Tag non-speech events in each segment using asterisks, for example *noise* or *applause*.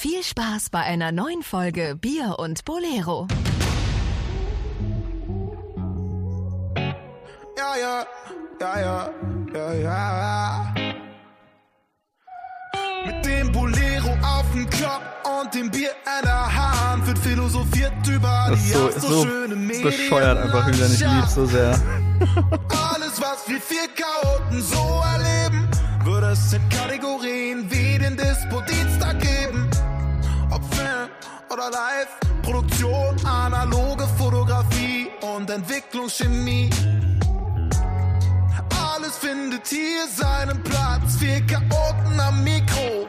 Viel Spaß bei einer neuen Folge Bier und Bolero. Ja, ja, ja, ja, ja, ja. Mit dem Bolero auf dem Kopf und dem Bier in der Hand wird philosophiert über Das die so, so, so schöne Medien. bescheuert einfach wieder nicht lieb so sehr. Alles, was wir vier Chaoten so erleben, würde es in Kategorien wie den Dispo-Dienstag geben. Oder Live, Produktion, analoge Fotografie und Entwicklungschemie. Alles findet hier seinen Platz, vier Chaoten am Mikro.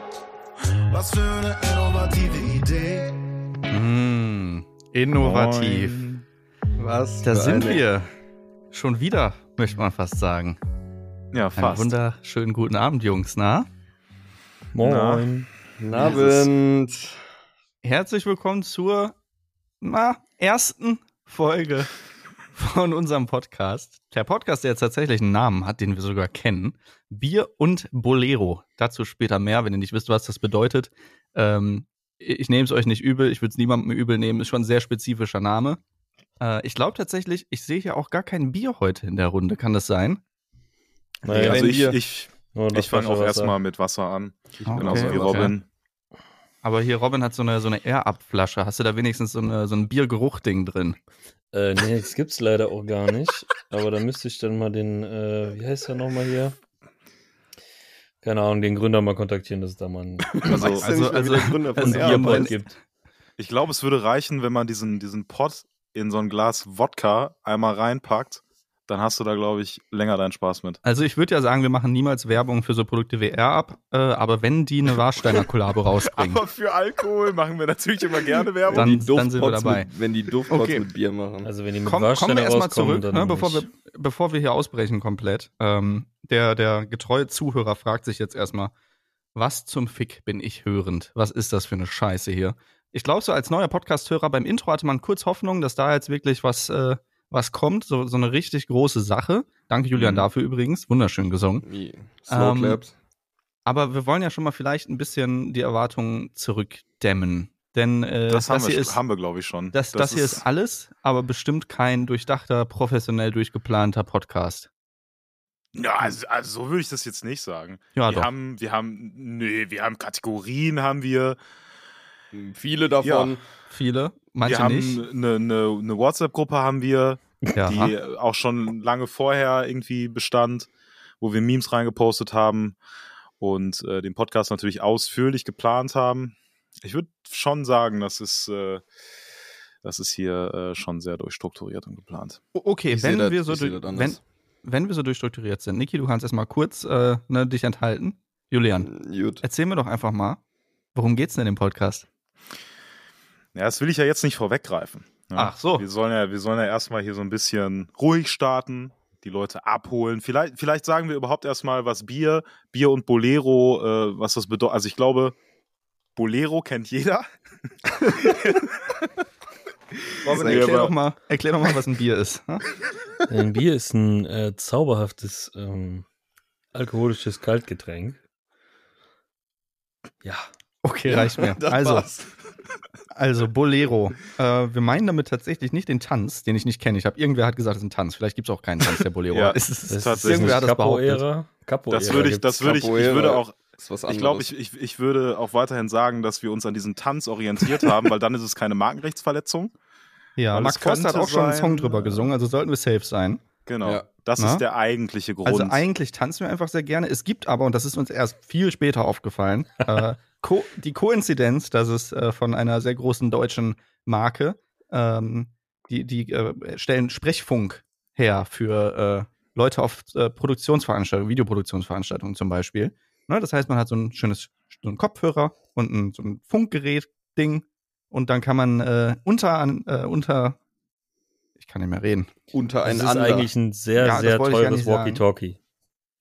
Was für eine innovative Idee. Mm, innovativ. Was? Da sind eine- wir. Schon wieder, möchte man fast sagen. Ja, Einen fast. wunderschönen guten Abend, Jungs. Na? Moin. Guten Abend. Herzlich willkommen zur na, ersten Folge von unserem Podcast. Der Podcast, der jetzt tatsächlich einen Namen hat, den wir sogar kennen. Bier und Bolero. Dazu später mehr, wenn ihr nicht wisst, was das bedeutet. Ähm, ich nehme es euch nicht übel, ich würde es niemandem übel nehmen, ist schon ein sehr spezifischer Name. Äh, ich glaube tatsächlich, ich sehe hier auch gar kein Bier heute in der Runde. Kann das sein? Naja, also ich, ich, Oh, ich fange auch erstmal mit Wasser an. Ah, Genauso okay, wie okay. Robin. Aber hier, Robin hat so eine, so eine Air-Up-Flasche. Hast du da wenigstens so, eine, so ein Biergeruch-Ding drin? Äh, nee, das gibt's leider auch gar nicht. Aber da müsste ich dann mal den, äh, wie heißt der nochmal hier? Keine Ahnung, den Gründer mal kontaktieren, dass es da mal ein, Also, also, also- Gründer von also meinen- gibt. ich glaube, es würde reichen, wenn man diesen, diesen Pot in so ein Glas Wodka einmal reinpackt. Dann hast du da, glaube ich, länger deinen Spaß mit. Also ich würde ja sagen, wir machen niemals Werbung für so Produkte wie Air-Up, äh, aber wenn die eine Warsteiner Kollabo *laughs* rausbringen, Aber für Alkohol machen wir natürlich immer gerne Werbung. Dann- Wenn die dann sind wir dabei. Mit, wenn die Duftpots Okay. mit Bier machen. Also, komm, wenn die mit kommen wir Warsteiner erstmal zurück, dann ne, bevor, wir, bevor wir hier ausbrechen komplett. Ähm, der, der getreue Zuhörer fragt sich jetzt erstmal, was zum Fick bin ich hörend? Was ist das für eine Scheiße hier? Ich glaube, so als neuer Podcast-Hörer beim Intro hatte man kurz Hoffnung, dass da jetzt wirklich was, äh, was kommt, so, so eine richtig große Sache. Danke, Julian, Mhm. dafür übrigens. Wunderschön gesungen. Wie? Slow Ähm. Aber wir wollen ja schon mal vielleicht ein bisschen die Erwartungen zurückdämmen. Denn äh, das haben hier wir, ist, haben wir glaube ich, schon. das, das, hier ist alles, aber bestimmt kein durchdachter, professionell durchgeplanter Podcast. Ja, also, also so würde ich das jetzt nicht sagen. Ja, wir doch. haben, wir haben, nee, wir haben Kategorien, haben wir. Viele davon. Viele, manche wir haben nicht. eine, eine, eine WhatsApp-Gruppe haben wir, Ja. die auch schon lange vorher irgendwie bestand, wo wir Memes reingepostet haben und äh, den Podcast natürlich ausführlich geplant haben. Ich würde schon sagen, das ist, äh, das ist hier äh, schon sehr durchstrukturiert und geplant. Okay, Ich wenn das- wir so durch, wenn, wenn wir so durchstrukturiert sind, Niki, du kannst erstmal kurz äh, ne, dich enthalten. Julian, Gut. erzähl mir doch einfach mal, worum geht's denn im Podcast? Ja, das will ich ja jetzt nicht vorweggreifen. Ja. Ach so. Wir sollen ja, wir sollen ja erstmal hier so ein bisschen ruhig starten, die Leute abholen. Vielleicht, vielleicht sagen wir überhaupt erstmal, was Bier, Bier und Bolero, äh, was das bedeutet. Also ich glaube, Bolero kennt jeder. *laughs* Robin, erklär aber- doch, mal, erklär doch mal, was ein Bier ist. ne? *laughs* Ein Bier ist ein äh, zauberhaftes ähm, alkoholisches Kaltgetränk. Ja. Okay, reicht mir. *laughs* Das Also, war's. Also Bolero. Äh, wir meinen damit tatsächlich nicht den Tanz, den ich nicht kenne. Ich habe irgendwer hat gesagt, es ist ein Tanz. Vielleicht gibt es auch keinen Tanz der Bolero. *laughs* Ja, es ist, ist tatsächlich irgendwer hat das behauptet. Capoeira. Capoeira Das würde ich, das würde ich, ich Capoeira würde auch, ist was ich glaube, anderes. ich, ich, ich würde auch weiterhin sagen, dass wir uns an diesem Tanz orientiert haben, weil dann ist es keine Markenrechtsverletzung. Ja, Weil Mark es Forster hat auch schon einen Song drüber äh, gesungen, also sollten wir safe sein. Genau. Ja. Das Na? ist der eigentliche Grund. Also eigentlich tanzen wir einfach sehr gerne. Es gibt aber, und das ist uns erst viel später aufgefallen, äh, *laughs* ko die Koinzidenz, dass es äh, von einer sehr großen deutschen Marke, ähm, die, die äh, stellen Sprechfunk her für äh, Leute auf äh, Produktionsveranstaltungen, Videoproduktionsveranstaltungen zum Beispiel. Ne, das heißt, man hat so ein schönes so ein Kopfhörer und ein, so ein Funkgerät-Ding und dann kann man äh, unter, an, äh, unter, ich kann nicht mehr reden, Unter ein um anderer. ist eigentlich ein sehr, Ja, das sehr teures nicht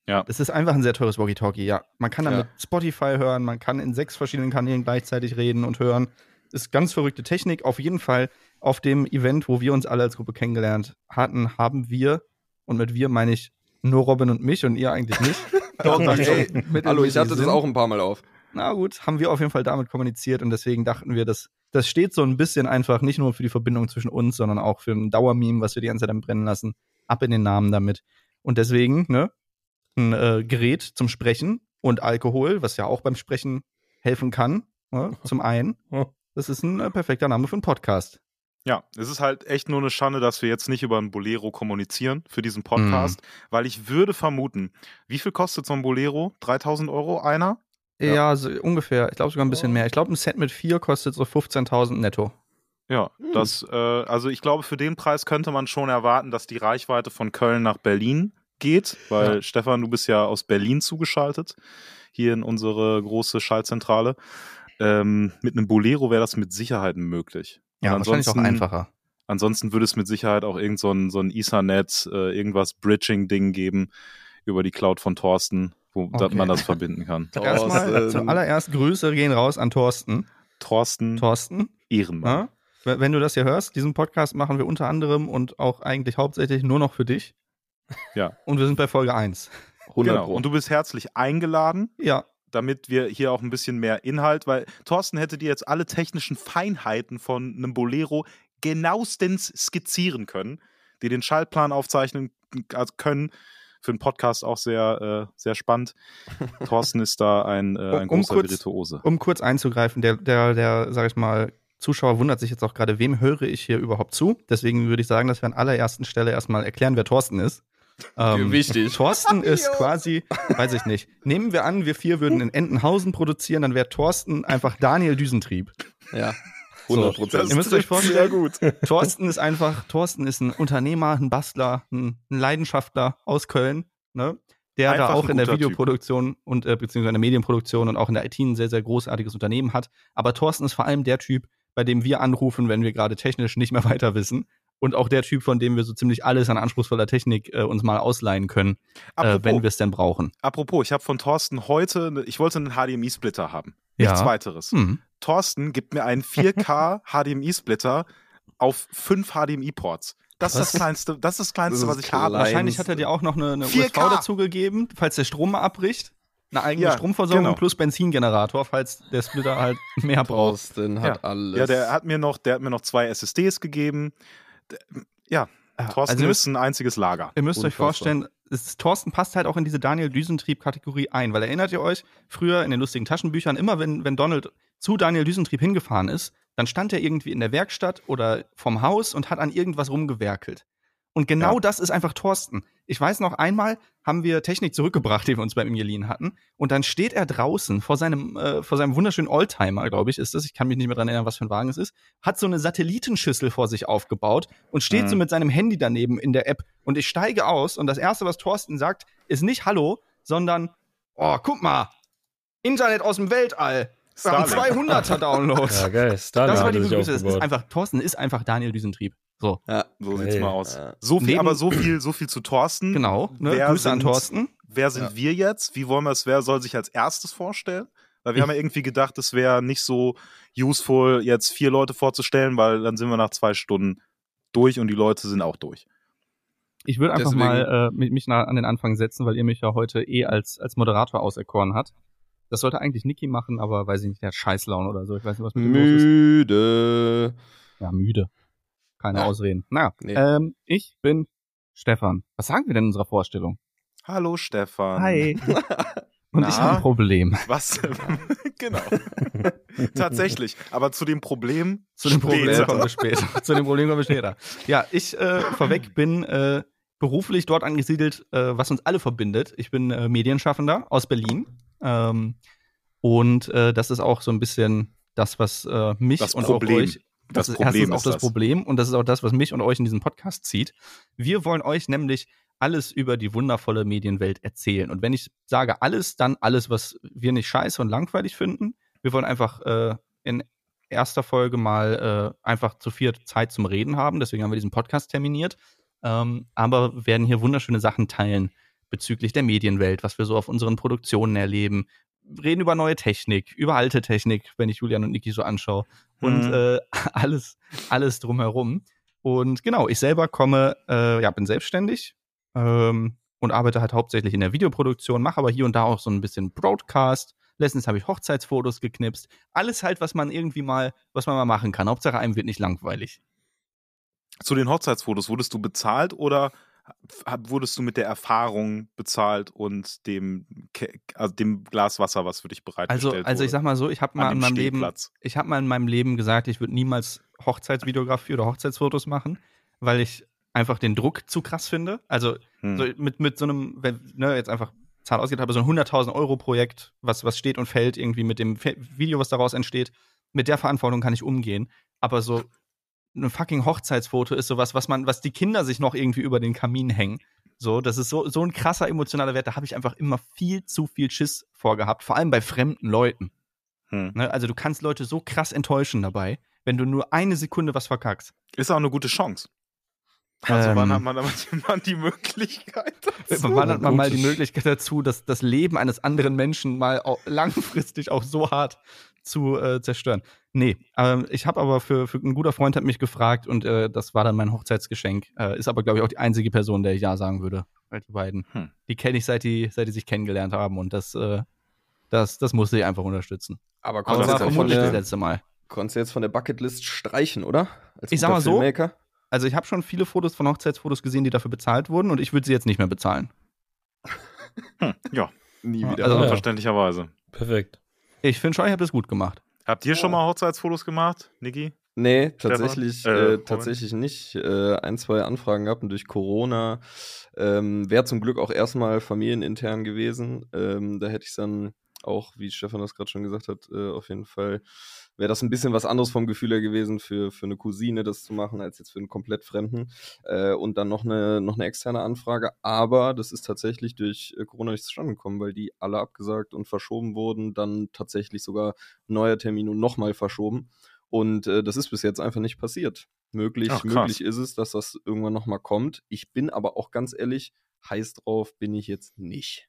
Walkie-Talkie. Es ist einfach ein sehr teures Walkie-Talkie, ja. Man kann damit Ja. Spotify hören, man kann in sechs verschiedenen Kanälen gleichzeitig reden und hören. Ist ganz verrückte Technik. Auf jeden Fall auf dem Event, wo wir uns alle als Gruppe kennengelernt hatten, haben wir, und mit wir meine ich nur Robin und mich und ihr eigentlich nicht. *laughs* *laughs* Doch, mit Hallo, ich hatte das auch ein paar Mal auf. Na gut, haben wir auf jeden Fall damit kommuniziert und deswegen dachten wir, dass das steht so ein bisschen einfach nicht nur für die Verbindung zwischen uns, sondern auch für ein Dauermeme, was wir die ganze Zeit am brennen lassen. Ab in den Namen damit. Und deswegen, ne, ein äh, Gerät zum Sprechen und Alkohol, was ja auch beim Sprechen helfen kann, ne, *laughs* zum einen. Das ist ein äh, perfekter Name für einen Podcast. Ja, es ist halt echt nur eine Schande, dass wir jetzt nicht über ein Bolero kommunizieren für diesen Podcast, weil ich würde vermuten, wie viel kostet so ein Bolero? 3000 Euro einer? Ja, Ja. so ungefähr. Ich glaube sogar ein bisschen mehr. Ich glaube, ein Set mit vier kostet so 15.000 netto. Ja, das, äh, also ich glaube, für den Preis könnte man schon erwarten, dass die Reichweite von Köln nach Berlin geht, weil Ja. Stefan, du bist ja aus Berlin zugeschaltet, hier in unsere große Schaltzentrale. Ähm, mit einem Bolero wäre das mit Sicherheit möglich. Ja, Und wahrscheinlich auch einfacher. Ansonsten würde es mit Sicherheit auch irgend so ein, so ein Ethernet, äh, irgendwas Bridging-Ding geben über die Cloud von Thorsten, wo Okay. man das verbinden kann. *laughs* Erstmal zuallererst Grüße gehen raus an Thorsten. Thorsten Thorsten, Ehrenmann. ja? wenn wenn du das hier hörst, diesen Podcast machen wir unter anderem und auch eigentlich hauptsächlich nur noch für dich. Ja. Und wir sind bei Folge 1. 100 Genau. Pro. Und du bist herzlich eingeladen. Ja, damit wir hier auch ein bisschen mehr Inhalt, weil Thorsten hätte dir jetzt alle technischen Feinheiten von einem Bolero genauestens skizzieren können, die den Schaltplan aufzeichnen können. Für einen Podcast auch sehr, äh, sehr spannend. *laughs* Thorsten ist da ein, äh, ein Um- um großer kurz- Virtuose. um kurz einzugreifen, der, der, der, sag ich mal, Zuschauer wundert sich jetzt auch gerade, wem höre ich hier überhaupt zu? Deswegen würde ich sagen, dass wir an allerersten Stelle erstmal erklären, wer Thorsten ist. Ähm, Wichtig. Thorsten ist quasi, weiß ich nicht. Nehmen wir an, wir vier würden in Entenhausen produzieren, dann wäre Thorsten einfach Daniel Düsentrieb. Ja. So, 100 Prozent. Ihr müsst euch vorstellen, sehr gut. Thorsten ist einfach, Thorsten ist ein Unternehmer, ein Bastler, ein, ein Leidenschaftler aus Köln, ne? Der Einfach da auch in der guter Typ. Videoproduktion und äh, beziehungsweise in der Medienproduktion und auch in der IT ein sehr, sehr großartiges Unternehmen hat. Aber Thorsten ist vor allem der Typ, bei dem wir anrufen, wenn wir gerade technisch nicht mehr weiter wissen. Und auch der Typ, von dem wir so ziemlich alles an anspruchsvoller Technik äh, uns mal ausleihen können, äh, Apropos, wenn wir es denn brauchen. apropos, ich habe von Thorsten heute, ne- ich wollte einen HDMI-Splitter haben. Nichts Ja. weiteres. Hm. Thorsten gibt mir einen 4K HDMI-Splitter *laughs* auf fünf HDMI-Ports. Das ist das? Kleinste, das ist das Kleinste, Das was ich habe. Wahrscheinlich hat er dir auch noch eine, eine 4K. USV dazu gegeben, falls der Strom mal abbricht. Eine eigene Ja, Stromversorgung genau. plus Benzingenerator, falls der Splitter halt *laughs* mehr braucht. Thorsten hat alles. Ja, der hat mir noch, der hat mir noch zwei SSDs gegeben. Ja, Thorsten also müsst, ist ein einziges Lager. ihr müsst euch vorstellen, es, Thorsten passt halt auch in diese Daniel Düsentrieb-Kategorie ein, weil erinnert ihr euch, früher in den lustigen Taschenbüchern, immer wenn, wenn Donald zu Daniel Düsentrieb hingefahren ist, dann stand er irgendwie in der Werkstatt oder vom Haus und hat an irgendwas rumgewerkelt. Und genau Ja. das ist einfach Thorsten. Ich weiß noch einmal, haben wir Technik zurückgebracht, die wir uns bei ihm geliehen hatten. Und dann steht er draußen vor seinem, äh, vor seinem wunderschönen Oldtimer, glaube ich, ist das. Ich kann mich nicht mehr dran erinnern, was für ein Wagen es ist. Hat so eine Satellitenschüssel vor sich aufgebaut und steht Mhm. so mit seinem Handy daneben in der App. Und ich steige aus und das erste, was Thorsten sagt, ist nicht Hallo, sondern, oh, guck mal, Internet aus dem Weltall. Wir haben Starlink. 200er *laughs* Downloads. Ja, geil. Starlink das war die Begrüßung. Das ist einfach, Thorsten ist einfach Daniel Düsentrieb. So, ja. So sieht's Hey. mal aus. Ja. So viel, Neben- aber so viel, so viel zu Thorsten. genau. Ne? Wer Grüße an sind- Thorsten. Wer sind Ja. wir jetzt? Wie wollen wir es? Wer soll sich als erstes vorstellen? Weil wir Ich- haben ja irgendwie gedacht, es wäre nicht so useful, jetzt vier Leute vorzustellen, weil dann sind wir nach zwei Stunden durch und die Leute sind auch durch. Ich würde einfach Deswegen- mal äh, mich, mich nah an den Anfang setzen, weil ihr mich ja heute eh als, als Moderator auserkoren hat. Das sollte eigentlich Niki machen, aber weiß ich nicht, der hat Scheißlaune oder so. Ich weiß nicht, was mit ihm los ist. Müde. Ja, müde. Keine Ja. Ausreden. Naja, Nee. ähm, ich bin Stefan. Was sagen wir denn in unserer Vorstellung? Hallo Stefan. Hi. *laughs* Und ich Na? habe ein Problem. Was? *laughs* genau. *laughs* Tatsächlich. Aber zu dem Problem. Zu dem Problem später. kommen wir später. Zu dem Problem kommen wir später. Ja, ich äh, vorweg bin äh, beruflich dort angesiedelt, äh, was uns alle verbindet. Ich bin äh, Medienschaffender aus Berlin. Ähm, und äh, das ist auch so ein bisschen das, was äh, mich Das und Problem. auch euch. Das ist Problem erstens auch das, das. Problem und das ist auch das, was mich und euch in diesen Podcast zieht. Wir wollen euch nämlich alles über die wundervolle Medienwelt erzählen. Und wenn ich sage alles, dann alles, was wir nicht scheiße und langweilig finden. Wir wollen einfach äh, in erster Folge mal äh, einfach zu viert Zeit zum Reden haben. Deswegen haben wir diesen Podcast terminiert. Ähm, aber werden hier wunderschöne Sachen teilen bezüglich der Medienwelt, was wir so auf unseren Produktionen erleben. Reden über neue Technik, über alte Technik, wenn ich Julian und Niki so anschaue. Und Mhm. äh, *laughs* alles, alles drumherum. Und genau, ich selber komme, äh, ja, bin selbstständig ähm, und arbeite halt hauptsächlich in der Videoproduktion, mache aber hier und da auch so ein bisschen Broadcast, Letztens habe ich Hochzeitsfotos geknipst. Alles halt, was man irgendwie mal, was man mal machen kann. Hauptsache einem wird nicht langweilig. Zu den Hochzeitsfotos, wurdest du bezahlt oder wurdest du mit der Erfahrung bezahlt und dem, also dem Glas Wasser, was für dich Also, bereitgestellt also ich wurde? sag mal so, ich habe mal in meinem Leben, ich habe mal in meinem Leben gesagt, ich würde niemals Hochzeitsvideografie oder Hochzeitsfotos machen, weil ich einfach den Druck zu krass finde. Also Hm. so mit, mit so einem, wenn, ne, jetzt einfach Zahl ausgeht, aber so ein 100.000 Euro Projekt, was, was steht und fällt irgendwie mit dem Video, was daraus entsteht, mit der Verantwortung kann ich umgehen. Aber so ein fucking Hochzeitsfoto ist sowas, was man, was die Kinder sich noch irgendwie über den Kamin hängen. So, das ist so, so ein krasser emotionaler Wert. Da habe ich einfach immer viel zu viel Schiss vorgehabt, vor allem bei fremden Leuten. Hm. Ne? Also du kannst Leute so krass enttäuschen dabei, wenn du nur eine Sekunde was verkackst. Ist auch eine gute Chance. Also Ähm, wann hat man damit man *laughs* die Möglichkeit dazu? Wann hat man mal die. Möglichkeit dazu, das, das Leben eines anderen Menschen mal auch langfristig auch so hart zu äh, zerstören? Nee, ähm, ich habe aber für, für ein guter Freund hat mich gefragt und äh, das war dann mein Hochzeitsgeschenk. Äh, ist aber, glaube ich, auch die einzige Person, der ich ja sagen würde. Die beiden, Hm. die kenne ich, seit die, seit die sich kennengelernt haben und das, äh, das, das musste ich einfach unterstützen. Aber konntest du, jetzt von vermutlich das der, letzte Mal. konntest du jetzt von der Bucketlist streichen, oder? Als Ich sag mal so, Filmmaker? Also ich habe schon viele Fotos von Hochzeitsfotos gesehen, die dafür bezahlt wurden und ich würde sie jetzt nicht mehr bezahlen. Hm, ja, *laughs* Nie wieder. also- Ja. verständlicherweise. Perfekt. Ich finde schon, ich habe das gut gemacht. Habt ihr schon mal Hochzeitsfotos gemacht, Niki? Nee, tatsächlich, Äh, äh, tatsächlich nicht. Äh, ein, zwei Anfragen gehabt und durch Corona ähm, wäre zum Glück auch erstmal familienintern gewesen. Ähm, da hätte ich dann auch, wie Stefan das gerade schon gesagt hat, äh, auf jeden Fall wäre das ein bisschen was anderes vom Gefühl her gewesen, für, für eine Cousine das zu machen, als jetzt für einen komplett Fremden. Äh, und dann noch eine, noch eine externe Anfrage. Aber das ist tatsächlich durch äh, Corona nicht zustande gekommen, weil die alle abgesagt und verschoben wurden. Dann tatsächlich sogar neuer Termin und nochmal verschoben. Und äh, das ist bis jetzt einfach nicht passiert. Möglich, Ach, möglich ist es, dass das irgendwann nochmal kommt. Ich bin aber auch ganz ehrlich, heiß drauf bin ich jetzt nicht.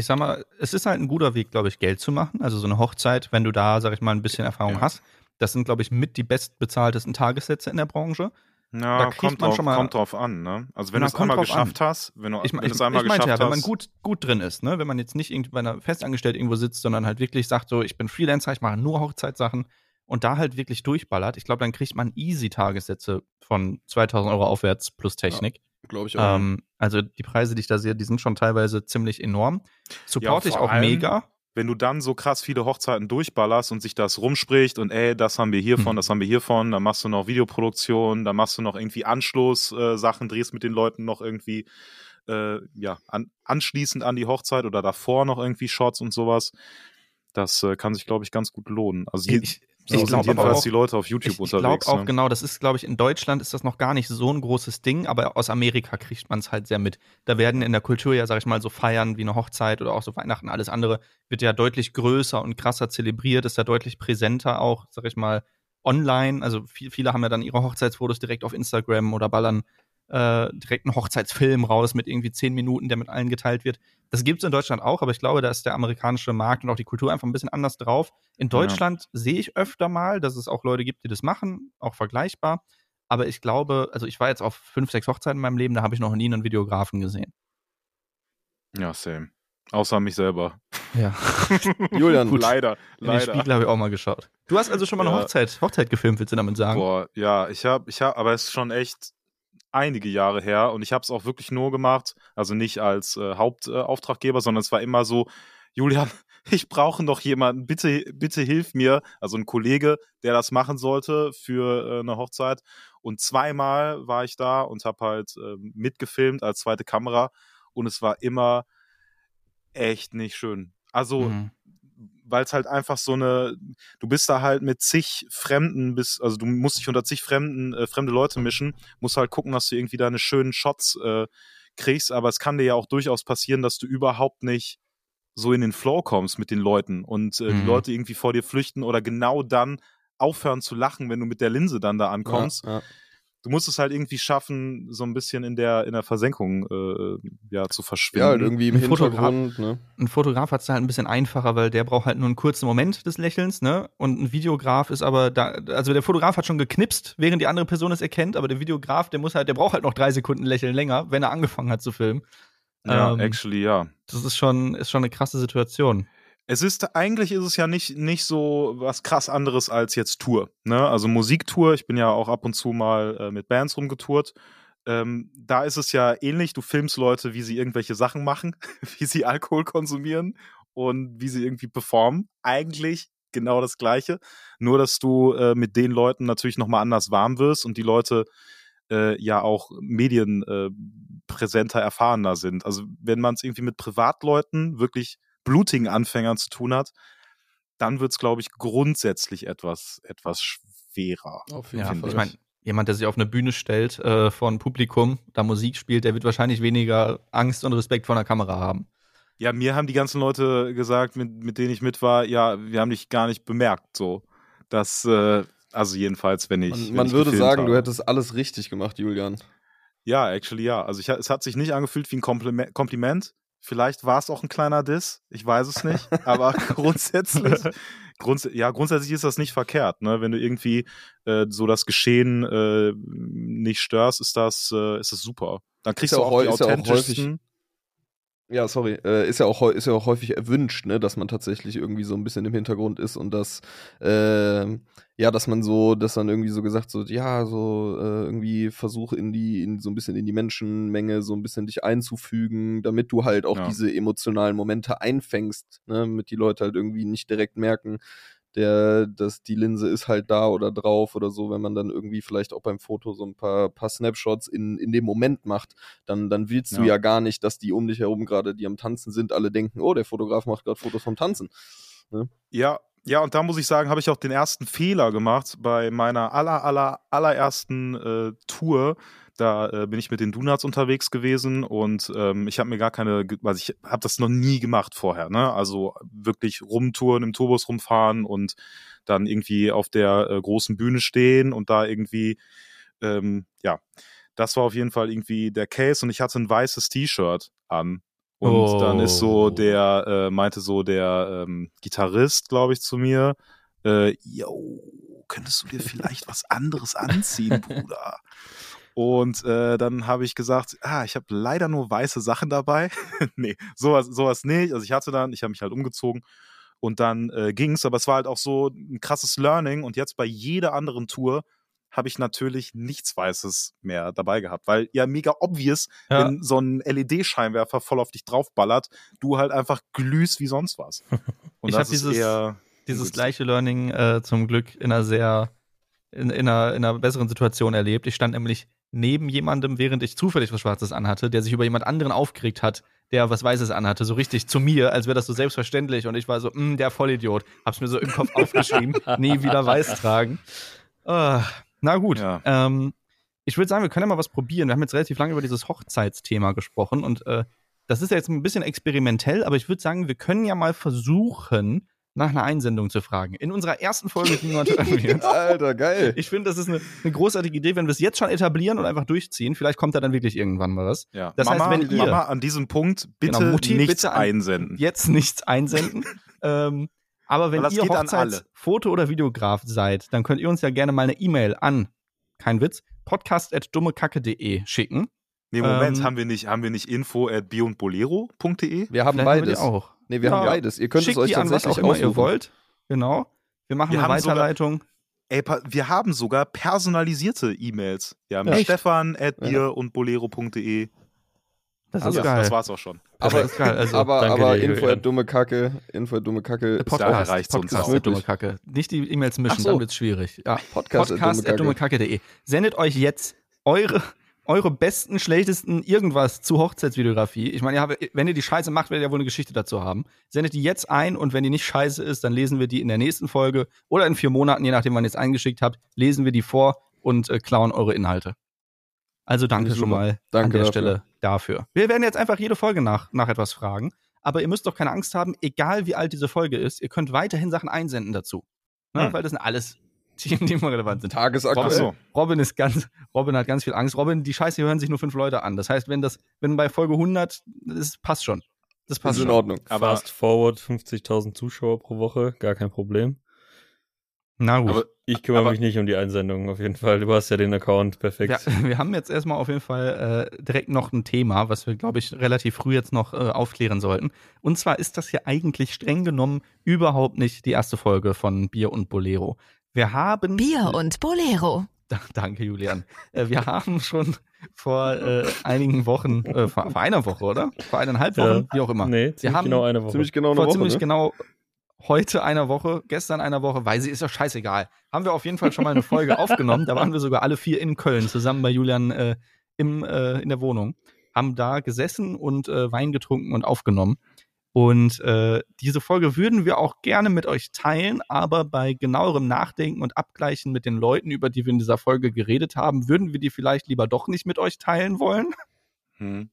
Ich sag mal, es ist halt ein guter Weg, glaube ich, Geld zu machen. Also so eine Hochzeit, wenn du da, sag ich mal, ein bisschen Erfahrung Ja. hast. Das sind, glaube ich, mit die bestbezahltesten Tagessätze in der Branche. Ja, Da kommt, man drauf, schon mal- kommt drauf an, ne? Also wenn Na, du es einmal geschafft hast, wenn du, Ich, wenn ich, du es einmal ich geschafft ja, wenn man hast, gut, gut drin ist, ne? wenn man jetzt nicht irgendwie bei einer Festangestellten irgendwo sitzt, sondern halt wirklich sagt, so, ich bin Freelancer, ich mache nur Hochzeitssachen und da halt wirklich durchballert, ich glaube, dann kriegt man easy Tagessätze von 2000 Euro aufwärts plus Technik. Glaube ich Ähm, also die Preise, die ich da sehe, die sind schon teilweise ziemlich enorm. Support ich vor auch allem- mega. wenn du dann so krass viele Hochzeiten durchballerst und sich das rumspricht und ey, das haben wir hiervon, Hm. das haben wir hiervon, dann machst du noch Videoproduktion, dann machst du noch irgendwie Anschluss-Sachen, äh, drehst mit den Leuten noch irgendwie äh, ja, an, anschließend an die Hochzeit oder davor noch irgendwie Shots und sowas. Das äh, kann sich, glaube ich, ganz gut lohnen. Also je, Ich, so ich glaube jedenfalls auch, die Leute auf YouTube ich, ich glaube unterwegs. auch ne? genau, das ist, glaube ich, in Deutschland ist das noch gar nicht so ein großes Ding, aber aus Amerika kriegt man es halt sehr mit. Da werden in der Kultur ja, sag ich mal, so Feiern wie eine Hochzeit oder auch so Weihnachten, alles andere, wird ja deutlich größer und krasser zelebriert, ist ja deutlich präsenter auch, sag ich mal, online. Also viel, viele haben ja dann ihre Hochzeitsfotos direkt auf Instagram oder ballern äh, direkt einen Hochzeitsfilm raus mit irgendwie zehn Minuten, der mit allen geteilt wird. Das gibt es in Deutschland auch, aber ich glaube, da ist der amerikanische Markt und auch die Kultur einfach ein bisschen anders drauf. In Deutschland sehe ich öfter mal, dass es auch Leute gibt, die das machen, auch vergleichbar. Aber ich glaube, also ich war jetzt auf fünf, sechs Hochzeiten in meinem Leben, da habe ich noch nie einen Videografen gesehen. Ja, same. Außer mich selber. Ja. *laughs* Julian, Gut. leider, In den leider. Spiegel habe ich auch mal geschaut. Du hast also schon mal eine Ja. Hochzeit, Hochzeit gefilmt, willst du damit sagen? Boah, ja, ich habe, ich habe, aber es ist schon echt einige Jahre her und ich habe es auch wirklich nur gemacht, also nicht als äh, Hauptauftraggeber, sondern es war immer so, Julian, *laughs* ich brauche noch jemanden, bitte, bitte hilf mir, also ein Kollege, der das machen sollte für äh, eine Hochzeit. Und zweimal war ich da und habe halt äh, mitgefilmt als zweite Kamera und es war immer echt nicht schön. Also Mhm. Weil es halt einfach so eine, du bist da halt mit zig Fremden, bis, also du musst dich unter zig Fremden, äh, fremde Leute mischen, musst halt gucken, dass du irgendwie deine schönen Shots äh, kriegst, aber es kann dir ja auch durchaus passieren, dass du überhaupt nicht so in den Flow kommst mit den Leuten und äh, Mhm. die Leute irgendwie vor dir flüchten oder genau dann aufhören zu lachen, wenn du mit der Linse dann da ankommst. Ja, ja. Du musst es halt irgendwie schaffen, so ein bisschen in der, in der Versenkung äh, ja, zu verschwinden. ja, halt irgendwie im Ein Fotograf- Hintergrund, ne? Ein Fotograf hat es halt ein bisschen einfacher, weil der braucht halt nur einen kurzen Moment des Lächelns, ne? Und ein Videograf ist aber da, also der Fotograf hat schon geknipst, während die andere Person es erkennt, aber der Videograf, der muss halt, der braucht halt noch drei Sekunden lächeln länger, wenn er angefangen hat zu filmen. Ja, Ähm, actually, ja. Das ist schon, ist schon eine krasse Situation. Es ist, eigentlich ist es ja nicht, nicht so was krass anderes als jetzt Tour. Ne? Also Musiktour, ich bin ja auch ab und zu mal äh, mit Bands rumgetourt. Ähm, da ist es ja ähnlich, du filmst Leute, wie sie irgendwelche Sachen machen, *laughs* wie sie Alkohol konsumieren und wie sie irgendwie performen. Eigentlich genau das Gleiche. Nur, dass du äh, mit den Leuten natürlich nochmal anders warm wirst und die Leute äh, ja auch medienpräsenter, äh, erfahrener sind. Also wenn man es irgendwie mit Privatleuten, wirklich blutigen Anfängern zu tun hat, dann wird es, glaube ich, grundsätzlich etwas, etwas schwerer. Auf Ja, finde ich meine, jemand, der sich auf eine Bühne stellt äh, vor ein Publikum, da Musik spielt, der wird wahrscheinlich weniger Angst und Respekt vor einer Kamera haben. Ja, mir haben die ganzen Leute gesagt, mit, mit denen ich mit war, ja, wir haben dich gar nicht bemerkt, so. Das, äh, also jedenfalls, wenn ich. Man, wenn man ich würde sagen, habe. du hättest alles richtig gemacht, Julian. Ja, actually, ja. Also ich, es hat sich nicht angefühlt wie ein Kompliment. Kompliment. Vielleicht war es auch ein kleiner Diss, ich weiß es nicht, aber *laughs* grundsätzlich, grunds ja, grundsätzlich ist das nicht verkehrt, ne? Wenn du irgendwie äh, so das Geschehen äh, nicht störst, ist das, äh, ist das super. Dann kriegst du auch, auch die authentischsten. Ja, sorry. Äh, ist, ja auch, ist ja auch häufig erwünscht, ne, dass man tatsächlich irgendwie so ein bisschen im Hintergrund ist und dass, ähm, ja, dass man so, dass dann irgendwie so gesagt so, ja, so äh, irgendwie versuche in die, in so ein bisschen in die Menschenmenge so ein bisschen dich einzufügen, damit du halt auch Ja. diese emotionalen Momente einfängst, ne, damit die Leute halt irgendwie nicht direkt merken, der, dass die Linse ist halt da oder drauf oder so, wenn man dann irgendwie vielleicht auch beim Foto so ein paar, paar Snapshots in, in dem Moment macht, dann, dann willst du Ja. ja gar nicht, dass die um dich herum gerade, die am Tanzen sind, alle denken, oh, der Fotograf macht gerade Fotos vom Tanzen. Ja, ja, und da muss ich sagen, habe ich auch den ersten Fehler gemacht bei meiner aller, aller, allerersten äh, Tour. Da äh, bin ich mit den Donuts unterwegs gewesen und ähm, ich habe mir gar keine, also ich habe das noch nie gemacht vorher, ne? Also wirklich rumtouren, im Tourbus rumfahren und dann irgendwie auf der äh, großen Bühne stehen und da irgendwie, ähm, ja, das war auf jeden Fall irgendwie der Case und ich hatte ein weißes T-Shirt an. Und dann ist so Oh. der, äh, meinte so der ähm, Gitarrist, glaube ich, zu mir, äh, yo, könntest du dir vielleicht was anderes anziehen, *laughs* Bruder? Und äh, dann habe ich gesagt, ah, ich habe leider nur weiße Sachen dabei. *laughs* nee, sowas, sowas nicht. Also ich hatte dann, ich habe mich halt umgezogen und dann äh, ging's, aber es war halt auch so ein krasses Learning und jetzt bei jeder anderen Tour habe ich natürlich nichts Weißes mehr dabei gehabt, weil ja mega obvious, Ja. wenn so ein LED-Scheinwerfer voll auf dich draufballert, du halt einfach glühst wie sonst was. *laughs* Und Ich das hab ist dieses- Dieses gleiche Learning äh, zum Glück in einer sehr, in, in, einer, in einer besseren Situation erlebt. Ich stand nämlich neben jemandem, während ich zufällig was Schwarzes anhatte, der sich über jemand anderen aufgeregt hat, der was Weißes anhatte, so richtig zu mir, als wäre das so selbstverständlich. Und ich war so, "Mm, der Vollidiot. Hab's mir so im Kopf *laughs* aufgeschrieben, nie wieder weiß tragen. Ah, na gut. Ja. Ähm, ich würde sagen, wir können ja mal was probieren. Wir haben jetzt relativ lange über dieses Hochzeitsthema gesprochen und äh, das ist ja jetzt ein bisschen experimentell, aber ich würde sagen, wir können ja mal versuchen, nach einer Einsendung zu fragen. In unserer ersten Folge, niemand. *laughs* Alter, geil. Ich finde, das ist eine, eine großartige Idee, wenn wir es jetzt schon etablieren und einfach durchziehen. Vielleicht kommt da dann wirklich irgendwann mal was. Ja. Das Mama, heißt, wenn ihr- Mama, an diesem Punkt bitte Genau, Mutti, nichts bitte an- einsenden. Jetzt nichts einsenden. *laughs* ähm, aber wenn ihr. Hochzeitsfoto- oder Videograf seid, dann könnt ihr uns ja gerne mal eine E-Mail an, kein Witz, podcast.dummekacke.de schicken. Nee, Moment, Ähm, haben wir nicht, haben wir nicht info at bionbolero.de? Wir haben Vielleicht haben wir beides. auch. Nee, wir Ja. haben beides. Ihr könnt Schickt es euch die an was tatsächlich auch immer ihr aussuchen. wollt. Genau. Wir machen Wir eine haben sogar- Weiterleitung. Ey, wir haben sogar personalisierte E-Mails. Wir haben Ja. Stefan at Ja. bier und bolero.de. Das Also, ist geil. Das war's auch schon. Aber, ist geil, also, aber, aber dir, Info at dumme Kacke, Info at dumme Kacke, Podcast. Da reicht's uns Podcast at dumme Kacke. Nicht die E-Mails mischen, Ach so. dann wird's schwierig. Ja. Podcast, Podcast at dummekacke.de. Sendet euch jetzt eure, eure besten, schlechtesten irgendwas zu Hochzeitsvideografie. Ich meine, ihr wenn ihr die Scheiße macht, werdet ihr wohl eine Geschichte dazu haben. Sendet die jetzt ein und wenn die nicht scheiße ist, dann lesen wir die in der nächsten Folge oder in vier Monaten, je nachdem, wann ihr es eingeschickt habt, lesen wir die vor und äh, klauen eure Inhalte. Also danke schon mal an Danke der dafür. Stelle dafür. Wir werden jetzt einfach jede Folge nach, nach etwas fragen. Aber ihr müsst doch keine Angst haben, egal wie alt diese Folge ist, ihr könnt weiterhin Sachen einsenden dazu. Ne? Hm. Weil das sind alles Themen, die immer relevant sind. Tagesaktuell. So. Robin ist ganz, Robin hat ganz viel Angst. Robin, die Scheiße hören sich nur fünf Leute an. Das heißt, wenn das, wenn bei Folge 100, das passt schon. Das Ist passt in schon. Ordnung. Aber Fast forward 50.000 Zuschauer pro Woche, gar kein Problem. Na gut. Aber Ich kümmere Aber- mich nicht um die Einsendungen auf jeden Fall. Du hast ja den Account, perfekt. Ja, *laughs* wir haben jetzt erstmal auf jeden Fall äh, direkt noch ein Thema, was wir, glaube ich, relativ früh jetzt noch äh, aufklären sollten. Und zwar ist das ja eigentlich streng genommen überhaupt nicht die erste Folge von Bier und Bolero. Wir haben. Bier und Bolero. Da- Danke, Julian. Äh, wir haben schon vor äh, einigen Wochen, äh, vor, vor einer Woche, oder? Vor eineinhalb Ja. Wochen, wie auch immer. Nee, ziemlich haben genau eine Woche. Ziemlich genau eine vor Woche, ziemlich ne? genau heute einer Woche, gestern einer Woche, weil sie ist doch scheißegal. Haben wir auf jeden Fall schon mal eine Folge *laughs* aufgenommen. Da waren wir sogar alle vier in Köln zusammen bei Julian äh, im, äh, in der Wohnung. Haben da gesessen und äh, Wein getrunken und aufgenommen. Und äh, diese Folge würden wir auch gerne mit euch teilen, aber bei genauerem Nachdenken und Abgleichen mit den Leuten, über die wir in dieser Folge geredet haben, würden wir die vielleicht lieber doch nicht mit euch teilen wollen. Hm.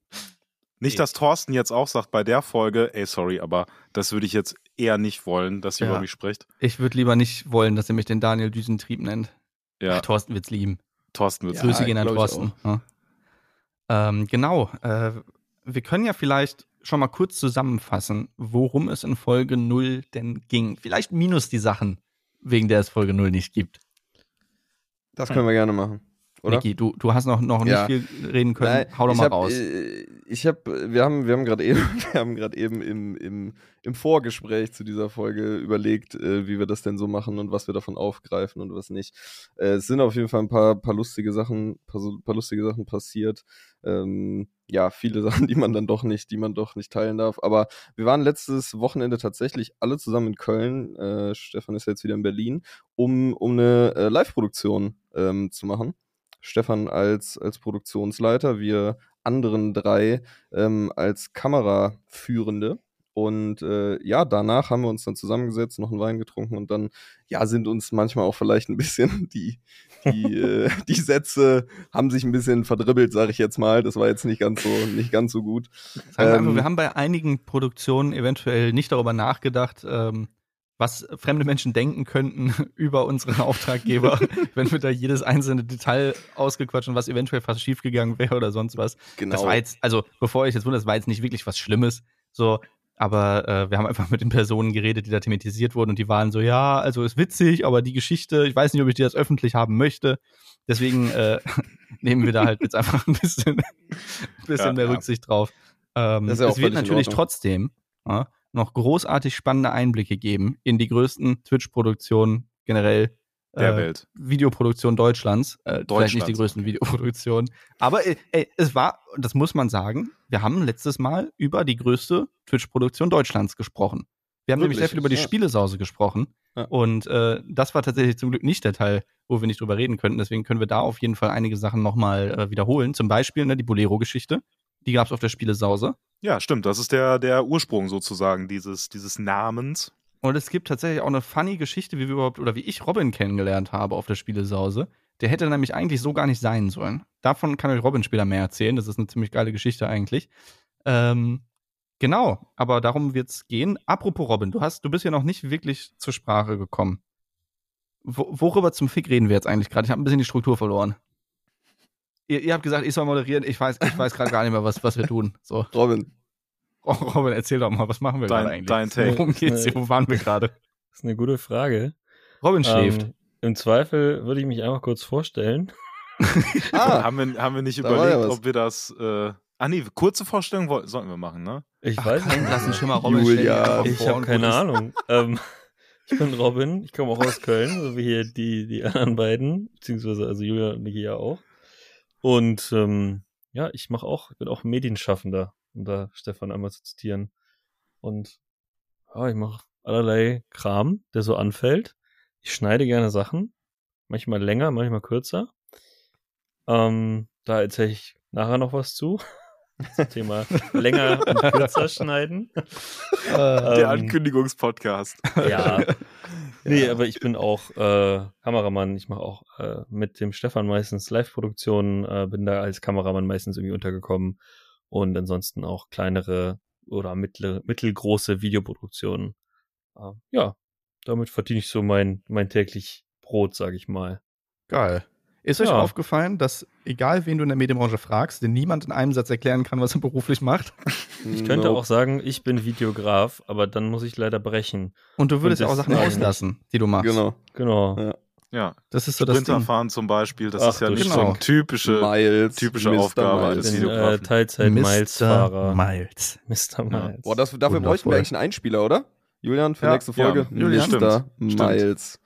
Nicht, dass Thorsten jetzt auch sagt bei der Folge, ey, sorry, aber das würde ich jetzt eher nicht wollen, dass ihr Ja. über mich spricht. Ich würde lieber nicht wollen, dass ihr mich den Daniel Düsentrieb nennt. Ja, Thorsten wird's lieben. Thorsten wird's. Ja, Grüße gehen an Thorsten. Ja. Ähm, genau. Äh, wir können ja vielleicht schon mal kurz zusammenfassen, worum es in Folge 0 denn ging. Vielleicht minus die Sachen, wegen der es Folge 0 nicht gibt. Das können wir gerne machen. Oder? Niki, du, du hast noch, noch Ja. nicht viel reden können. Nein, Hau doch mal hab, raus. äh, Ich habe, wir haben, wir haben gerade eben, *laughs* wir haben gerade eben im, im, im Vorgespräch zu dieser Folge überlegt, äh, wie wir das denn so machen und was wir davon aufgreifen und was nicht. Äh, es sind auf jeden Fall ein paar, paar lustige Sachen, paar, paar lustige Sachen passiert. Ähm, ja, viele *laughs* Sachen, die man dann doch nicht, die man doch nicht teilen darf. Aber wir waren letztes Wochenende tatsächlich alle zusammen in Köln. Äh, Stefan ist jetzt wieder in Berlin, um, um eine äh, Live-Produktion ähm, zu machen. Stefan als, als Produktionsleiter, wir anderen drei ähm, als Kameraführende. Und äh, ja, danach haben wir uns dann zusammengesetzt, noch einen Wein getrunken und dann, ja, sind uns manchmal auch vielleicht ein bisschen *laughs* die, die, äh, *laughs* die Sätze haben sich ein bisschen verdribbelt, sage ich jetzt mal. Das war jetzt nicht ganz so, nicht ganz so gut. Sagen wir, einfach, ähm, wir haben bei einigen Produktionen eventuell nicht darüber nachgedacht, ähm, was fremde Menschen denken könnten *laughs* über unseren Auftraggeber, *laughs* wenn wir da jedes einzelne Detail ausgequatschen, was eventuell fast schiefgegangen wäre oder sonst was. Genau. Das war jetzt, also bevor ich jetzt wundere, das war jetzt nicht wirklich was Schlimmes, so, aber äh, wir haben einfach mit den Personen geredet, die da thematisiert wurden und die waren so, ja, also ist witzig, aber die Geschichte, ich weiß nicht, ob ich die jetzt öffentlich haben möchte. Deswegen äh, *laughs* nehmen wir da halt jetzt einfach ein bisschen, ein bisschen Ja, mehr ja. Rücksicht drauf. Ähm, Das es wird natürlich trotzdem ja, noch großartig spannende Einblicke geben in die größten Twitch-Produktionen generell Der äh, Welt. Videoproduktion Deutschlands. Äh, Vielleicht nicht die größten okay. Videoproduktionen. Aber ey, ey, es war, das muss man sagen, wir haben letztes Mal über die größte Twitch-Produktion Deutschlands gesprochen. Wir haben nämlich Wirklich? sehr viel über die Ja. Spielesause gesprochen. Ja. Und äh, das war tatsächlich zum Glück nicht der Teil, wo wir nicht drüber reden könnten. Deswegen können wir da auf jeden Fall einige Sachen nochmal äh, wiederholen. Zum Beispiel ne, die Bolero-Geschichte. Die gab es auf der Spielesause. Ja, stimmt. Das ist der, der Ursprung sozusagen dieses, dieses Namens. Und es gibt tatsächlich auch eine funny Geschichte, wie wir überhaupt, oder wie ich Robin kennengelernt habe auf der Spielesause. Der hätte nämlich eigentlich so gar nicht sein sollen. Davon kann euch Robin später mehr erzählen. Das ist eine ziemlich geile Geschichte eigentlich. Ähm, genau, aber darum wird's gehen. Apropos Robin, du hast, du bist ja noch nicht wirklich zur Sprache gekommen. Wo, worüber zum Fick reden wir jetzt eigentlich gerade? Ich habe ein bisschen die Struktur verloren. Ihr, ihr habt gesagt, ich soll moderieren. Ich weiß, ich weiß gerade gar nicht mehr, was, was wir tun. So, Robin, Robin, erzähl doch mal, was machen wir Dein- gerade eigentlich? dein Take. Worum geht's hier? Wo waren wir gerade? Das ist eine gute Frage. Robin schläft. Ähm, Im Zweifel würde ich mich einfach kurz vorstellen. Ah, haben, wir, haben wir nicht da überlegt, ja ob wir das. Äh, ah, nee, kurze Vorstellung sollten wir machen, ne? Ich Ach, weiß nicht. blassen Schimmer, Robin. Julia, stell dir einfach Ich habe keine. Ahnung. ähm, ich bin Robin, ich komme auch aus Köln, so wie hier die, die anderen beiden, beziehungsweise also Julia und Niki ja auch. Und ähm, ja, ich mache auch, ich bin auch Medienschaffender, um da Stefan einmal zu zitieren. Und ja, ich mache allerlei Kram, der so anfällt. Ich schneide gerne Sachen, manchmal länger, manchmal kürzer. Ähm, da erzähle ich nachher noch was zu. *laughs* Zum Thema länger und kürzer *laughs* schneiden. Der Ähm, Ankündigungspodcast. ja. Nee, aber ich bin auch äh, Kameramann. Ich mache auch äh, mit dem Stefan meistens Live-Produktionen, äh, bin da als Kameramann meistens irgendwie untergekommen und ansonsten auch kleinere oder mittel, mittelgroße Videoproduktionen. Äh, ja, damit verdiene ich so mein, mein täglich Brot, sage ich mal. Geil. Ist euch Ja. aufgefallen, dass egal wen du in der Medienbranche fragst, dir niemand in einem Satz erklären kann, was er beruflich macht? *laughs* Ich könnte Nope. auch sagen, ich bin Videograf, aber dann muss ich leider brechen. Und du würdest Und ja auch Sachen auslassen, die du machst. Genau, Genau. Ja. Ja, Das ist so das Ding. Sprinterfahren zum Beispiel, das Ach, ist ja nicht so Genau. eine typische, Miles, typische Mr. Aufgabe Miles. eines äh, Videografen. Teilzeit-Miles-Fahrer. Miles. Mr. Miles. Boah, das, dafür bräuchten wir eigentlich einen Einspieler, oder? Julian, für Ja. nächste Folge. Ja, Julian. Mr. Stimmt. Miles.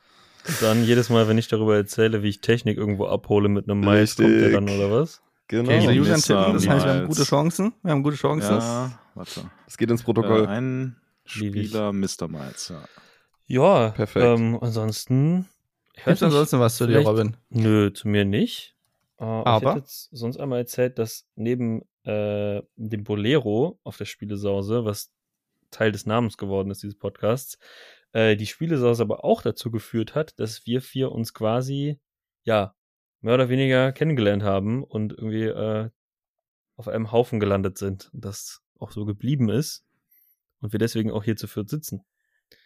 Dann jedes Mal, wenn ich darüber erzähle, wie ich Technik irgendwo abhole mit einem Miles, kommt der dann, oder was? Genau. Okay, Julian Mr. tippen, das heißt, wir haben gute Chancen. Wir haben gute Chancen. Ja, warte. Das geht ins Äh, Protokoll. ein Lieb ich. Spieler Mr. Miles, ja. Ja, Perfekt. Ähm, ansonsten. Gibt's nicht, ansonsten was zu dir, Robin? Nö, zu mir nicht. Äh, aber ich hätte jetzt sonst einmal erzählt, dass neben äh, dem Bolero auf der Spielesause, was Teil des Namens geworden ist, dieses Podcasts, äh, die Spielesause aber auch dazu geführt hat, dass wir vier uns quasi, ja, mehr oder weniger kennengelernt haben und irgendwie äh, auf einem Haufen gelandet sind. Und das auch so geblieben ist. Und wir deswegen auch hier zu viert sitzen.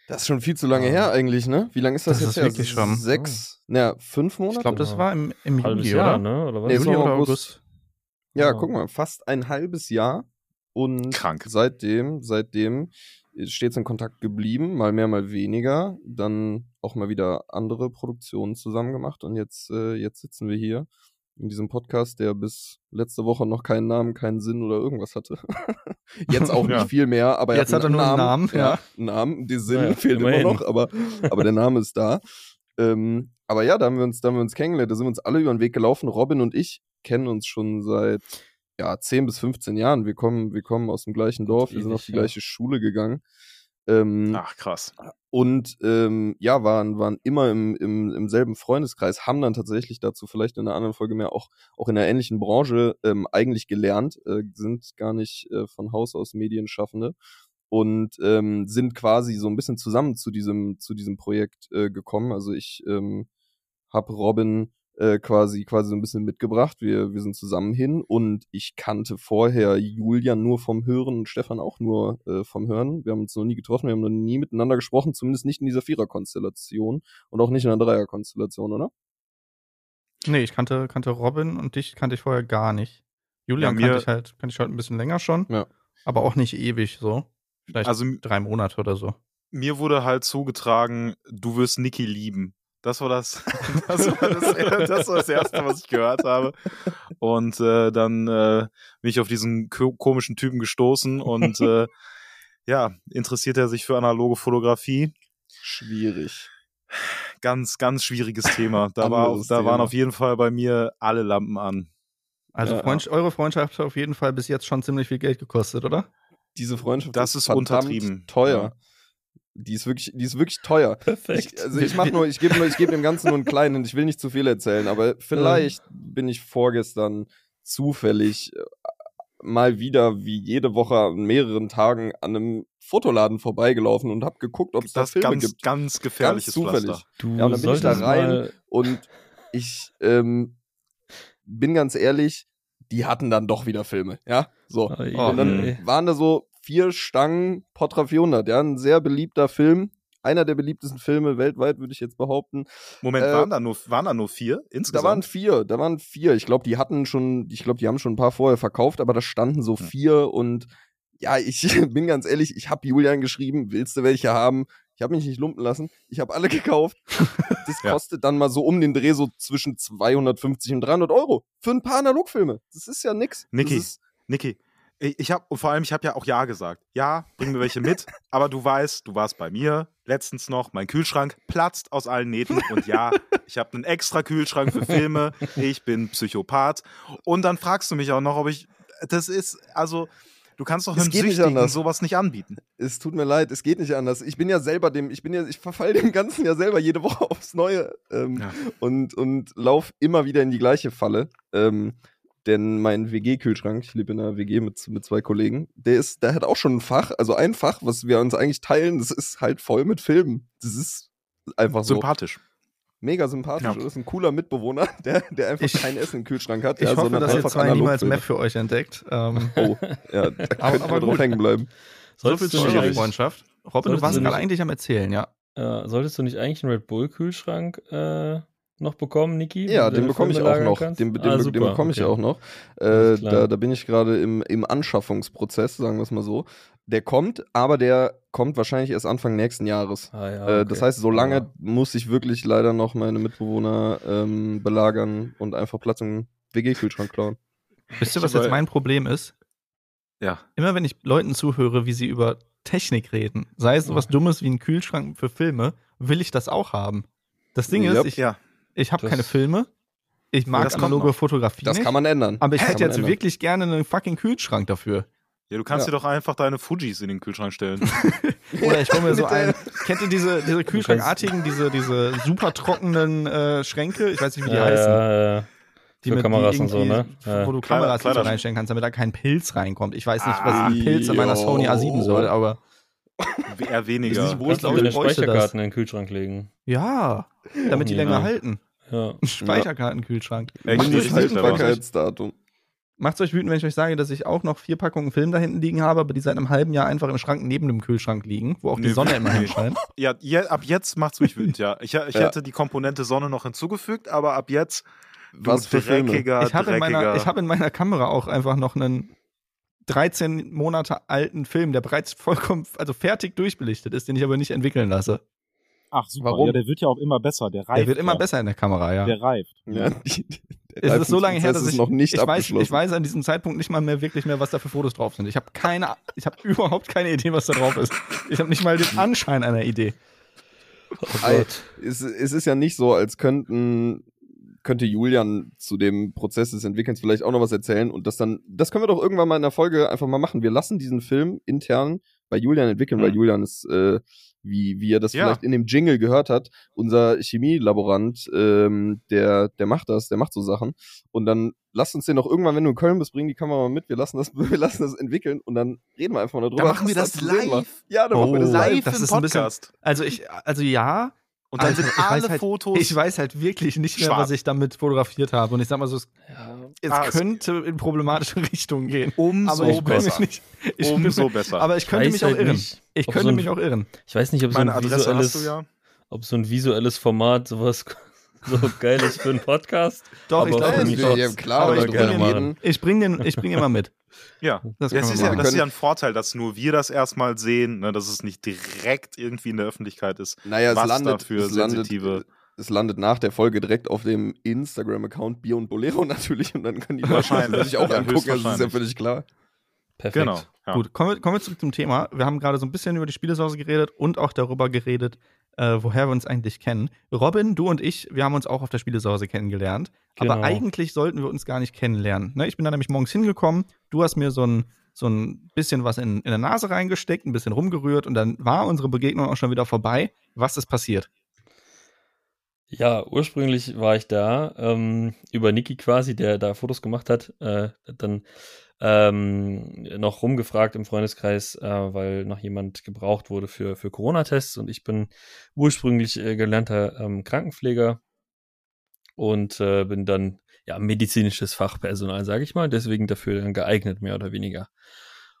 Das ist schon viel zu lange Ja. her eigentlich, ne? Wie lange ist das, Das jetzt ist her? wirklich schon- Sechs, na, fünf Monate? Ich glaube, das Genau. war im, im Halbes Juli, Jahr, oder? ne? Oder was? Nee, Juli oder August. August? Ja, Ah. guck mal, fast ein halbes Jahr. Und Krank. seitdem, seitdem stets in Kontakt geblieben, mal mehr, mal weniger. Dann auch mal wieder andere Produktionen zusammen gemacht. Und jetzt, äh, jetzt sitzen wir hier in diesem Podcast, der bis letzte Woche noch keinen Namen, keinen Sinn oder irgendwas hatte. *laughs* jetzt auch *laughs* Ja. nicht viel mehr, aber Jetzt hat er nur einen Namen, ja. einen Namen, die Sinn Naja, fehlt immerhin. immer noch, aber, aber der Name ist da. Ähm, aber ja, da haben wir uns, da haben wir uns kennengelernt, da sind wir uns alle über den Weg gelaufen. Robin und ich kennen uns schon seit ja, 10 bis 15 Jahren. Wir kommen, wir kommen aus dem gleichen Dorf, wir sind auf die gleiche Schule gegangen. Ähm, Ach, krass. und ähm, ja, waren, waren immer im, im, im selben Freundeskreis, haben dann tatsächlich dazu vielleicht in einer anderen Folge mehr auch, auch in einer ähnlichen Branche ähm, eigentlich gelernt, äh, sind gar nicht äh, von Haus aus Medienschaffende und ähm, sind quasi so ein bisschen zusammen zu diesem, zu diesem Projekt äh, gekommen. Also ich ähm, habe Robin äh, quasi quasi so ein bisschen mitgebracht. Wir, wir sind zusammen hin und ich kannte vorher Julian nur vom Hören und Stefan auch nur äh, vom Hören. Wir haben uns noch nie getroffen, wir haben noch nie miteinander gesprochen, zumindest nicht in dieser Viererkonstellation und auch nicht in einer Dreierkonstellation, oder? Nee, ich kannte, kannte Robin und dich kannte ich vorher gar nicht. Julian Ja, mir- kannte ich halt, kannte ich halt ein bisschen länger schon. Ja. Aber auch nicht ewig so. Vielleicht Also drei Monate oder so. mir wurde halt zugetragen, du wirst Niki lieben. Das war das, *laughs* das war das, das war das erste, was ich gehört habe. Und äh, dann äh, bin ich auf diesen ko komischen Typen gestoßen und äh, *laughs* ja, interessiert er sich für analoge Fotografie. Schwierig. Ganz, ganz schwieriges Thema. Da, war, da waren auf jeden Fall bei mir alle Lampen an. Also Ja. Freund, eure Freundschaft hat auf jeden Fall bis jetzt schon ziemlich viel Geld gekostet, oder? Diese Freundschaft Das ist verdammt untertrieben. teuer. Ja. Die ist wirklich, die ist wirklich teuer. Perfekt. Ich, also ich mach nur, ich gebe nur, ich gebe dem Ganzen nur einen kleinen, ich will nicht zu viel erzählen, aber *laughs* vielleicht bin ich vorgestern zufällig äh, mal wieder wie jede Woche an mehreren Tagen an einem Fotoladen vorbeigelaufen und habe geguckt, ob es da Filme ganz, gibt. ganz gefährliches zufällig. Pflaster. Du Ja, und dann bin ich da rein. mal- Und ich ähm, bin ganz ehrlich, die hatten dann doch wieder Filme, ja, so. Oh, Und dann waren da so vier Stangen Portra 400, ja, ein sehr beliebter Film. Einer der beliebtesten Filme weltweit, würde ich jetzt behaupten. Moment, Äh, waren, da nur, waren da nur vier Da insgesamt? waren vier, da waren vier. Ich glaube, die hatten schon, ich glaube, die haben schon ein paar vorher verkauft, aber da standen so Hm. vier und ja, ich *laughs* bin ganz ehrlich, ich habe Julian geschrieben, willst du welche haben? Ich habe mich nicht lumpen lassen. Ich habe alle *laughs* gekauft. Das *laughs* Ja. kostet dann mal so um den Dreh so zwischen 250 und 300 Euro für ein paar Analogfilme. Das ist ja nix. Niki. Niki, ich, habe und vor allem, ich habe ja auch Ja gesagt. Ja, bring mir welche mit, *laughs* aber du weißt, du warst bei mir letztens noch, mein Kühlschrank platzt aus allen Nähten und ja, *laughs* ich habe einen extra Kühlschrank für Filme, ich bin Psychopath und dann fragst du mich auch noch, ob ich, das ist, also, du kannst doch einem nicht Süchtigen anders. sowas nicht anbieten. es tut mir leid, es geht nicht anders. Ich bin ja selber dem, ich bin ja, ich verfall dem Ganzen ja selber jede Woche aufs Neue ähm, Ja. und, und lauf immer wieder in die gleiche Falle. Ähm, denn mein WG-Kühlschrank, ich lebe in einer WG mit, mit zwei Kollegen, der ist, der hat auch schon ein Fach, also ein Fach, was wir uns eigentlich teilen, das ist halt voll mit Filmen. Das ist einfach so Sympathisch. mega sympathisch. Ja. Das ist ein cooler Mitbewohner, *laughs* der, der einfach Ich- kein Essen im Kühlschrank hat. Ich der, hoffe, dass ihr zwei niemals. Meth für euch entdeckt. Ähm, *laughs* Oh, ja, da *laughs* aber wir drauf hängen bleiben. so Solltest viel du zu nicht eurer eigentlich- Freundschaft. Robin, du solltest warst du gerade nicht- eigentlich am Erzählen, ja. Äh, solltest du nicht eigentlich einen Red Bull-Kühlschrank äh, noch bekommen, Niki? Ja, den bekomme ich auch noch. kannst? Den, den, Ah, den bekomme ich okay. auch noch. Äh, da, da bin ich gerade im, im Anschaffungsprozess, sagen wir es mal so. Der kommt, aber der kommt wahrscheinlich erst Anfang nächsten Jahres. Ah, ja, Äh, das okay. heißt, so lange Aber- muss ich wirklich leider noch meine Mitbewohner ähm, belagern und einfach Platz im WG-Kühlschrank klauen. *laughs* Wisst ihr, was jetzt mein Problem ist? Ja. Immer wenn ich Leuten zuhöre, wie sie über Technik reden, sei es sowas Dummes wie ein Kühlschrank für Filme, will ich das auch haben. Das Ding Yep. ist, ich, Ja. Ich habe Das- keine Filme, ich mag das kommt analoge. Fotografie Das nicht, kann man ändern. aber ich Das hätte jetzt ändern. wirklich gerne einen fucking Kühlschrank dafür. Ja, du kannst Ja. dir doch einfach deine Fujis in den Kühlschrank stellen. *laughs* Oder ich hole mir so Mit der- ein, kennt ihr diese, diese Kühlschrankartigen, diese, diese super trockenen äh, Schränke, ich weiß nicht, wie die ja, heißen. ja, ja. Die Für mit- Kameras die und so, irgendwie- ne? Ja. Wo du Kleider- Kameras so Kleiderschrank. reinstellen kannst, damit da kein Pilz reinkommt. Ich weiß nicht, was Ah, ein Pilz in meiner. Sony A7 soll, aber Eher Ist weniger. nicht wohl- ich glaube, deine ich das. Speicherkarten in den Kühlschrank legen. Ja, damit die länger halten. Ja. *laughs* Speicherkartenkühlschrank. Macht euch, euch, Haltbarkeitsdatum. macht's euch wütend, wenn ich euch sage, dass ich auch noch vier Packungen Film da hinten liegen habe, aber die seit einem halben Jahr einfach im Schrank neben dem Kühlschrank liegen, wo auch die Nee, Sonne immer hinscheint. Ja, je, ab jetzt macht's mich wütend, ja. Ich, ich Ja. hätte die Komponente Sonne noch hinzugefügt, aber ab jetzt du Was für Filme? dreckiger, Ich habe in, meiner- ich hab in meiner Kamera auch einfach noch einen 13 Monate alten Film, der bereits vollkommen, also fertig durchbelichtet ist, den ich aber nicht entwickeln lasse. Ach, super. Warum? Ja, der wird ja auch immer besser. Der reift. Der wird immer ja. besser in der Kamera, ja. Der reift. Ja, *laughs* Es ist so lange her, dass ich, noch nicht ich, weiß, abgeschlossen. ich weiß an diesem Zeitpunkt nicht mal mehr wirklich mehr, was da für Fotos drauf sind. Ich habe keine, ich habe *laughs* überhaupt keine Idee, was da drauf ist. Ich habe nicht mal den Anschein einer Idee. Oh es, es ist ja nicht so, als könnten könnte Julian zu dem Prozess des Entwickelns vielleicht auch noch was erzählen und das dann, das können wir doch irgendwann mal in der Folge einfach mal machen. Wir lassen diesen Film intern bei Julian entwickeln, weil Mhm. Julian ist, äh, wie, wie er das Ja. vielleicht in dem Jingle gehört hat, unser Chemielaborant, ähm, der, der macht das, der macht so Sachen. Und dann lasst uns den noch irgendwann, wenn du in Köln bist, bring die Kamera mal mit, wir lassen das, *laughs* wir lassen das entwickeln und dann reden wir einfach mal darüber. Dann machen wir das da zu sehen war. live. Ja, dann machen wir das Oh, live. Live das im ist ein bisschen- Podcast. Also ich, also ja, Und dann Also, sind *laughs* ich weiß alle halt- Fotos. ich weiß halt wirklich nicht mehr, Schwarz. was ich damit fotografiert habe. Und ich sag mal so, es, Ja. es Ah, es- könnte in problematische *laughs* Richtungen gehen. umso Aber ich bin besser. nicht. Ich bin umso mir, besser. aber ich könnte weiß mich auch halt irren. nicht, Ich könnte so ein- mich auch irren. Ich weiß nicht, ob so ein Adresse visuelles, ja. ob so ein visuelles Format sowas *laughs* so geil ist für einen Podcast. Doch, Aber ich glaube, für ich, mich ja, auch- ja, klar, aber aber ich bringe den- jeden. ich bringe den, ich bringe immer mit. Ja, Das man ist ja, das ist ja ein Vorteil, dass nur wir das erstmal sehen, ne, dass es nicht direkt irgendwie in der Öffentlichkeit ist. Naja, es was landet, für es landet, sensitive. es landet nach der Folge direkt auf dem Instagram-Account Bier und Bolero *laughs* natürlich und dann können die Wahrscheinlich. Sich auch Ja, angucken, das ist ja völlig klar. Perfekt. Genau. Ja. Gut, kommen wir, kommen wir zurück zum Thema. Wir haben gerade so ein bisschen über die Spielesause geredet und auch darüber geredet, äh, woher wir uns eigentlich kennen. Robin, du und ich, wir haben uns auch auf der Spielesause kennengelernt. Aber Genau. eigentlich sollten wir uns gar nicht kennenlernen. Ne? Ich bin da nämlich morgens hingekommen, du hast mir so ein, so ein bisschen was in, in der Nase reingesteckt, ein bisschen rumgerührt und dann war unsere Begegnung auch schon wieder vorbei. Was ist passiert? Ja, ursprünglich war ich da, ähm, über Niki quasi, der da Fotos gemacht hat, äh, dann ähm, noch rumgefragt im Freundeskreis, äh, weil noch jemand gebraucht wurde für, für Corona-Tests und ich bin ursprünglich äh, gelernter ähm, Krankenpfleger und äh, bin dann ja medizinisches Fachpersonal, sage ich mal, deswegen dafür dann geeignet, mehr oder weniger.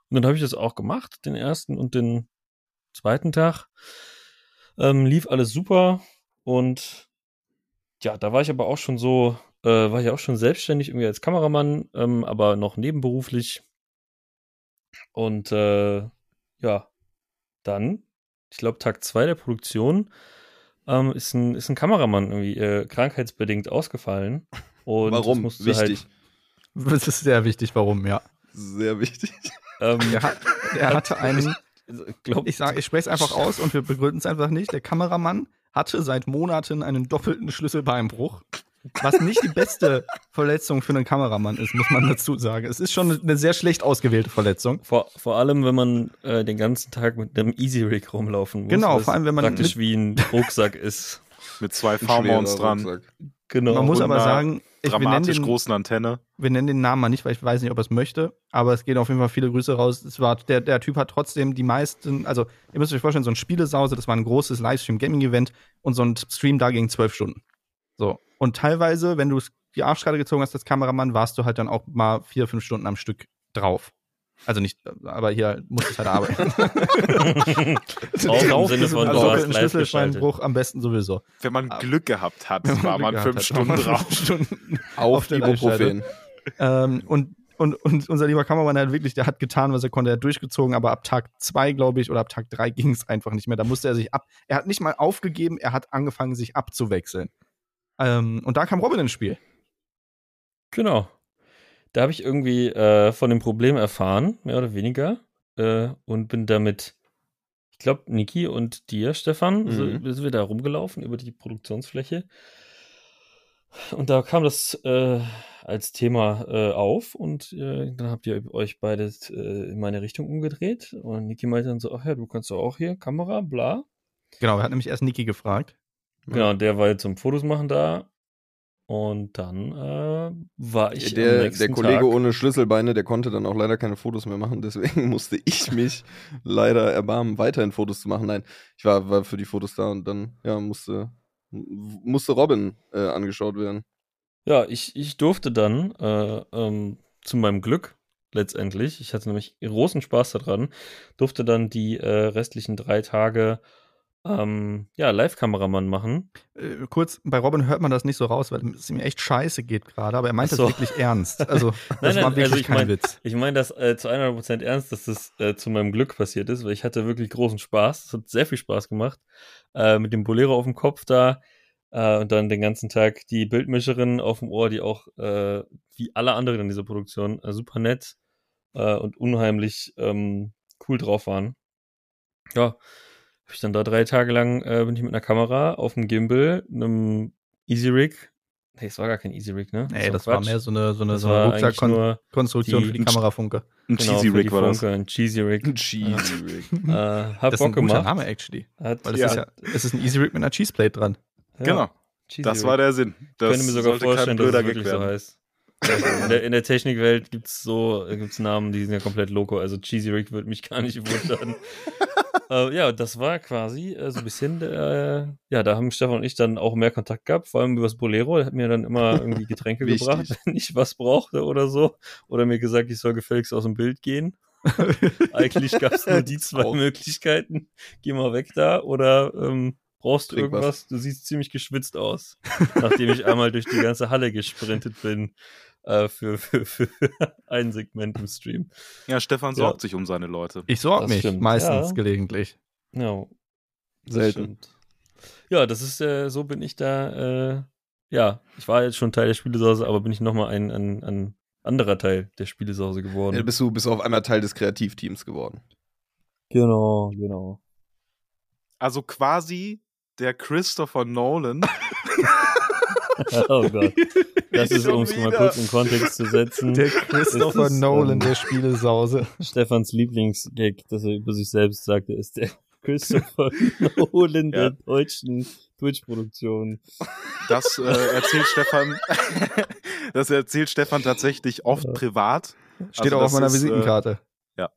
Und dann habe ich das auch gemacht, den ersten und den zweiten Tag. Ähm, lief alles super und ja, da war ich aber auch schon so, äh, war ich auch schon selbstständig irgendwie als Kameramann, ähm, aber noch nebenberuflich. Und äh, ja, dann, ich glaube, Tag zwei der Produktion ähm, ist, ein, ist ein Kameramann irgendwie äh, krankheitsbedingt ausgefallen. *laughs* Und das Warum? musste Wichtig. Das ist sehr wichtig, warum, ja. Sehr wichtig. Halt, ähm, Er, hat, er hatte *laughs* einen, glaub, ich sage, ich spreche es einfach aus und wir begründen es einfach nicht. Der Kameramann hatte seit Monaten einen doppelten Schlüsselbeinbruch, was nicht die beste Verletzung für einen Kameramann ist, muss man dazu sagen. Es ist schon eine sehr schlecht ausgewählte Verletzung. Vor, vor allem, wenn man äh, den ganzen Tag mit einem Easy Rig rumlaufen muss. Genau, vor allem, wenn man praktisch wie ein Rucksack ist. *laughs* Mit zwei schwerer dran. Rucksack. Genau. Man muss aber sagen, ich, wir, nennen Dramatisch den, großen Antenne. wir nennen den Namen mal nicht, weil ich weiß nicht, ob er es möchte, aber es gehen auf jeden Fall viele Grüße raus. Es war, der, der Typ hat trotzdem die meisten, also ihr müsst euch vorstellen, so ein Spielesause, das war ein großes Livestream-Gaming-Event und so ein Stream da ging zwölf Stunden. So. Und teilweise, wenn du die Arschkarte gezogen hast als Kameramann, warst du halt dann auch mal vier, fünf Stunden am Stück drauf. Also nicht, aber hier muss ich halt arbeiten. *laughs* Auch im Sinne von, also du Schlüsselbeinbruch am besten sowieso. Wenn man. Glück gehabt hat, Wenn war man fünf Stunden man drauf. Stunden Auf, auf der Ibuprofen. Ähm, und, und, und unser lieber Kameramann, hat wirklich, der hat getan, was er konnte. Er hat durchgezogen, aber ab Tag zwei, glaube ich, oder ab Tag drei ging es einfach nicht mehr. Da musste er sich ab. Er hat nicht mal aufgegeben, er hat angefangen, sich abzuwechseln. Ähm, und da kam Robin ins Spiel. Genau. Da habe ich irgendwie äh, von dem Problem erfahren, mehr oder weniger, äh, und bin damit, ich glaube, Niki und dir, Stefan, Mhm. so, sind wir da rumgelaufen über die Produktionsfläche. Und da kam das äh, als Thema äh, auf und äh, dann habt ihr euch beide äh, in meine Richtung umgedreht und Niki meinte dann so, ach ja, du kannst doch auch hier Kamera, bla. Genau, er hat nämlich erst Niki gefragt. Genau, der war jetzt zum Fotos machen da und dann äh, war ich Der, der Kollege Tag, ohne Schlüsselbeine, der konnte dann auch leider keine Fotos mehr machen, deswegen *laughs* musste ich mich leider erbarmen, weiterhin Fotos zu machen. Nein, ich war, war für die Fotos da und dann ja, musste, musste Robin äh, angeschaut werden. Ja, ich, ich durfte dann äh, ähm, zu meinem Glück letztendlich, ich hatte nämlich großen Spaß daran, durfte dann die äh, restlichen drei Tage ähm, ja, Live-Kameramann machen. Äh, kurz, bei Robin hört man das nicht so raus, weil es ihm echt scheiße geht gerade, aber er meint so. das wirklich ernst. *laughs* Also, das nein, war wirklich also ich kein mein- Witz. Ich meine das äh, zu 100% ernst, dass das äh, zu meinem Glück passiert ist, weil ich hatte wirklich großen Spaß. Es hat sehr viel Spaß gemacht. Äh, mit dem Bolero auf dem Kopf da äh, und dann den ganzen Tag die Bildmischerin auf dem Ohr, die auch äh, wie alle anderen in dieser Produktion super nett und unheimlich ähm, cool drauf waren. Ja, habe ich dann da drei Tage lang äh, bin ich mit einer Kamera auf dem Gimbal, einem Easy Rig. Nee, es war gar kein Easy Rig, ne? Nee, war das war mehr so eine, so eine, Das so eine Rucksackkonstruktion für die Kamerafunke. Ein genau, Cheesy für Rig die war das. Funke, Ein Cheesy Rig. Cheesy Rig. *laughs* Äh, hat Das ist Bock ein guter gemacht. Name, actually. Hat, Weil das Ja. ist ja, es ist ein Easy Rig mit einer Cheeseplate dran. ja, Genau, Cheesy das Rig. war der Sinn. Das Ich könnte mir sogar sollte vorstellen, kein dass es blöder wirklich so heißt. In, der, in der Technikwelt gibt's so gibt's Namen, die sind ja komplett loco. Also Cheesy Rig würde mich gar nicht wundern. *laughs* äh, ja, das war quasi äh, so ein bisschen, äh, ja, da haben Stefan und ich dann auch mehr Kontakt gehabt, vor allem übers Bolero. Der hat mir dann immer irgendwie Getränke gebracht, wenn ich was brauchte oder so. Oder mir gesagt, ich soll gefälligst aus dem Bild gehen. *laughs* Eigentlich gab's nur die zwei. Möglichkeiten. Geh mal weg da oder ähm, brauchst du Trink was. irgendwas? Du siehst ziemlich geschwitzt aus. Nachdem ich einmal durch die ganze Halle gesprintet bin äh, für, für, für *laughs* ein Segment im Stream. Ja, Stefan Ja. sorgt sich um seine Leute. Ich sorge mich stimmt, meistens ja. gelegentlich. Ja, das Selten. stimmt. Ja, das ist, äh, so bin ich da, äh, ja, ich war jetzt schon Teil der Spielesause, aber bin ich nochmal ein, ein, ein anderer Teil der Spielesause geworden. Ja, bist du bist auf einmal Teil des Kreativteams geworden. genau, genau. Also quasi der Christopher Nolan. *laughs* *laughs* oh Gott. Das ist, um es mal kurz in Kontext zu setzen, Der Christopher Nolan ähm, der Spielesause. *laughs* Stefans Lieblingsgag, das er über sich selbst sagte, ist der *laughs* Christopher Nolan der Ja. deutschen Twitch-Produktion. Das äh, erzählt Stefan. das erzählt Stefan tatsächlich oft Ja. privat. Steht Also auch auf meiner ist, äh, Visitenkarte. ja.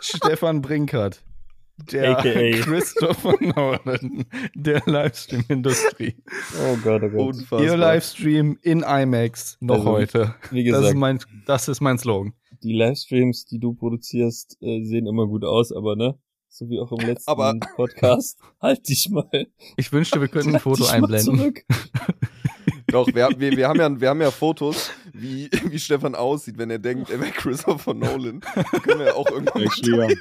Stefan Brinkert. Der AKA. *laughs* Christopher Nolan der Livestream-Industrie. Oh Gott, oh Gott. Unfassbar. Ihr Livestream in IMAX noch Also, heute. Wie Das gesagt, ist, mein, das ist mein Slogan. die Livestreams, die du produzierst, äh, sehen immer gut aus, aber ne? So wie auch im letzten Aber- Podcast. *laughs* Halt dich mal. Ich wünschte, wir könnten ein Halt Foto einblenden. *laughs* Doch, wir, wir, wir, haben ja, wir haben ja Fotos, wie, wie Stefan aussieht, wenn er denkt, er wäre Christopher Nolan. Können wir ja auch irgendwann mal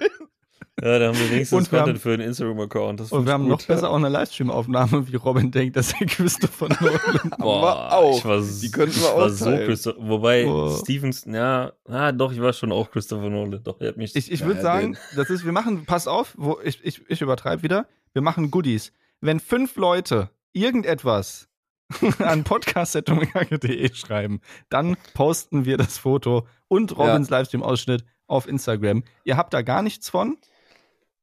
ja. Ja, da haben wir wenigstens Und wir Content haben- für den Instagram-Account. Und wir haben ich noch gut. besser auch eine Livestream-Aufnahme, wie Robin denkt, dass er Christopher Nolan *laughs* wir auch. Ich war, Die könnten wir war so. Christopher, wobei Oh. Stevens, ja, ah, doch, ich war schon auch Christopher Nolan. Doch, er hat mich. Ich, ich Ja, würde sagen, das ist, wir machen, pass auf, wo, ich, ich, ich übertreibe wieder, wir machen Goodies. Wenn fünf Leute irgendetwas *laughs* an podcast.domikake.de schreiben, dann posten wir das Foto und Robins Livestream-Ausschnitt auf Instagram. Ihr habt da gar nichts von,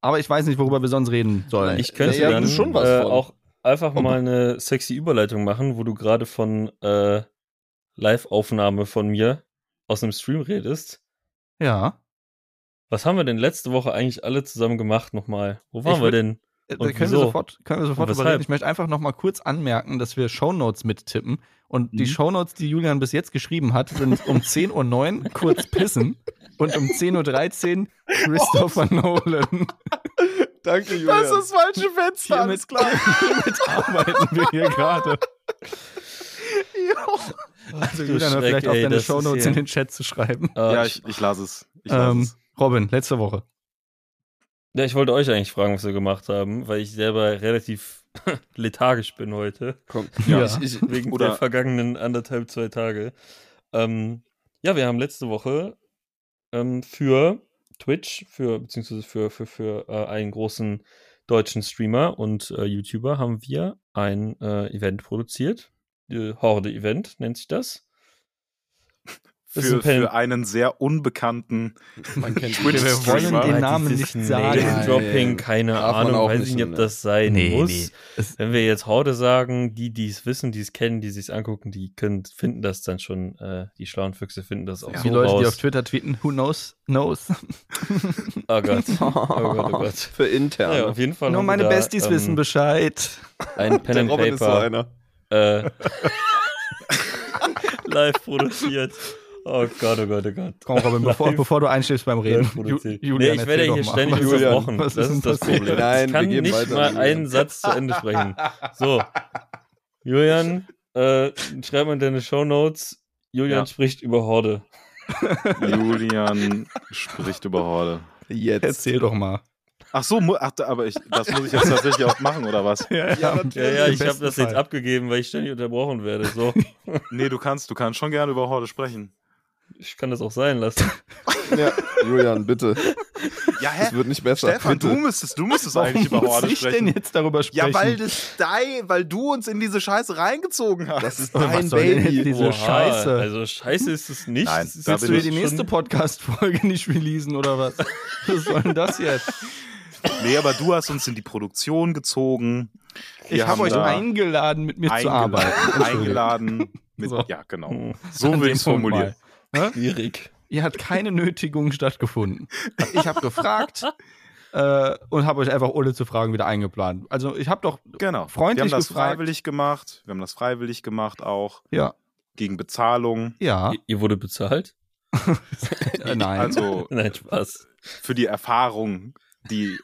aber ich weiß nicht, worüber wir sonst reden sollen. ich könnte Ja, dann schon was äh, auch einfach mal eine sexy Überleitung machen, wo du gerade von äh, Live-Aufnahme von mir aus einem Stream redest. ja. Was haben wir denn letzte Woche eigentlich alle zusammen gemacht nochmal? Wo waren Ich wir würd- denn? Da können wir sofort, können wir sofort Und drüber weshalb? reden. Ich möchte einfach noch mal kurz anmerken, dass wir Shownotes mittippen. Und die Mhm. Shownotes, die Julian bis jetzt geschrieben hat, sind *laughs* um 10.09 Uhr kurz pissen und um 10.13 Uhr Christopher Nolan. *laughs* Danke, Julian. Das ist das falsche Fenster, Hiermit, hiermit arbeiten wir hier gerade. Also du Julian, Schreck, vielleicht auf ey, deine das ist Shownotes in den Chat zu schreiben. Ah, Ja, ich, ich lasse es. Ich lasse Ähm, es. Robin, letzte Woche. Ja, ich wollte euch eigentlich fragen, was wir gemacht haben, weil ich selber relativ *laughs* lethargisch bin heute. Komm. Ja. Ich, ich, Wegen Oder- der vergangenen anderthalb, zwei Tage. Ähm, ja, wir haben letzte Woche ähm, für Twitch, für, beziehungsweise für, für, für äh, einen großen deutschen Streamer und äh, YouTuber haben wir ein äh, Event produziert. Äh, Horde-Event nennt sich das. Das ist Für, ein für einen sehr unbekannten man kennt Twitch- Wir wollen den Namen nicht sagen. Name-Dropping, Nein. keine Darf Ahnung, auch weiß nicht ich nicht, ob so, das sein Nee, muss. nee. Wenn wir jetzt Horde sagen, die, die es wissen, die es kennen, die es angucken, die können, finden das dann schon, äh, die schlauen Füchse finden das auch Die so Leute, raus. die auf Twitter tweeten, who knows, knows. *laughs* oh Gott, *laughs* oh Gott, oh Gott. Für intern. Ja, auf jeden Fall. Nur meine da, Besties ähm, wissen Bescheid. Ein Pen Der and Robin ist so Paper einer. äh, *laughs* live produziert. Oh Gott, oh Gott, oh Gott. Komm, Robin, bevor, bevor du einschläfst beim Reden. live produziert. Ju- nee, Julian, ich werde hier ständig unterbrochen. Das ist das? Problem. Nein, ich kann wir geben nicht weiter, mal Julian. einen Satz zu Ende sprechen. So. Julian, äh, schreib mal in deine Shownotes. Julian Ja. spricht über Horde. Julian spricht über Horde. Jetzt. Erzähl doch mal. Ach so, ach, aber ich, das muss ich jetzt tatsächlich auch machen, oder was? Ja, Ja, Ja, ja, ich habe das jetzt Fall. abgegeben, weil ich ständig unterbrochen werde. So, Nee, du kannst, du kannst schon gerne über Horde sprechen. Ich kann das auch sein lassen. Ja, Julian, bitte. Ja, Es wird nicht besser. Stefan, bitte. du müsstest, du müsstest Warum eigentlich über Horde ich denn jetzt darüber sprechen? Ja, weil das dein, weil du uns in diese Scheiße reingezogen hast. Das ist dein soll denn Baby. diese Oha, Scheiße? Also Scheiße ist es nicht. Nein, Willst du ich die nächste Podcast-Folge nicht releasen oder was? Was soll denn das jetzt? nee, aber du hast uns in die Produktion gezogen. Ich Wir habe haben euch eingeladen, mit mir zu arbeiten. Eingeladen. Mit, So. Ja, genau. Hm, So dem ich es formulieren. Schwierig. Hier hat keine Nötigung stattgefunden. Ich habe gefragt *laughs* äh, und habe euch einfach ohne zu fragen wieder eingeplant. Also ich habe doch, Genau. Freundlich wir haben das gefragt. freiwillig gemacht. Wir haben das freiwillig gemacht auch. ja, Gegen Bezahlung. ja, Ihr, ihr wurde bezahlt? *laughs* äh, nein. Also *laughs* Nein, Spaß. für die Erfahrung, die.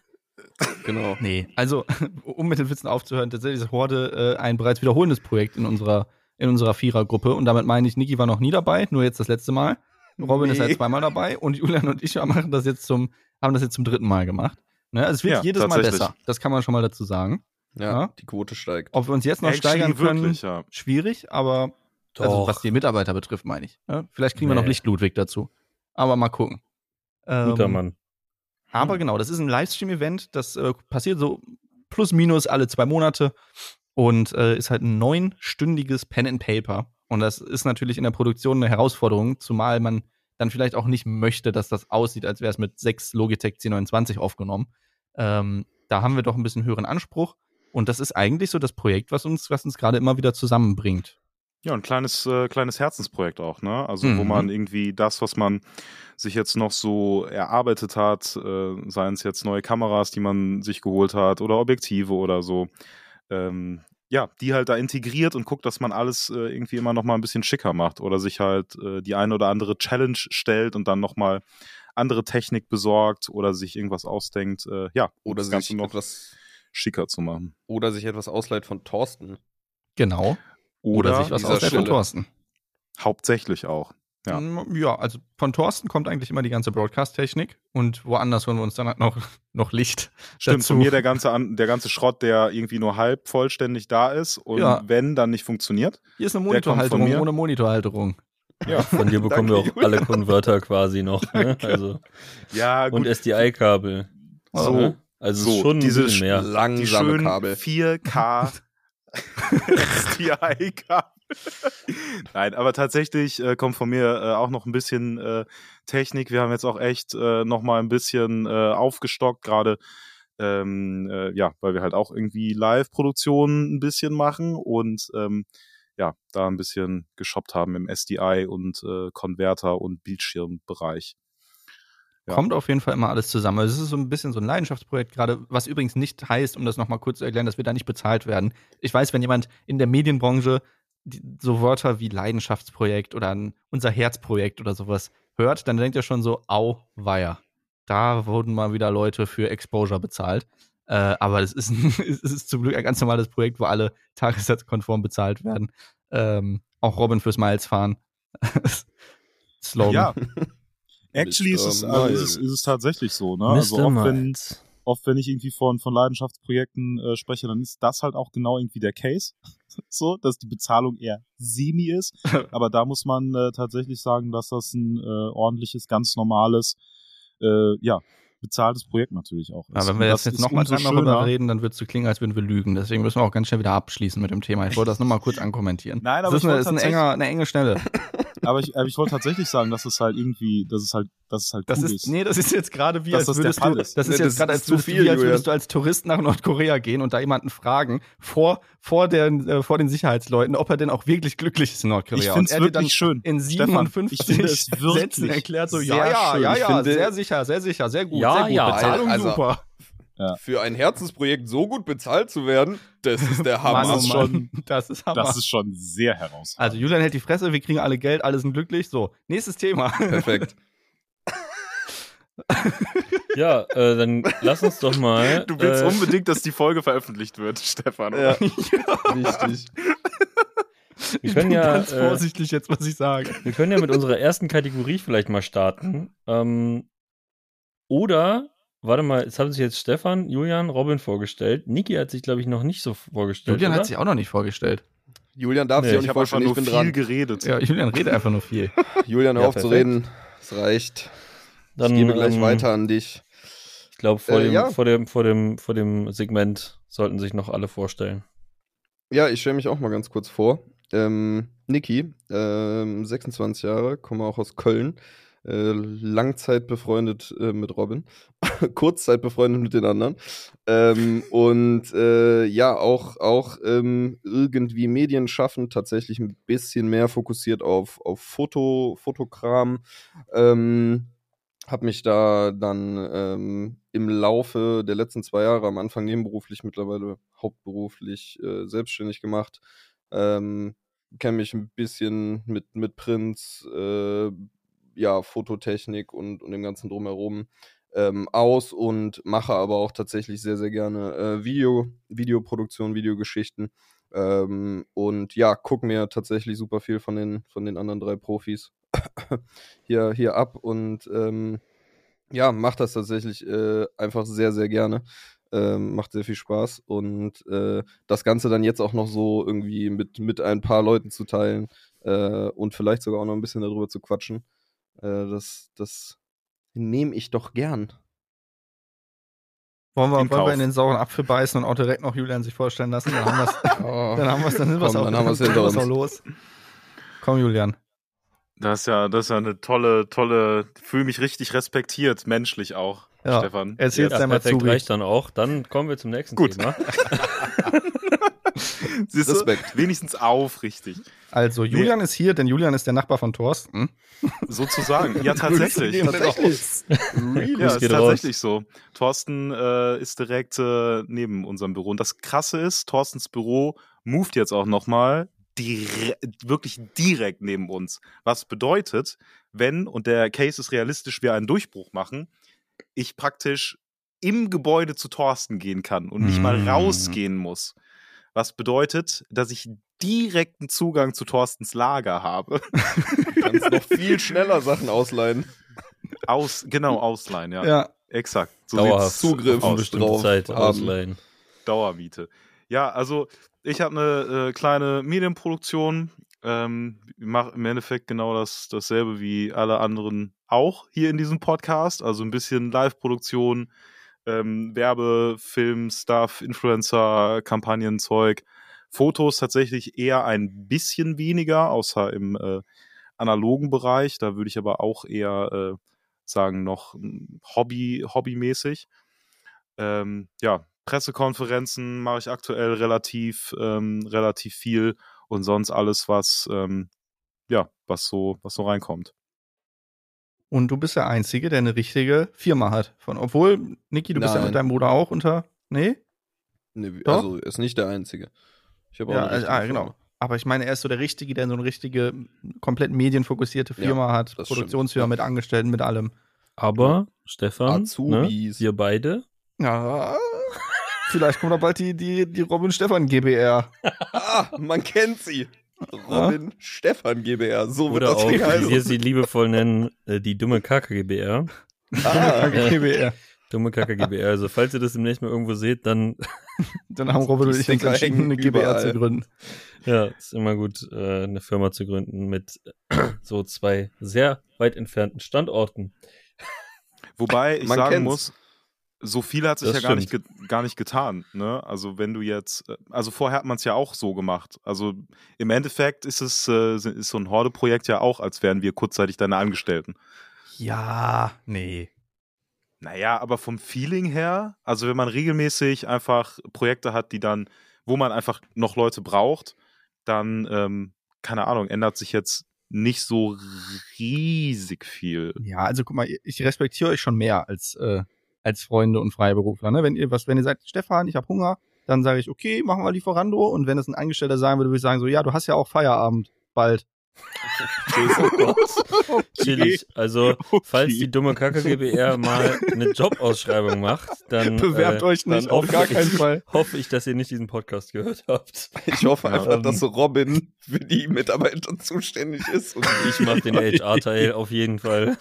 Genau. Nee, also um mit den Witzen aufzuhören, tatsächlich ist Horde äh, ein bereits wiederholendes Projekt in unserer, in unserer Vierergruppe. Und damit meine ich, Niki war noch nie dabei, nur jetzt das letzte Mal. Robin ist Nee. seit zweimal dabei und Julian und ich machen das jetzt zum, haben das jetzt zum dritten Mal gemacht. Ne? Also es wird Ja, jedes Mal besser. Das kann man schon mal dazu sagen. Ja, Ja. die Quote steigt. Ob wir uns jetzt noch Actually steigern können, wirklich, ja. schwierig, aber also was die Mitarbeiter betrifft, meine ich. Ne? Vielleicht kriegen wir noch Nee. Licht-Ludwig dazu. Aber mal gucken. Guter Ähm, Mann. aber genau, das ist ein Livestream-Event, das äh, passiert so plus minus alle zwei Monate und äh, ist halt ein neunstündiges Pen and Paper. Und das ist natürlich in der Produktion eine Herausforderung, zumal man dann vielleicht auch nicht möchte, dass das aussieht, als wäre es mit sechs Logitech C29 aufgenommen. Ähm, da haben wir doch ein bisschen höheren Anspruch. Und das ist eigentlich so das Projekt, was uns, was uns gerade immer wieder zusammenbringt. Ja, ein kleines, äh, kleines Herzensprojekt auch, ne? Also, wo Mhm. man irgendwie das, was man sich jetzt noch so erarbeitet hat, äh, seien es jetzt neue Kameras, die man sich geholt hat oder Objektive oder so, ähm, ja, die halt da integriert und guckt, dass man alles äh, irgendwie immer noch mal ein bisschen schicker macht oder sich halt äh, die eine oder andere Challenge stellt und dann noch mal andere Technik besorgt oder sich irgendwas ausdenkt, äh, ja, um Oder das sich Ganze noch etwas, schicker zu machen. oder sich etwas ausleiht von Thorsten. Genau. Oder, sich was dieser aus der von. Thorsten. hauptsächlich auch. Ja. Mm, Ja, also von Thorsten kommt eigentlich immer die ganze Broadcast-Technik und woanders holen wir uns dann halt noch, *laughs* noch Licht. Stimmt, dazu. zu mir der ganze, an, der ganze Schrott, der irgendwie nur halb vollständig da ist und Ja. wenn, dann nicht funktioniert. Hier ist eine Monitorhalterung ohne Monitorhalterung. Ja, *laughs* Von dir bekommen wir Danke, auch alle Konverter quasi noch. *laughs* Ne? Also, ja und gut. SDI-Kabel. So, Ne? Also so, schon diese ein bisschen mehr. die Langsame schönen Kabel. 4K SDI-Kabel. Nein, aber tatsächlich äh, kommt von mir äh, auch noch ein bisschen äh, Technik. Wir haben jetzt auch echt äh, noch mal ein bisschen äh, aufgestockt, gerade ähm, äh, ja, weil wir halt auch irgendwie Live-Produktionen ein bisschen machen und ähm, ja, da ein bisschen geshoppt haben im SDI und äh, Konverter und Bildschirmbereich. Ja. kommt auf jeden Fall immer alles zusammen. Also es ist so ein bisschen so ein Leidenschaftsprojekt gerade, was übrigens nicht heißt, um das nochmal kurz zu erklären, dass wir da nicht bezahlt werden. Ich weiß, wenn jemand in der Medienbranche die, so Wörter wie Leidenschaftsprojekt oder ein, unser Herzprojekt oder sowas hört, dann denkt er schon so, au, weia. Da wurden mal wieder Leute für Exposure bezahlt. Äh, aber es ist, *laughs* es ist zum Glück ein ganz normales Projekt, wo alle tagessatzkonform bezahlt werden. Ähm, auch Robin fürs Miles fahren. *laughs* Slogan. Ja. *laughs* Actually ist es, also ist, ist es tatsächlich so, ne? Also Mr. oft wenn, Miles. Oft wenn ich irgendwie von, von Leidenschaftsprojekten äh, spreche, dann ist das halt auch genau irgendwie der Case. *laughs* so, dass die Bezahlung eher semi ist. *laughs* Aber da muss man äh, tatsächlich sagen, dass das ein äh, ordentliches, ganz normales, äh, ja, bezahltes Projekt natürlich auch ist. Ja, wenn wir das jetzt, nochmal schöner. reden, dann wird es so klingen, als würden wir lügen. Deswegen müssen wir auch ganz schnell wieder abschließen mit dem Thema. Ich wollte das nochmal kurz *laughs* ankommentieren. Nein, aber das ist, eine, ist ein enger, eine enge Schnelle. Aber ich, aber ich wollte tatsächlich sagen, dass es halt irgendwie, dass es halt, dass es halt Das cool ist, nee, das ist jetzt gerade wie, Dass als würdest du, ist. das ist Nee, jetzt gerade, ist als zu du- viel, wie, als würdest du als Tourist nach Nordkorea gehen und da jemanden fragen, vor, vor, den, äh, vor den Sicherheitsleuten, ob er denn auch wirklich glücklich ist in Nordkorea. Ich er dir wirklich schön. in Stefan, 57 ich finde es *laughs* wirklich Sätzen erklärt, so, ja, ja, ja, Ich ja, finde- sehr sicher, sehr sicher, sehr gut, Ja, sehr gut, ja. Bezahlung Also- super. Für ein Herzensprojekt so gut bezahlt zu werden, das ist der *laughs* Hammer. Mann, oh Mann, schon- das ist Hammer. Das ist schon sehr herausragend. also Julian hält die Fresse, wir kriegen alle Geld, alle sind glücklich. So, nächstes Thema. Perfekt. *laughs* Ja, äh, dann lass uns doch mal. Du willst äh, unbedingt, dass die Folge veröffentlicht wird, Stefan. Ja, *laughs* richtig. Wir Ich können bin ja, ganz äh, vorsichtig jetzt, was ich sage. Wir können ja mit unserer ersten Kategorie vielleicht mal starten. Ähm, oder, warte mal, es haben sich jetzt Stefan, Julian, Robin vorgestellt. Niki hat sich, glaube ich, noch nicht so vorgestellt. Julian oder? hat sich auch noch nicht vorgestellt. Julian darf Nee, sich auch Ich nicht vorstellen, nur ich bin viel dran. geredet. Ja, Julian redet einfach nur viel. *laughs* Julian, hör Ja, auf zu reden. Es reicht. Dann, ich gebe gleich ähm, weiter an dich. Ich glaube, vor, Äh, dem, ja. vor, dem, vor, dem, vor dem Segment sollten sich noch alle vorstellen. Ja, ich stelle mich auch mal ganz kurz vor. Ähm, Niki, ähm, 26 Jahre, komme auch aus Köln. Äh, Langzeit befreundet äh, mit Robin. *laughs* Kurzzeit befreundet mit den anderen. Ähm, und äh, ja, auch, auch ähm, irgendwie Medien schaffen, tatsächlich ein bisschen mehr fokussiert auf, auf Foto, Fotokram. Ähm, habe mich da dann ähm, im Laufe der letzten zwei Jahre, am Anfang nebenberuflich, mittlerweile hauptberuflich äh, selbstständig gemacht. Ähm, Kenne mich ein bisschen mit, mit Prints, äh, ja, Fototechnik und, und dem ganzen Drumherum ähm, aus und mache aber auch tatsächlich sehr, sehr gerne äh, Video, Videoproduktion, Videogeschichten. Ähm, und ja, guck mir tatsächlich super viel von den, von den anderen drei Profis *coughs* hier, hier ab und ähm, ja, macht das tatsächlich äh, einfach sehr, sehr gerne. Ähm, macht sehr viel Spaß und äh, das Ganze dann jetzt auch noch so irgendwie mit, mit ein paar Leuten zu teilen äh, und vielleicht sogar auch noch ein bisschen darüber zu quatschen, äh, das, das nehme ich doch gern. Wollen wir, In wollen wir Kauf. in den sauren Apfel beißen und auch direkt noch Julian sich vorstellen lassen? Dann haben wir es. *laughs* Oh. Dann haben wir es, dann sind wir Komm, auch, dann haben wir's *laughs* dann hinter sind wir's uns. auch los. Komm, Julian. Das ist ja, das ist ja eine tolle, tolle, fühle mich richtig respektiert, menschlich auch, Ja, Stefan. erzähl's Ja, deinem zu. reicht dann auch. Dann kommen wir zum nächsten Gut. Thema. *laughs* *laughs* Siehst du? Respekt. Wenigstens aufrichtig. Also, Julian ist hier, denn Julian ist der Nachbar von Thorsten. Sozusagen. Ja, *laughs* tatsächlich. Tatsächlich. really? Ja, ist tatsächlich so. Thorsten äh, ist direkt äh, neben unserem Büro. Und das Krasse ist, Thorstens Büro moved jetzt auch nochmal dire wirklich direkt neben uns. Was bedeutet, wenn, und der Case ist realistisch, wir einen Durchbruch machen, ich praktisch im Gebäude zu Thorsten gehen kann und nicht mal Mm. rausgehen muss. Was bedeutet, dass ich direkten Zugang zu Thorstens Lager habe. *laughs* Du kannst noch viel schneller Sachen ausleihen. Aus, genau, ausleihen, ja. Ja. Exakt. So Dauerhaft. Zugriff. Unbestimmte drauf Zeit ausleihen. Dauermiete. Ja, also ich habe eine äh, kleine Medienproduktion. Ähm, mache im Endeffekt genau das, dasselbe wie alle anderen auch hier in diesem Podcast. Also ein bisschen Live-Produktion, ähm, Werbe, Film, Stuff, Influencer, Kampagnenzeug. Fotos tatsächlich eher ein bisschen weniger, außer im äh, analogen Bereich. Da würde ich aber auch eher äh, sagen, noch mm, Hobby, hobbymäßig. Ähm, ja, Pressekonferenzen mache ich aktuell relativ, ähm, relativ viel und sonst alles, was, ähm, ja, was so, was so reinkommt. Und du bist der Einzige, der eine richtige Firma hat. Von, obwohl, Niki, du bist ja Nein. mit deinem Bruder auch unter. Nee? Nee, Doch? also er ist nicht der Einzige. Ich habe auch Ja, eine richtige ah, Firma. genau. Aber ich meine, er ist so der Richtige, der so eine richtige, komplett medienfokussierte Ja, Firma hat. das Produktionsfirma mit Angestellten, mit allem. Aber, Stefan, ne, Azubis. wir beide, Ja. Vielleicht kommt da bald die, die, die Robin Stefan GBR. Ah, man kennt sie. Robin Stefan GBR. So wird oder das auch, Ding wie heißen. wir sie liebevoll nennen, äh, die dumme Kacke GBR. Ah, GBR. Dumme Kacke GBR. *laughs* Also, falls ihr das demnächst mal irgendwo seht, dann, *laughs* Dann haben Robin und ich uns entschieden, eine GBR überall. zu gründen. ja, ist immer gut, äh, eine Firma zu gründen mit *clears throat* so zwei sehr weit entfernten Standorten. Wobei ich Man sagen kennt's. muss, so viel hat sich Das ja gar nicht, gar nicht getan. Ne? Also wenn du jetzt, äh, also vorher hat man es ja auch so gemacht. Also im Endeffekt ist es äh, ist so ein Horde-Projekt ja auch, als wären wir kurzzeitig deine Angestellten. Ja, nee. Naja, aber vom Feeling her, also wenn man regelmäßig einfach Projekte hat, die dann, wo man einfach noch Leute braucht, dann, ähm, keine Ahnung, ändert sich jetzt nicht so riesig viel. Ja, also guck mal, ich respektiere euch schon mehr als, äh, als Freunde und Freiberufler. Ne? Wenn ihr was, wenn ihr sagt, Stefan, ich habe Hunger, dann sage ich, okay, machen wir Lieferando. Und wenn es ein Angestellter sagen würde, würde ich sagen, so, ja, du hast ja auch Feierabend bald. Chillig. *laughs* Also, falls die dumme Kacke GBR mal eine Jobausschreibung macht, dann Bewerbt äh, euch nicht, auf gar ich- keinen Fall. hoffe ich, dass ihr nicht diesen Podcast gehört habt. ich hoffe Ja, einfach, ähm, dass Robin für die Mitarbeiter zuständig ist. Und Ich mache den HR-Teil *laughs* auf jeden Fall.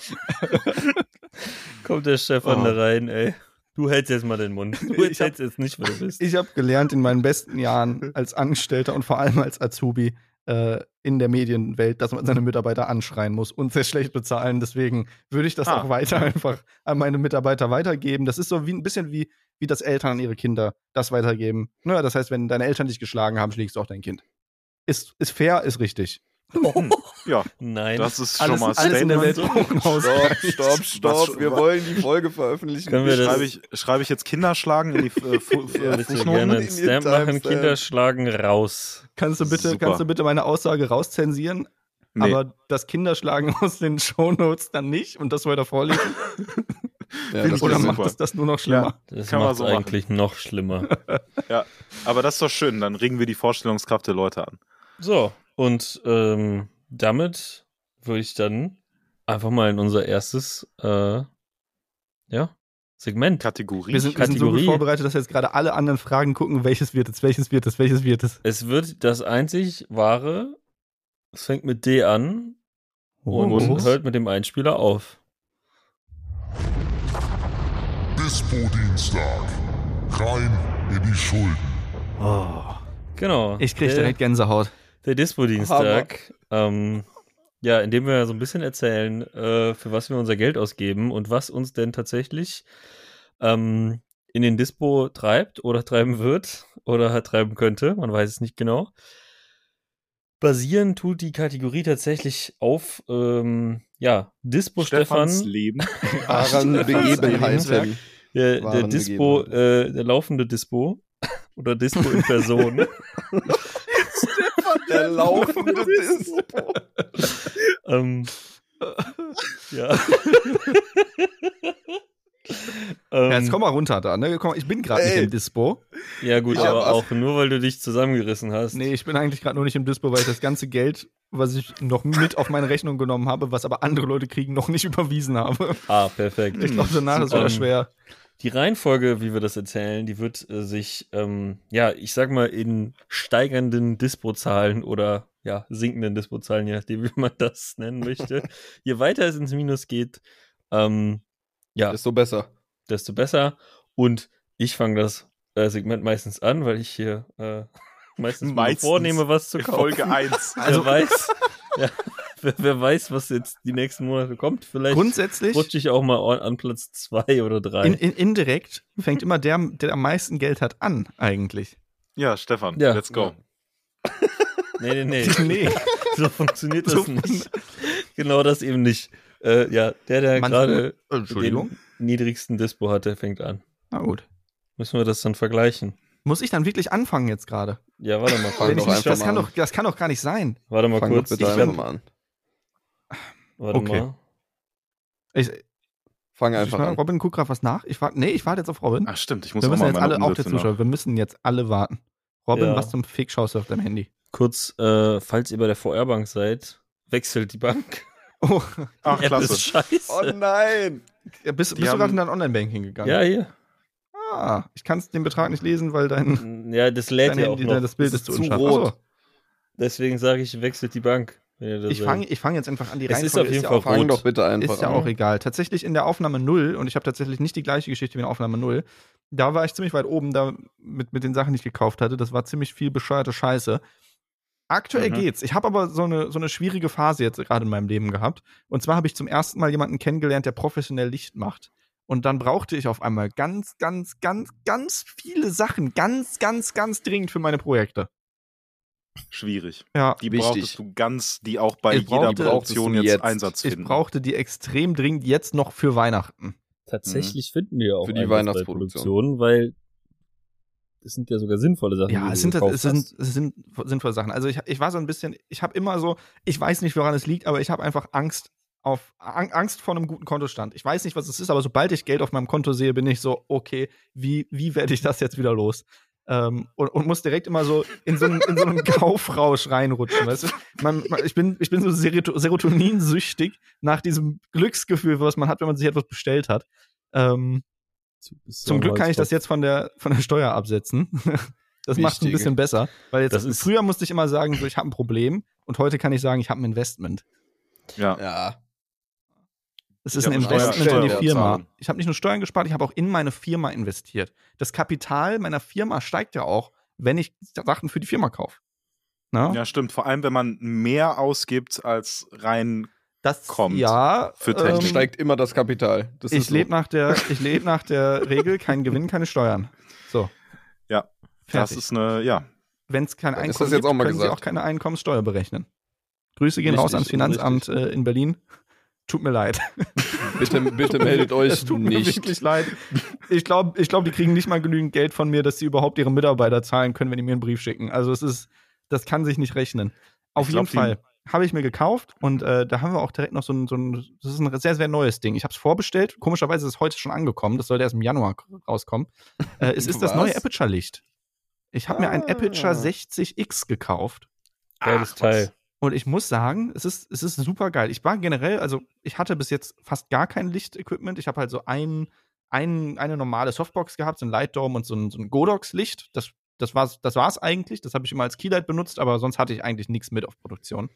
Kommt der Stefan Oh. da rein, ey. Du hältst jetzt mal den Mund. Du Ich hab- erzählst jetzt nicht, wer du bist. Ich habe gelernt in meinen besten Jahren als Angestellter und vor allem als Azubi äh, in der Medienwelt, dass man seine Mitarbeiter anschreien muss und sehr schlecht bezahlen. Deswegen würde ich das Ah. auch weiter einfach an meine Mitarbeiter weitergeben. Das ist so wie ein bisschen wie, wie das Eltern an ihre Kinder das weitergeben. Ne? Das heißt, wenn deine Eltern dich geschlagen haben, schlägst du auch dein Kind. Ist, ist fair, ist richtig. Ja, Nein. das ist Alles, schon mal alles in der Welt Statement. Stopp, stopp, stopp. Wir wollen die Folge veröffentlichen. Können wir das- Schreibe ich, schreibe ich jetzt Kinderschlagen in die äh, Ja, äh, Fußnoten? gerne Stamp machen, Timestamp. Kinder schlagen raus. Kannst du bitte, Super. kannst du bitte meine Aussage rauszensieren? Nee. Aber das Kinderschlagen *laughs* aus den Shownotes dann nicht und das weiter vorlesen? Ja, das Oder macht super. es das nur noch schlimmer? Das Kann man macht so es machen. eigentlich noch schlimmer. Aber das ist doch schön, dann regen wir die Vorstellungskraft der Leute an. So, und ähm, damit würde ich dann einfach mal in unser erstes äh, ja, Segment. Kategorie. Wir sind, wir sind so gut Kategorie. vorbereitet, dass jetzt gerade alle anderen Fragen gucken, welches wird es, welches wird es, welches wird es. Es wird das einzig wahre. Es fängt mit D an und Oh. hört mit dem Einspieler auf. Dispo-Dienstag. Rein in die Schulden. Oh. Genau. Ich krieg direkt Gänsehaut. Der Dispo-Dienstag. Ähm, ja, indem wir so ein bisschen erzählen, äh, für was wir unser Geld ausgeben und was uns denn tatsächlich ähm, in den Dispo treibt oder treiben wird oder halt treiben könnte. Man weiß es nicht genau. Basieren tut die Kategorie tatsächlich auf ähm, ja, Dispo Stefans Stefan, Leben. *laughs* Wahren Begebenheiten. der, der Dispo, äh, der laufende Dispo oder Dispo in Person. *laughs* Der *laughs* laufende Dispo. ähm, *laughs* ja. *laughs* ähm, Ja, jetzt komm mal runter da, ne? Komm, ich bin gerade nicht im Dispo. ja gut, Ich aber auch nur, weil du dich zusammengerissen hast. Nee, ich bin eigentlich gerade nur nicht im Dispo, weil ich das ganze Geld, was ich noch mit auf meine Rechnung genommen habe, was aber andere Leute kriegen, noch nicht *laughs* überwiesen habe. Ah, perfekt. Ich glaube, danach ist wieder Ähm, schwer. Die Reihenfolge, wie wir das erzählen, die wird äh, sich, ähm, ja, ich sag mal, in steigernden Dispo-Zahlen oder ja, sinkenden Dispo-Zahlen, je nachdem, wie man das nennen möchte. *laughs* Je weiter es ins Minus geht, ähm, ja, Desto besser. desto besser. Und ich fange das äh, Segment meistens an, weil ich hier äh, *laughs* meistens Meistens. vornehme, was zu kaufen. Folge 1. *laughs* wer weiß, *laughs* ja, wer, wer weiß, was jetzt die nächsten Monate kommt. Vielleicht Grundsätzlich, rutsche ich auch mal an, Platz zwei oder drei. in, in, indirekt, fängt immer der, der am meisten Geld hat, an, eigentlich. Ja, Stefan, Ja. let's go. nee, nee, nee. Nee. So funktioniert das So- nicht. Genau das eben nicht. Äh, ja, der, der gerade den niedrigsten Dispo hat, der fängt an. Na gut. Müssen wir das dann vergleichen? Muss ich dann wirklich anfangen jetzt gerade? Ja, warte mal. Fang doch ich nicht- Das mal kann an. doch, das kann doch gar nicht sein. Warte mal Fang kurz. bitte Ich werd, mal an. warte Okay. mal. Ich, Fang ich einfach war, an. Robin, guck grad was nach. Ich warte, nee, ich warte jetzt auf Robin. Ach stimmt, ich muss wir auch müssen mal jetzt alle, auch der nach. Zuschauer, wir müssen jetzt alle warten. Robin, Ja. was zum Fick schaust du auf deinem Handy? Kurz, äh, falls ihr bei der VR-Bank seid, wechselt die Bank. Oh, Ach, Die App klasse. ist scheiße. Oh nein! ja, bist, bist du gerade in dein Online-Banking gegangen? ja, hier. Ah, ich kann den Betrag nicht lesen, weil dein, Ja, das lädt ja auch Handy, noch. das Bild Das ist zu zu unscharf. rot. Achso, Deswegen sage ich, wechselt die Bank. ich fange ich fang jetzt einfach an. Die Es ist Reihenfolge auf jeden ja Fall auch, Fang rot. doch bitte einfach ist ja an. auch egal. Tatsächlich in der Aufnahme 0, und ich habe tatsächlich nicht die gleiche Geschichte wie in Aufnahme 0, da war ich ziemlich weit oben da mit, mit den Sachen, die ich gekauft hatte. Das war ziemlich viel bescheuerte Scheiße. Aktuell Mhm. geht's. Ich habe aber so eine, so eine schwierige Phase jetzt gerade in meinem Leben gehabt. Und zwar habe ich zum ersten Mal jemanden kennengelernt, der professionell Licht macht. Und dann brauchte ich auf einmal ganz, ganz, ganz, ganz viele Sachen, ganz, ganz, ganz dringend für meine Projekte. Schwierig. Ja, Die Wichtig. brauchtest du ganz, die auch bei Ich jeder Produktion jetzt, jetzt. Einsatz ich finden. brauchte die extrem dringend jetzt noch für Weihnachten. Tatsächlich finden wir auch Für die Weihnachtsproduktion. Weil es sind ja sogar sinnvolle Sachen. Ja, es sind, es sind, es sind sinnvolle Sachen. Also ich, ich war so ein bisschen, ich habe immer so, ich weiß nicht, woran es liegt, aber ich habe einfach Angst auf Ang- Angst vor einem guten Kontostand. Ich weiß nicht, was es ist, aber sobald ich Geld auf meinem Konto sehe, bin ich so, okay, wie, wie werde ich das jetzt wieder los? Ähm, und, und muss direkt immer so in so einen, in so einen *laughs* Kaufrausch reinrutschen, weißt du? Man, man, ich, bin, ich bin so Seroto- Serotoninsüchtig nach diesem Glücksgefühl, was man hat, wenn man sich etwas bestellt hat. Ähm, zum Glück kann ich das jetzt von der, von der Steuer absetzen. *laughs* Das macht es ein bisschen besser. Weil jetzt Das ist- früher musste ich immer sagen, so, ich habe ein Problem und heute kann ich sagen, ich habe ein Investment. ja. Ja. Es Ich ist ein Investment in die Firma. zahlen. Ich habe nicht nur Steuern gespart, ich habe auch in meine Firma investiert. Das Kapital meiner Firma steigt ja auch, wenn ich Sachen für die Firma kaufe. Na? ja, stimmt. Vor allem, wenn man mehr ausgibt als rein. Das kommt Ja, für Technik. ähm, steigt immer das Kapital. Das ich ist so. lebe nach der, ich lebe nach der Regel, kein Gewinn, keine Steuern. So. Ja, Das Fertig. ist eine, ja. Wenn es kein Dann ist Einkommen das jetzt gibt, auch mal können Sie gesagt. auch keine Einkommenssteuer berechnen. Grüße gehen Richtig, raus ans Finanzamt äh, in Berlin. Tut mir leid. *laughs* Bitte, bitte meldet euch Es *laughs* tut mir nicht. wirklich leid. Ich glaube, ich glaub, die kriegen nicht mal genügend Geld von mir, dass sie überhaupt ihre Mitarbeiter zahlen können, wenn die mir einen Brief schicken. Also es ist, das kann sich nicht rechnen. Auf Ich jeden glaub, die- Fall habe ich mir gekauft und äh, da haben wir auch direkt noch so ein, so ein, das ist ein sehr, sehr neues Ding. Ich habe es vorbestellt. Komischerweise ist es heute schon angekommen. Das sollte erst im Januar rauskommen. Äh, es ist das Was? neue Aperture-Licht. Ich habe mir ein Ah. Aperture 60X gekauft. Geiles Ach, Teil. Und ich muss sagen, es ist, es ist super geil. Ich war generell, also ich hatte bis jetzt fast gar kein Lichtequipment. Ich habe halt so ein, ein, eine normale Softbox gehabt, so ein Light Dome und so ein, so ein Godox-Licht. Das, das war's, das war's eigentlich. Das habe ich immer als Keylight benutzt, aber sonst hatte ich eigentlich nichts mit auf Produktion.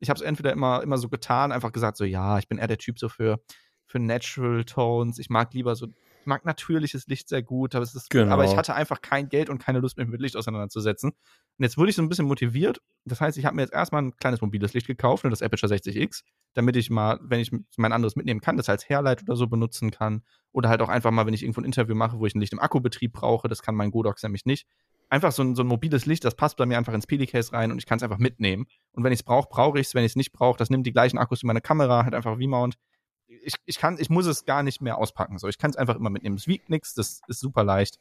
Ich habe es entweder immer, immer so getan, einfach gesagt, so ja, ich bin eher der Typ so für, für Natural Tones. Ich mag lieber so, ich mag natürliches Licht sehr gut, aber, es ist, Genau. aber ich hatte einfach kein Geld und keine Lust, mich mit Licht auseinanderzusetzen. Und jetzt wurde ich so ein bisschen motiviert. Das heißt, ich habe mir jetzt erstmal ein kleines mobiles Licht gekauft, ne, das Aperture 60X, damit ich mal, wenn ich mein anderes mitnehmen kann, das als Hairlight oder so benutzen kann. Oder halt auch einfach mal, wenn ich irgendwo ein Interview mache, wo ich ein Licht im Akkubetrieb brauche, das kann mein Godox nämlich nicht. Einfach so ein, so ein mobiles Licht, das passt bei mir einfach ins PD-Case rein und ich kann es einfach mitnehmen. Und wenn ich es brauche, brauche ich es. Wenn ich es nicht brauche, das nimmt die gleichen Akkus wie meine Kamera, halt einfach V-Mount. Ich, ich, kann, ich muss es gar nicht mehr auspacken. So, ich kann es einfach immer mitnehmen. Es wiegt nichts, das ist super leicht.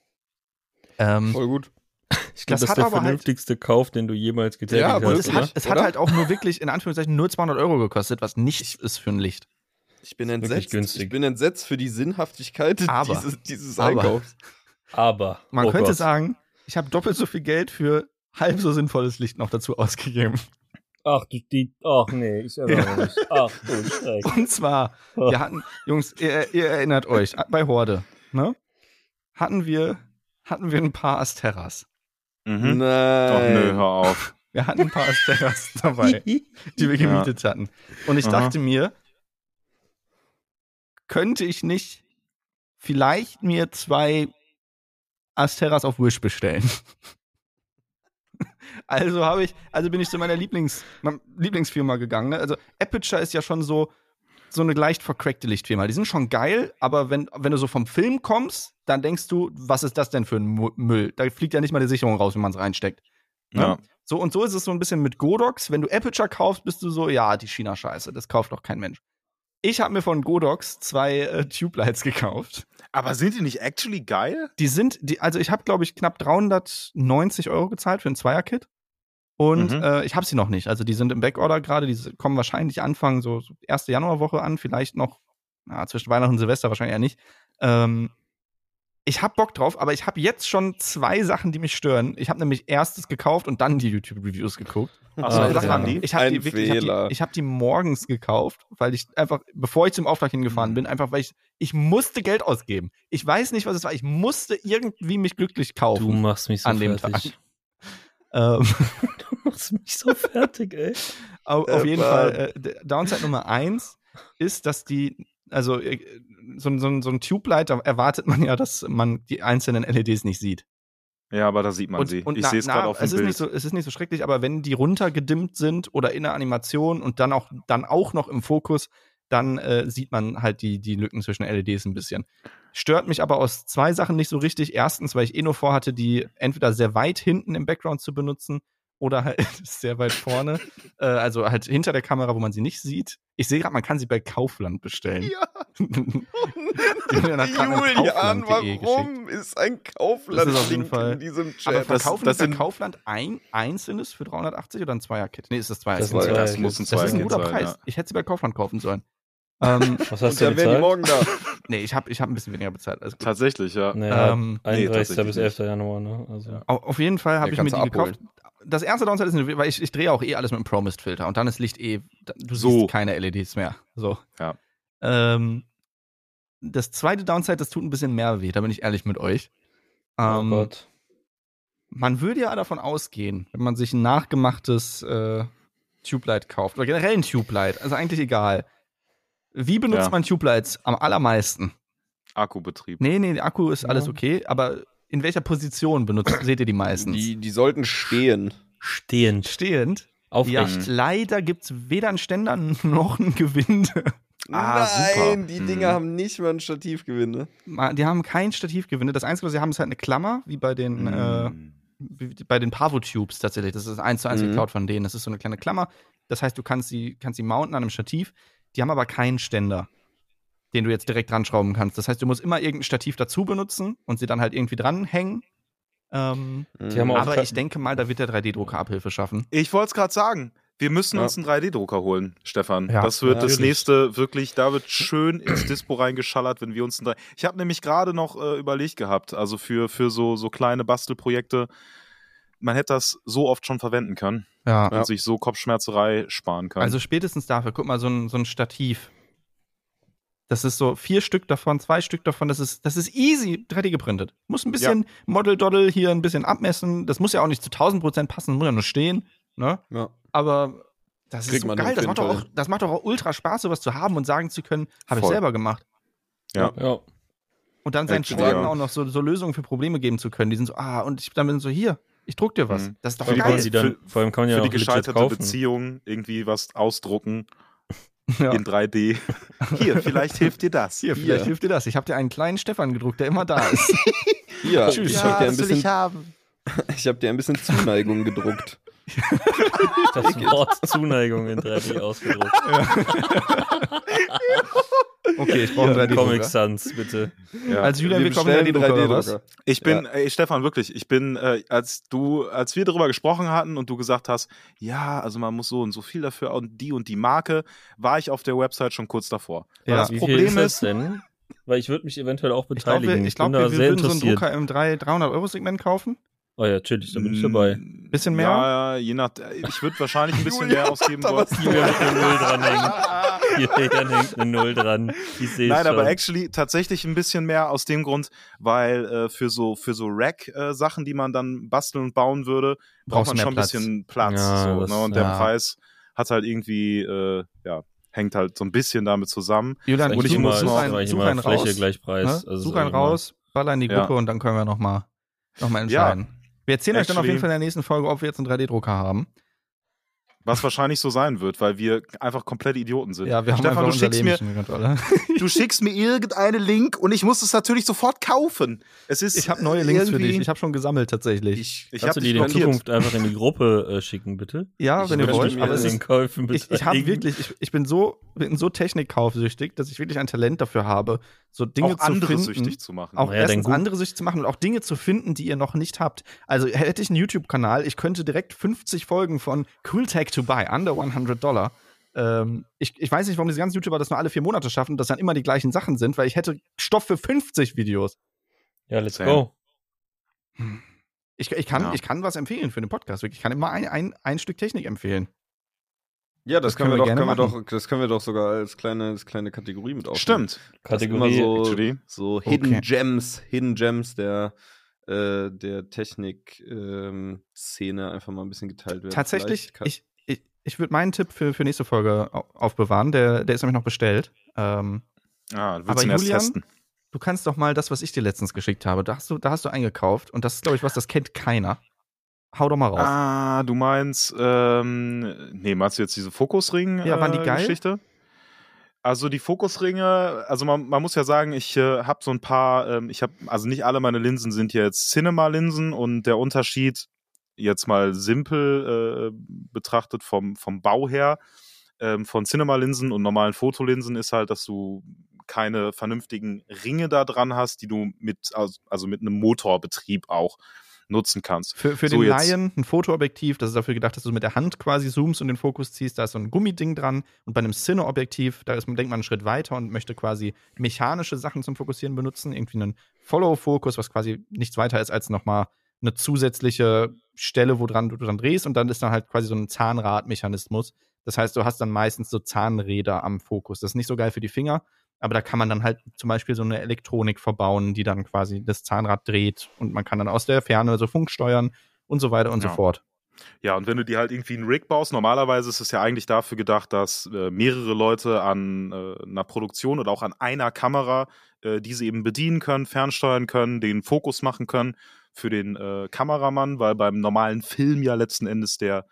Ähm, Voll gut. *laughs* Ich glaube, Das das, hat ist der halt- vernünftigste Kauf, den du jemals getätigt Ja, hast, es oder? hat, es hat halt auch nur wirklich, in Anführungszeichen, nur 200 Euro gekostet, was nichts ist für ein Licht. Ich bin entsetzt. günstig. Ich bin entsetzt für die Sinnhaftigkeit Aber- dieses, dieses aber- Einkaufs. Aber Man oh könnte Gott. sagen, ich habe doppelt so viel Geld für halb so sinnvolles Licht noch dazu ausgegeben. Ach, du, die, ach nee, ich erinnere mich. Ach, du Schreck. *laughs* Und zwar, wir hatten, Jungs, ihr, ihr erinnert euch, bei Horde, ne? Hatten wir, hatten wir ein paar Asteras. Mhm. Nein. Doch, nö, hör auf. Wir hatten ein paar Asteras *laughs* dabei, die wir Ja. gemietet hatten. Und ich Aha. dachte mir, könnte ich nicht vielleicht mir zwei Asteras auf Wish bestellen? *laughs* Also habe ich, also bin ich zu meiner Lieblings, meiner Lieblingsfirma gegangen. Ne? Also Aperture ist ja schon so, so eine leicht vercrackte Lichtfirma. Die sind schon geil, aber wenn, wenn du so vom Film kommst, dann denkst du, was ist das denn für ein Müll? Da fliegt ja nicht mal die Sicherung raus, wenn man es reinsteckt. Ne? Ja. So und so ist es so ein bisschen mit Godox. Wenn du Aperture kaufst, bist du so, ja, die China-Scheiße, das kauft doch kein Mensch. Ich habe mir von Godox zwei äh, Tube-Lights gekauft. Aber sind die nicht actually geil? Die sind, die, also ich habe, glaube ich, knapp 390 Euro gezahlt für ein Zweier-Kit. Und Mhm. äh, ich habe sie noch nicht. Also die sind im Backorder gerade, die kommen wahrscheinlich Anfang, so, so erste Januarwoche an, vielleicht noch na, zwischen Weihnachten und Silvester wahrscheinlich eher nicht. Ähm, ich habe Bock drauf, aber ich habe jetzt schon zwei Sachen, die mich stören. Ich habe nämlich erstes gekauft und dann die YouTube-Reviews geguckt. Ach Also, Ah, mal, Handy? ich habe Ein die wirklich, ich hab Fehler. die, ich hab die morgens gekauft, weil ich einfach, bevor ich zum Auftrag hingefahren Mhm. bin, einfach weil ich, ich musste Geld ausgeben. Ich weiß nicht, was es war. Ich musste irgendwie mich glücklich kaufen Du machst mich so an dem fertig. Tag. Ähm, *laughs* Du machst mich so fertig, ey. auf, auf Äh, jeden. Fall, äh, Downside Nummer eins ist, dass die, also äh, so, ein- so, so ein Tube-Light, da erwartet man ja, dass man die einzelnen LEDs nicht sieht. Ja, aber da sieht man sie. ich na- sehe es gerade auf dem es ist Bild. Nicht so, es ist nicht so schrecklich, aber wenn die runtergedimmt sind oder in der Animation und dann auch, dann auch noch im Fokus, dann äh, sieht man halt die, die Lücken zwischen LEDs ein bisschen. Stört mich aber aus zwei Sachen nicht so richtig. Erstens, weil ich eh nur vorhatte, die entweder sehr weit hinten im Background zu benutzen oder halt *laughs* sehr weit vorne. äh, also halt hinter der Kamera, wo man sie nicht sieht. Ich sehe gerade, man kann sie bei Kaufland bestellen. Ja. *laughs* Julian, kaufland.de warum ist ein Kaufland Das ist auf jeden Fall- in diesem Aber Chat? das- verkaufen das das, bei sind- Kaufland ein einzelnes für 380 oder ein Zweier-Kit? Nee, ist das Zweier-Kit. Das ist das muss ein Das ist ein guter sein, Preis. ja. Ich hätte sie bei Kaufland kaufen sollen. Ähm, *laughs* Was Und hast du dann wären die bezahlt? morgen da. *laughs* nee, ich habe ich hab ein bisschen weniger bezahlt. Gut. Tatsächlich, ja. Naja, Ähm, 31. tatsächlich bis 11. Januar, ne? Also. Ja. Au- Auf jeden Fall habe Ja, ich mir die abholen. gekauft. Das erste Downside ist, weil ich, ich drehe auch eh alles mit einem Pro-Mist-Filter und dann ist Licht eh, du So. siehst keine LEDs mehr. So. Ja. Ähm, das zweite Downside, das tut ein bisschen mehr weh, da bin ich ehrlich mit euch. Oh Ähm, Gott. man würde ja davon ausgehen, wenn man sich ein nachgemachtes äh, Tube-Light kauft, oder generell ein Tube-Light, also eigentlich egal. Wie benutzt Ja. man Tube-Lights am allermeisten? Akkubetrieb. Nee, nee, der Akku ist alles Ja. okay, aber in welcher Position benutzt, *clears throat* seht ihr die meistens? Die, die sollten stehen. Stehend. Stehend. Aufrecht. Ja, leider gibt's weder einen Ständer *laughs* noch ein Gewinde. Ah, Nein, super. die Mhm. Dinger haben nicht mal ein Stativgewinde. Die haben kein Stativgewinde. Das Einzige, was sie haben, ist halt eine Klammer, wie bei den, äh, wie bei den Pavo-Tubes tatsächlich. Das ist eins zu eins Mhm. geklaut von denen. Das ist so eine kleine Klammer. Das heißt, du kannst sie, kannst sie mounten an einem Stativ. Die haben aber keinen Ständer, den du jetzt direkt dran schrauben kannst. Das heißt, du musst immer irgendein Stativ dazu benutzen und sie dann halt irgendwie dranhängen. Ähm, Die haben auch aber ich denke mal, da wird der 3D-Drucker Abhilfe schaffen. Ich wollte es gerade sagen. Wir müssen Ja. uns einen 3D-Drucker holen, Stefan. Ja, das wird das natürlich. nächste wirklich, da wird schön ins Dispo reingeschallert, wenn wir uns einen 3 Ich habe nämlich gerade noch äh, überlegt gehabt, also für, für so, so kleine Bastelprojekte, man hätte das so oft schon verwenden können Ja. und sich so Kopfschmerzerei sparen kann. Also spätestens dafür, guck mal, so ein, so ein Stativ. Das ist so vier Stück davon, zwei Stück davon, das ist, das ist easy 3D geprintet. Muss ein bisschen Model-Doddle hier ein bisschen abmessen. Das muss ja auch nicht zu 1000 Prozent passen, muss ja nur stehen. Ne? Ja. Aber das ist Kriegt so man geil. Das macht, auch, das macht doch auch ultra Spaß, sowas zu haben und sagen zu können, habe ich selber gemacht. ja. Ja. Und dann seinen Actually, Freunden ja. auch noch so, so Lösungen für Probleme geben zu können. Die sind so, ah, und ich dann bin so, hier, ich druck dir was. Mhm. Das ist doch man geil. sie dann, Für- vor allem kann man ja für auch die gescheiterte. Beziehung irgendwie was ausdrucken *laughs* Ja. in 3D. *laughs* Hier, vielleicht hilft dir das. Hier, vielleicht Hier. hilft dir das. Ich habe dir einen kleinen Stefan gedruckt, der immer da ist. *laughs* Hier, Tschüss. ich habe dir, ein das will bisschen- ich haben. ich hab dir ein bisschen Zuneigung gedruckt. Das Wort Zuneigung in 3D ausgedruckt. Okay, ich brauche einen 3D-Drucker. Comic Sans, bitte. Ja. Also Julian, wir, kommen bestellen 3D-Drucker oder was? 3D-Drucker. Ich bin, ey, Stefan, wirklich, ich bin, äh, als du, als wir darüber gesprochen hatten und du gesagt hast, ja, also man muss so und so viel dafür und die und die Marke, war ich auf der Website schon kurz davor. Weil Ja. das Wie Problem viel ist das ist, denn? Weil ich würde mich eventuell auch Ich glaube, beteiligen. wir, ich glaub, wir, würden so einen. Drucker im 3 300-Euro-Segment kaufen. Oh ja, chillig, da bin ich dabei. Bisschen mehr? Ja, je nach, ich würde wahrscheinlich ein *laughs* bisschen mehr ausgeben wollen. *laughs* Julian mit eine Null dranhängen. *laughs* Julian hängt eine Null dran. Ich sehe Nein, schon. aber actually tatsächlich ein bisschen mehr aus dem Grund, weil äh, für so für so Rack-Sachen, die man dann basteln und bauen würde, braucht Brauchst man schon ein Platz. bisschen Platz. Ja, so, das- ne? Und der ja. Preis hat halt irgendwie, äh, ja, hängt halt so ein bisschen damit zusammen. Julian, ich muss immer, such, noch- eigentlich such einen Fläche raus. gleich Preis. Ne? Also such einen raus, baller in die Ja. Gruppe und dann können wir nochmal noch mal Ja. entscheiden. Wir erzählen euch dann auf Actually- jeden Fall in der nächsten Folge, ob wir jetzt einen 3D-Drucker haben. Was wahrscheinlich so sein wird, weil wir einfach komplette Idioten sind. Ja, wir haben Stefan, einfach *laughs* du schickst, mir, du schickst mir irgendeinen Link und ich muss es natürlich sofort kaufen. Es ist Ich habe neue Links für dich. Ich habe schon gesammelt tatsächlich. Ich, ich Kannst habe du die in. Zukunft einfach in die Gruppe äh, schicken, bitte? ja, Ich wenn ihr wollt. mir Aber es ist, Käufen ich, ich habe wirklich, ich, ich bin so, bin so technikkaufsüchtig, dass ich wirklich ein Talent dafür habe, so Dinge auch zu andere finden. süchtig zu machen. Auch Naja, erstens andere sich zu machen und auch Dinge zu finden, die ihr noch nicht habt. Also hätte ich einen YouTube-Kanal, ich könnte direkt 50 Folgen von Cool Tech to Buy, under 100 Dollar, ähm, ich, ich weiß nicht, warum diese ganzen YouTuber das nur alle vier Monate schaffen und das dann immer die gleichen Sachen sind, weil ich hätte Stoff für 50 Videos. Ja, let's Same. go. Ich, ich, kann, Ja. ich kann was empfehlen für den Podcast. wirklich. Ich kann immer ein, ein, ein Stück Technik empfehlen. Ja, das, Das können wir, doch, können wir doch, das können wir doch sogar als kleine, als kleine Kategorie mit aufnehmen. Stimmt. Kategorie. so, so Hidden Okay. Gems, Hidden Gems der, äh, der Technik-Szene einfach mal ein bisschen geteilt werden. Tatsächlich, ich, ich, ich würde meinen Tipp für, für nächste Folge au- aufbewahren. Der, der ist nämlich noch bestellt. Ähm, Ah, willst Aber du ihn erst testen? du kannst doch mal das, was ich dir letztens geschickt habe, da hast du, da hast du eingekauft. Und das ist, glaube ich, was, das kennt keiner. Hau doch mal raus. Ah, du meinst, ähm, nee, meinst du jetzt diese Fokusring? Ja, waren die äh, geil? Geschichte? Also die Fokusringe, also man, man muss ja sagen, ich äh, habe so ein paar, ähm, ich habe, also nicht alle meine Linsen sind jetzt Cinema-Linsen und der Unterschied jetzt mal simpel äh, betrachtet vom, vom Bau her ähm, von Cinema-Linsen und normalen Fotolinsen ist halt, dass du keine vernünftigen Ringe da dran hast, die du mit, also, also mit einem Motorbetrieb auch nutzen kannst. Für, für So, den jetzt- Laien ein Fotoobjektiv, das ist dafür gedacht, dass du mit der Hand quasi zoomst und den Fokus ziehst. Da ist so ein Gummiding dran. Und bei einem Cine-Objektiv, da ist, man- denkt man einen Schritt weiter und möchte quasi mechanische Sachen zum Fokussieren benutzen. Irgendwie einen Follow-Fokus, was quasi nichts weiter ist als nochmal eine zusätzliche Stelle, wo dran du dann drehst. Und dann ist dann halt quasi so ein Zahnradmechanismus. Das heißt, du hast dann meistens so Zahnräder am Fokus. Das ist nicht so geil für die Finger, aber da kann man dann halt zum Beispiel so eine Elektronik verbauen, die dann quasi das Zahnrad dreht und man kann dann aus der Ferne so Funk steuern und so weiter und so Ja. fort. Ja, und wenn du dir halt irgendwie einen Rig baust, normalerweise ist es ja eigentlich dafür gedacht, dass äh, mehrere Leute an äh, einer Produktion oder auch an einer Kamera äh, diese eben bedienen können, fernsteuern können, den Fokus machen können für den äh, Kameramann, weil beim normalen Film ja letzten Endes der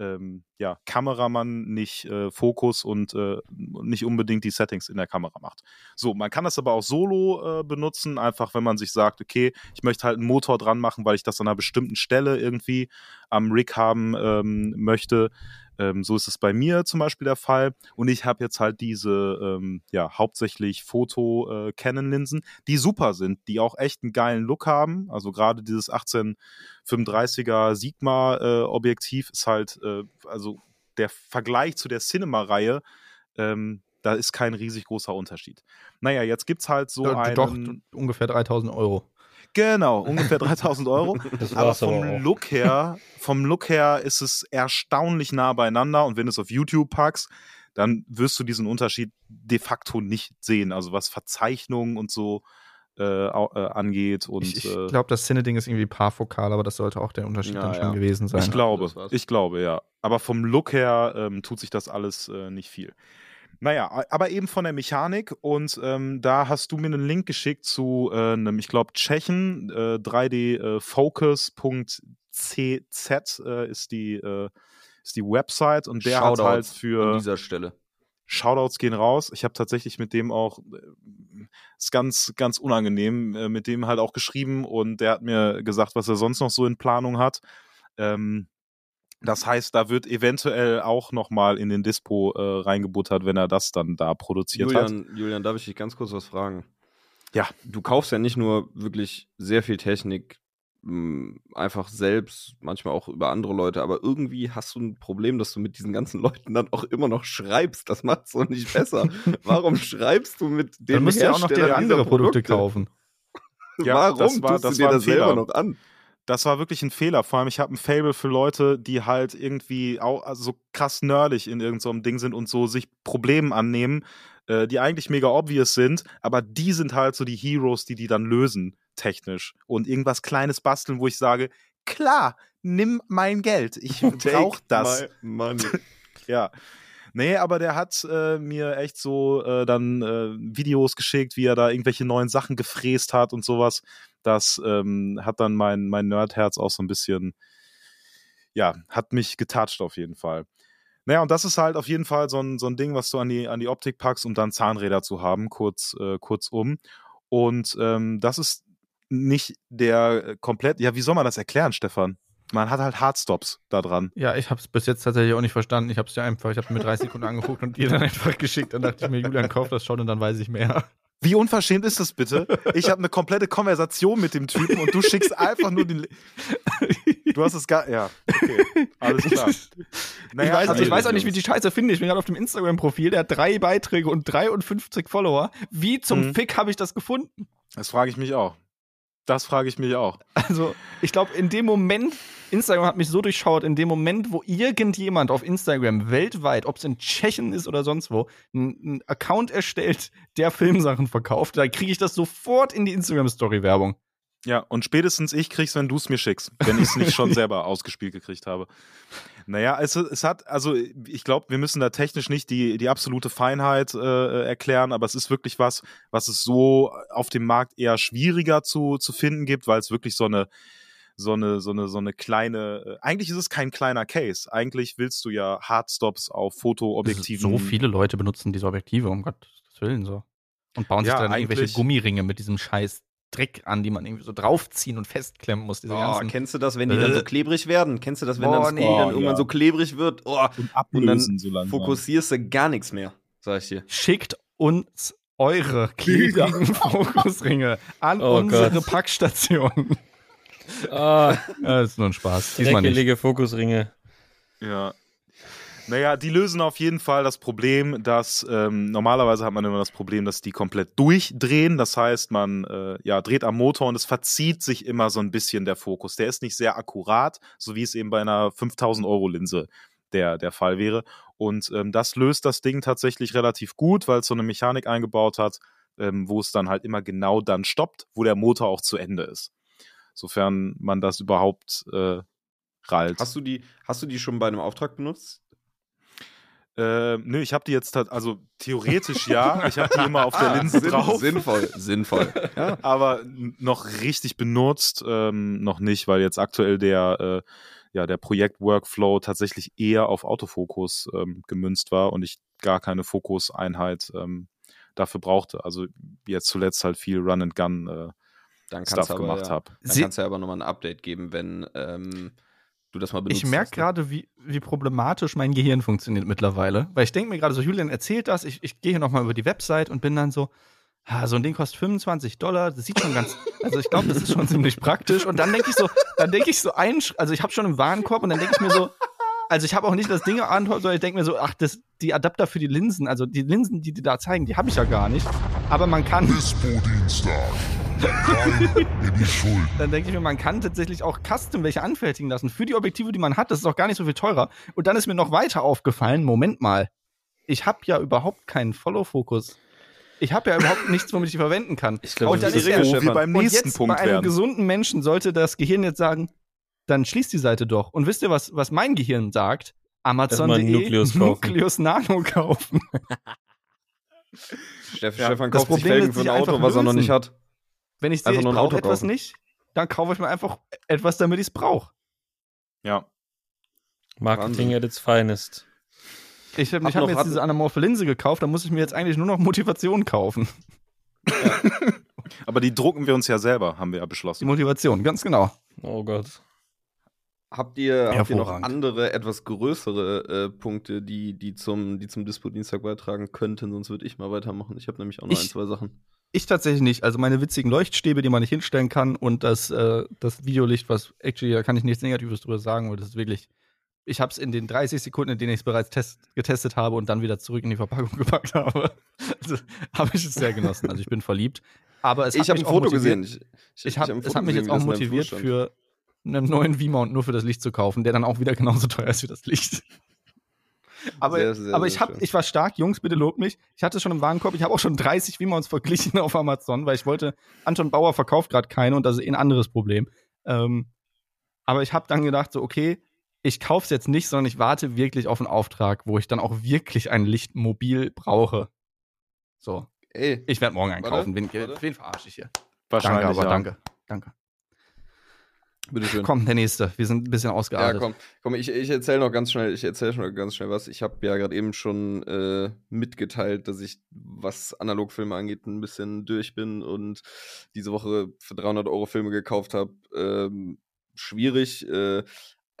ähm, ja, Kameramann nicht äh, Fokus und äh, nicht unbedingt die Settings in der Kamera macht. So, man kann das aber auch solo äh, benutzen, einfach wenn man sich sagt, okay, ich möchte halt einen Motor dran machen, weil ich das an einer bestimmten Stelle irgendwie am Rig haben ähm, möchte. Ähm, so ist es bei mir zum Beispiel der Fall. Und ich habe jetzt halt diese, ähm, ja, hauptsächlich Foto-Canon-Linsen, die super sind, die auch echt einen geilen Look haben. Also gerade dieses 1835er Sigma-Objektiv ist halt, äh, also der Vergleich zu der Cinema-Reihe, ähm, da ist kein riesig großer Unterschied. Naja, jetzt gibt's halt so Äh, einen. Doch, ungefähr 3000 Euro. Genau, ungefähr 3000 Euro. *laughs* Aber vom. Look her, vom Look her ist es erstaunlich nah beieinander und wenn du es auf YouTube packst, dann wirst du diesen Unterschied de facto nicht sehen. Also was Verzeichnungen und so äh, äh, angeht und Ich, ich äh, glaube, das Cine-Ding ist irgendwie parfokal, aber das sollte auch der Unterschied Ja, dann schon ja. gewesen sein. ich glaube, ich glaube, ja. Aber vom Look her ähm, tut sich das alles äh, nicht viel. Naja, aber eben von der Mechanik und ähm, da hast du mir einen Link geschickt zu äh, einem, ich glaube, Tschechen, äh, 3dfocus.cz äh, ist, die, äh, ist die Website und der hat halt Shoutouts für an dieser Stelle. Shoutouts gehen raus. Ich habe tatsächlich mit dem auch, äh, ist ganz, ganz unangenehm, äh, mit dem halt auch geschrieben und der hat mir gesagt, was er sonst noch so in Planung hat. Ähm, das heißt, da wird eventuell auch nochmal in den Dispo äh, reingebuttert, wenn er das dann da produziert hat. Julian, Julian, darf ich dich ganz kurz was fragen? Ja. Du kaufst ja nicht nur wirklich sehr viel Technik mh, einfach selbst, manchmal auch über andere Leute, aber irgendwie hast du ein Problem, dass du mit diesen ganzen *laughs* Leuten dann auch immer noch schreibst. Das macht es doch nicht besser. *laughs* Warum schreibst du mit dem du ja auch noch Hersteller andere dieser Produkte kaufen. *laughs* Ja, Warum das war- tust das du dir das selber Fehler. noch an? Das war wirklich ein Fehler. Vor allem, ich habe ein Fable für Leute, die halt irgendwie auch also so krass nerdig in irgendeinem Ding sind und so sich Problemen annehmen, äh, die eigentlich mega obvious sind, aber die sind halt so die Heroes, die die dann lösen, technisch. Und irgendwas Kleines basteln, wo ich sage, klar, nimm mein Geld. Ich *laughs* brauch das. *laughs* Ja. Nee, aber der hat äh, mir echt so äh, dann äh, Videos geschickt, wie er da irgendwelche neuen Sachen gefräst hat und sowas. Das ähm, hat dann mein, mein Nerdherz auch so ein bisschen, ja, hat mich getoucht auf jeden Fall. Naja, und das ist halt auf jeden Fall so ein, so ein Ding, was du an die, an die Optik packst, um dann Zahnräder zu haben, kurz, äh, kurzum. Und ähm, das ist nicht der äh, komplett, ja, wie soll man das erklären, Stefan? Man hat halt Hardstops da dran. Ja, ich habe es bis jetzt tatsächlich auch nicht verstanden. Ich habe es dir einfach, ich habe mir 30 Sekunden angeguckt und dir dann *laughs* einfach geschickt. Dann dachte ich mir, Julian, kauf das schon und dann weiß ich mehr. Wie unverschämt ist das bitte? Ich habe eine komplette Konversation mit dem Typen und du schickst einfach nur den. Du hast es gar. Ja, okay. Alles klar. ich, weiß, also ich weiß auch nicht, wie die Scheiße finde. Ich bin gerade auf dem Instagram-Profil, der hat drei Beiträge und 53 Follower. Wie zum Mhm. Fick habe ich das gefunden? Das frage ich mich auch. Das frage ich mich auch. Also, ich glaube, in dem Moment, Instagram hat mich so durchschaut, in dem Moment, wo irgendjemand auf Instagram weltweit, ob es in Tschechien ist oder sonst wo, einen Account erstellt, der Filmsachen verkauft, da kriege ich das sofort in die Instagram-Story-Werbung. Ja, und spätestens ich krieg's, wenn du es mir schickst, wenn ich es nicht schon *laughs* selber ausgespielt gekriegt habe. Naja, es, es hat, also ich glaube, wir müssen da technisch nicht die, die absolute Feinheit äh, erklären, aber es ist wirklich was, was es so auf dem Markt eher schwieriger zu, zu finden gibt, weil es wirklich so eine, so eine, so eine, so eine kleine, äh, eigentlich ist es kein kleiner Case. Eigentlich willst du ja Hardstops auf Fotoobjektiven. So viele Leute benutzen diese Objektive, um Gottes Willen so. Und bauen sich Ja, dann irgendwelche Gummiringe mit diesem scheiß Dreck an, die man irgendwie so draufziehen und festklemmen muss. Diese Oh, ganzen kennst du das, wenn die dann so klebrig werden? Kennst du das, wenn Boah, dann das nee. Dann Oh, irgendwann ja. so klebrig wird? Oh, Und ablösen so langsam. fokussierst du gar nichts mehr, sag ich dir. Schickt uns eure klebrigen Fokusringe an Oh unsere Gott. Packstation. Ah, Ja, das ist nur ein Spaß. Diesmal nicht. dreckelige Fokusringe. Ja. Naja, die lösen auf jeden Fall das Problem, dass ähm, normalerweise hat man immer das Problem, dass die komplett durchdrehen. Das heißt, man äh, ja, dreht am Motor und es verzieht sich immer so ein bisschen der Fokus. Der ist nicht sehr akkurat, so wie es eben bei einer 5000 Euro Linse der, der Fall wäre. Und ähm, das löst das Ding tatsächlich relativ gut, weil es so eine Mechanik eingebaut hat, ähm, wo es dann halt immer genau dann stoppt, wo der Motor auch zu Ende ist. Sofern man das überhaupt äh, rallt. Hast du die, hast du die schon bei einem Auftrag benutzt? Äh, nö, ich habe die jetzt, also theoretisch ja, *laughs* ich habe die immer auf der Linse Ah, drauf, Sinnvoll, sinnvoll. Ja. aber noch richtig benutzt ähm, noch nicht, weil jetzt aktuell der, äh, ja, der Projekt-Workflow tatsächlich eher auf Autofokus ähm, gemünzt war und ich gar keine Fokuseinheit ähm, dafür brauchte. Also jetzt zuletzt halt viel Run and Gun äh, Dann Stuff kannst du aber, gemacht ja, habe. Dann Sie- kannst du ja aber nochmal ein Update geben, wenn ähm, du das mal benutzt Ich merke ne? gerade, wie, wie problematisch mein Gehirn funktioniert mittlerweile. Weil ich denke mir gerade so, Julian erzählt das, ich, ich gehe hier nochmal über die Website und bin dann so, ah, so ein Ding kostet 25 Dollar, das sieht schon ganz, *laughs* also ich glaube, das ist schon ziemlich praktisch. Und dann denke ich so, dann denke ich so ein, also ich habe schon im Warenkorb und dann denke ich mir so, also ich habe auch nicht das Ding an, sondern ich denke mir so, ach, das, die Adapter für die Linsen, also die Linsen, die die da zeigen, die habe ich ja gar nicht. Aber man kann, Dispo-Dienstag. Dann denke ich mir, man kann tatsächlich auch Custom welche anfertigen lassen für die Objektive, die man hat. Das ist auch gar nicht so viel teurer. Und dann ist mir noch weiter aufgefallen, Moment mal, ich habe ja überhaupt keinen Follow-Fokus. Ich habe ja überhaupt *laughs* nichts, womit ich die verwenden kann. Ich glaube, Und das ist ja, wir Stefan. beim und nächsten jetzt Punkt bei einem werden. gesunden Menschen sollte das Gehirn jetzt sagen, dann schließt die Seite doch. Und wisst ihr, was, was mein Gehirn sagt? Amazon.de Nucleus kaufen. Nucleus Nano kaufen. Steff, Ja, Stefan das kauft sich Problem Felgen für ein Auto, was er noch nicht hat. Wenn ich sehe, ich brauche etwas kaufen. nicht, dann kaufe ich mir einfach etwas, damit ich es brauche. Ja. Marketing at its finest. Ich habe Hab ich hab noch mir jetzt diese anamorphe Linse gekauft, da muss ich mir jetzt eigentlich nur noch Motivation kaufen. Aber die drucken wir uns ja selber, haben wir ja Die beschlossen. Motivation, ganz genau. Oh Gott. Habt ihr, habt ihr noch andere, etwas größere äh, Punkte, die, die zum, die zum Dispo-Dienstag beitragen könnten? Sonst würde ich mal weitermachen. Ich habe nämlich auch noch Ich- ein, zwei Sachen. Ich tatsächlich nicht. Also meine witzigen Leuchtstäbe, die man nicht hinstellen kann und das, äh, das Videolicht, was actually, da kann ich nichts Negatives drüber sagen, weil das ist wirklich. Ich habe es in den 30 Sekunden, in denen ich es bereits test, getestet habe und dann wieder zurück in die Verpackung *laughs* gepackt habe, also, habe ich es sehr genossen. Also ich bin verliebt. Aber es ich habe ein Foto motiviert. gesehen. Ich, Ich hab, hab ein es hat mich jetzt auch motiviert für einen neuen V-Mount nur für das Licht zu kaufen, der dann auch wieder genauso teuer ist wie das Licht. Aber, Sehr, sehr, aber ich, hab, schön. ich war stark, Jungs, bitte lobt mich. Ich hatte schon im Warenkorb, ich habe auch schon 30 V-Mounts verglichen auf Amazon, weil ich wollte, Anton Bauer verkauft gerade keine und das ist eh ein anderes Problem. Ähm, aber ich habe dann gedacht, so, okay, ich kaufe es jetzt nicht, sondern ich warte wirklich auf einen Auftrag, wo ich dann auch wirklich ein Licht mobil brauche. So, Ey, ich werde morgen Warte, einkaufen. Wen, warte. wen verarsche ich hier? Wahrscheinlich. danke, aber ja. danke. Danke. Bitteschön. Komm, der nächste. Wir sind ein bisschen Ja, ausgeartet. komm, komm ich, ich erzähle noch ganz schnell, ich erzähle schon ganz schnell was. Ich habe ja gerade eben schon äh, mitgeteilt, dass ich, was Analogfilme angeht, ein bisschen durch bin und diese Woche für 300 Euro Filme gekauft habe. Ähm, schwierig. Äh,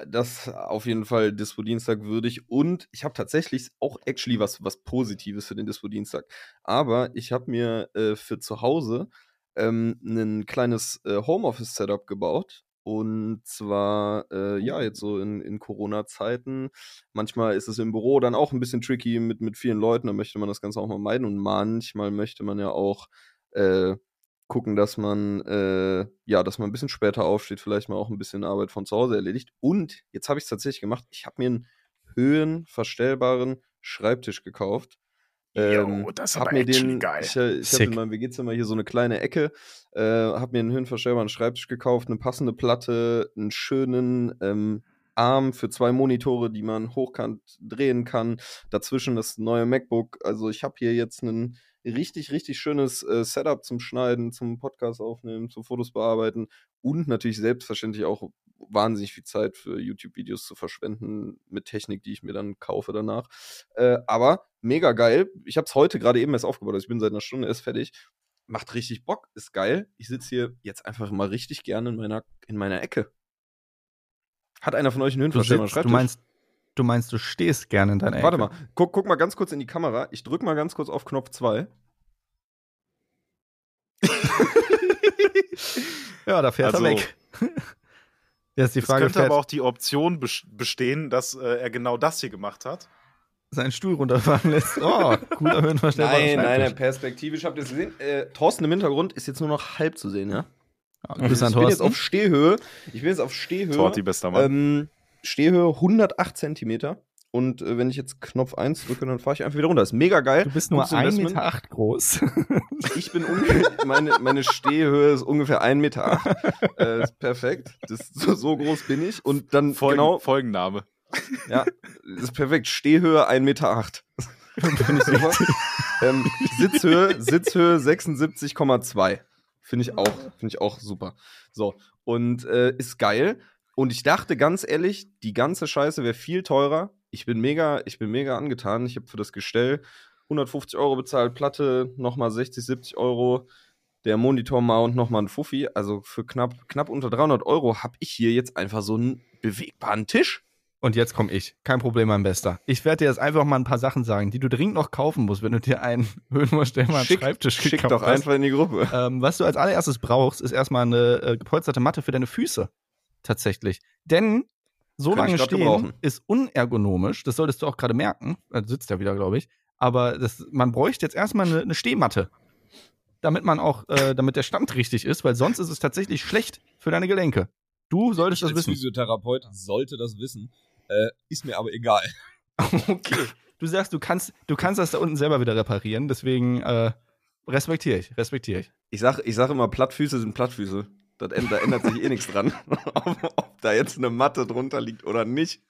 das auf jeden Fall Dispo-Dienstag würdig. Und ich habe tatsächlich auch actually was, was Positives für den Dispo-Dienstag. Aber ich habe mir äh, für zu Hause ähm, ein kleines äh, Homeoffice-Setup gebaut. Und zwar, äh, ja, jetzt so in, in Corona-Zeiten. Manchmal ist es im Büro dann auch ein bisschen tricky mit, mit vielen Leuten. Da möchte man das Ganze auch mal meiden. Und manchmal möchte man ja auch äh, gucken, dass man, äh, ja, dass man ein bisschen später aufsteht, vielleicht mal auch ein bisschen Arbeit von zu Hause erledigt. Und jetzt habe ich es tatsächlich gemacht. Ich habe mir einen höhenverstellbaren Schreibtisch gekauft. Ähm, Jo, das ist aber mir den, geil. Ich, äh, ich habe in meinem WG-Zimmer hier so eine kleine Ecke, äh, habe mir einen höhenverstellbaren Schreibtisch gekauft, eine passende Platte, einen schönen ähm, Arm für zwei Monitore, die man hochkant drehen kann. Dazwischen das neue MacBook. Also ich habe hier jetzt ein richtig, richtig schönes äh, Setup zum Schneiden, zum Podcast aufnehmen, zum Fotos bearbeiten und natürlich selbstverständlich auch wahnsinnig viel Zeit für YouTube-Videos zu verschwenden mit Technik, die ich mir dann kaufe danach. Äh, aber mega geil. Ich habe es heute gerade eben erst aufgebaut. Also ich bin seit einer Stunde erst fertig. Macht richtig Bock, ist geil. Ich sitze hier jetzt einfach mal richtig gerne in meiner, in meiner Ecke. Hat einer von euch einen Höhenverstellbaren sitzt, du, Schreibtisch? meinst, du meinst, du stehst gerne in deiner Ecke. Warte mal, guck, guck mal ganz kurz in die Kamera. Ich drück mal ganz kurz auf Knopf 2. *laughs* Ja, da fährt Also, er weg. Jetzt die Es Frage, könnte fährt aber auch die Option bes- bestehen, dass äh, er genau das hier gemacht hat. seinen Stuhl runterfahren lässt. Oh, cooler Höhenverstellbarer Nein, nein, perspektivisch habt ihr es gesehen. Äh, Thorsten im Hintergrund ist jetzt nur noch halb zu sehen, ja? Ja, ich bin jetzt Thorsten. auf Stehhöhe. Ich bin jetzt auf Stehhöhe. Torti, bester Mann. Ähm, Stehhöhe 108 Zentimeter. Und äh, wenn ich jetzt Knopf 1 drücke, dann fahre ich einfach wieder runter. ist mega geil. Du bist nur Gutes 1,8 Investment. Meter acht groß. *laughs* Ich bin ungefähr, meine, meine Stehhöhe ist ungefähr 1,8 Meter. Acht. Äh, ist perfekt. Das, so, so groß bin ich. Und dann Folgen, genau, Folgenname. ja, das ist perfekt. Stehhöhe 1,8 Meter. Acht. Finde ich super. ähm, Sitzhöhe, Sitzhöhe 76,2. Finde ich auch, finde ich auch super. So. Und äh, ist geil. Und ich dachte ganz ehrlich, die ganze Scheiße wäre viel teurer. Ich bin mega, ich bin mega angetan. Ich habe für das Gestell 150 Euro bezahlt, Platte nochmal 60, 70 Euro. Der Monitor-Mount nochmal ein Fuffi. Also für knapp, knapp unter 300 Euro habe ich hier jetzt einfach so einen bewegbaren Tisch. Und jetzt komme ich. Kein Problem, mein Bester. Ich werde dir jetzt einfach mal ein paar Sachen sagen, die du dringend noch kaufen musst, wenn du dir einen *laughs* höhenverstellbaren Schick, Schreibtisch schick gekauft doch hast. einfach in die Gruppe. Ähm, was du als allererstes brauchst, ist erstmal eine äh, gepolsterte Matte für deine Füße. Tatsächlich. Denn so Kann lange stehen gebrauchen. ist unergonomisch. Das solltest du auch gerade merken. Äh, Du sitzt ja wieder, glaube ich. Aber das, man bräuchte jetzt erstmal eine, eine Stehmatte. Damit man auch, äh, damit der Stand richtig ist, weil sonst ist es tatsächlich schlecht für deine Gelenke. Du solltest ich das als wissen. Physiotherapeut sollte das wissen. Äh, ist mir aber egal. *laughs* Okay. Du sagst, du kannst, du kannst das da unten selber wieder reparieren, deswegen äh, respektiere ich, respektiere ich. Ich sag, ich sag immer, Plattfüße sind Plattfüße. Das, änd- da ändert sich eh nichts dran. *laughs* ob, ob da jetzt eine Matte drunter liegt oder nicht.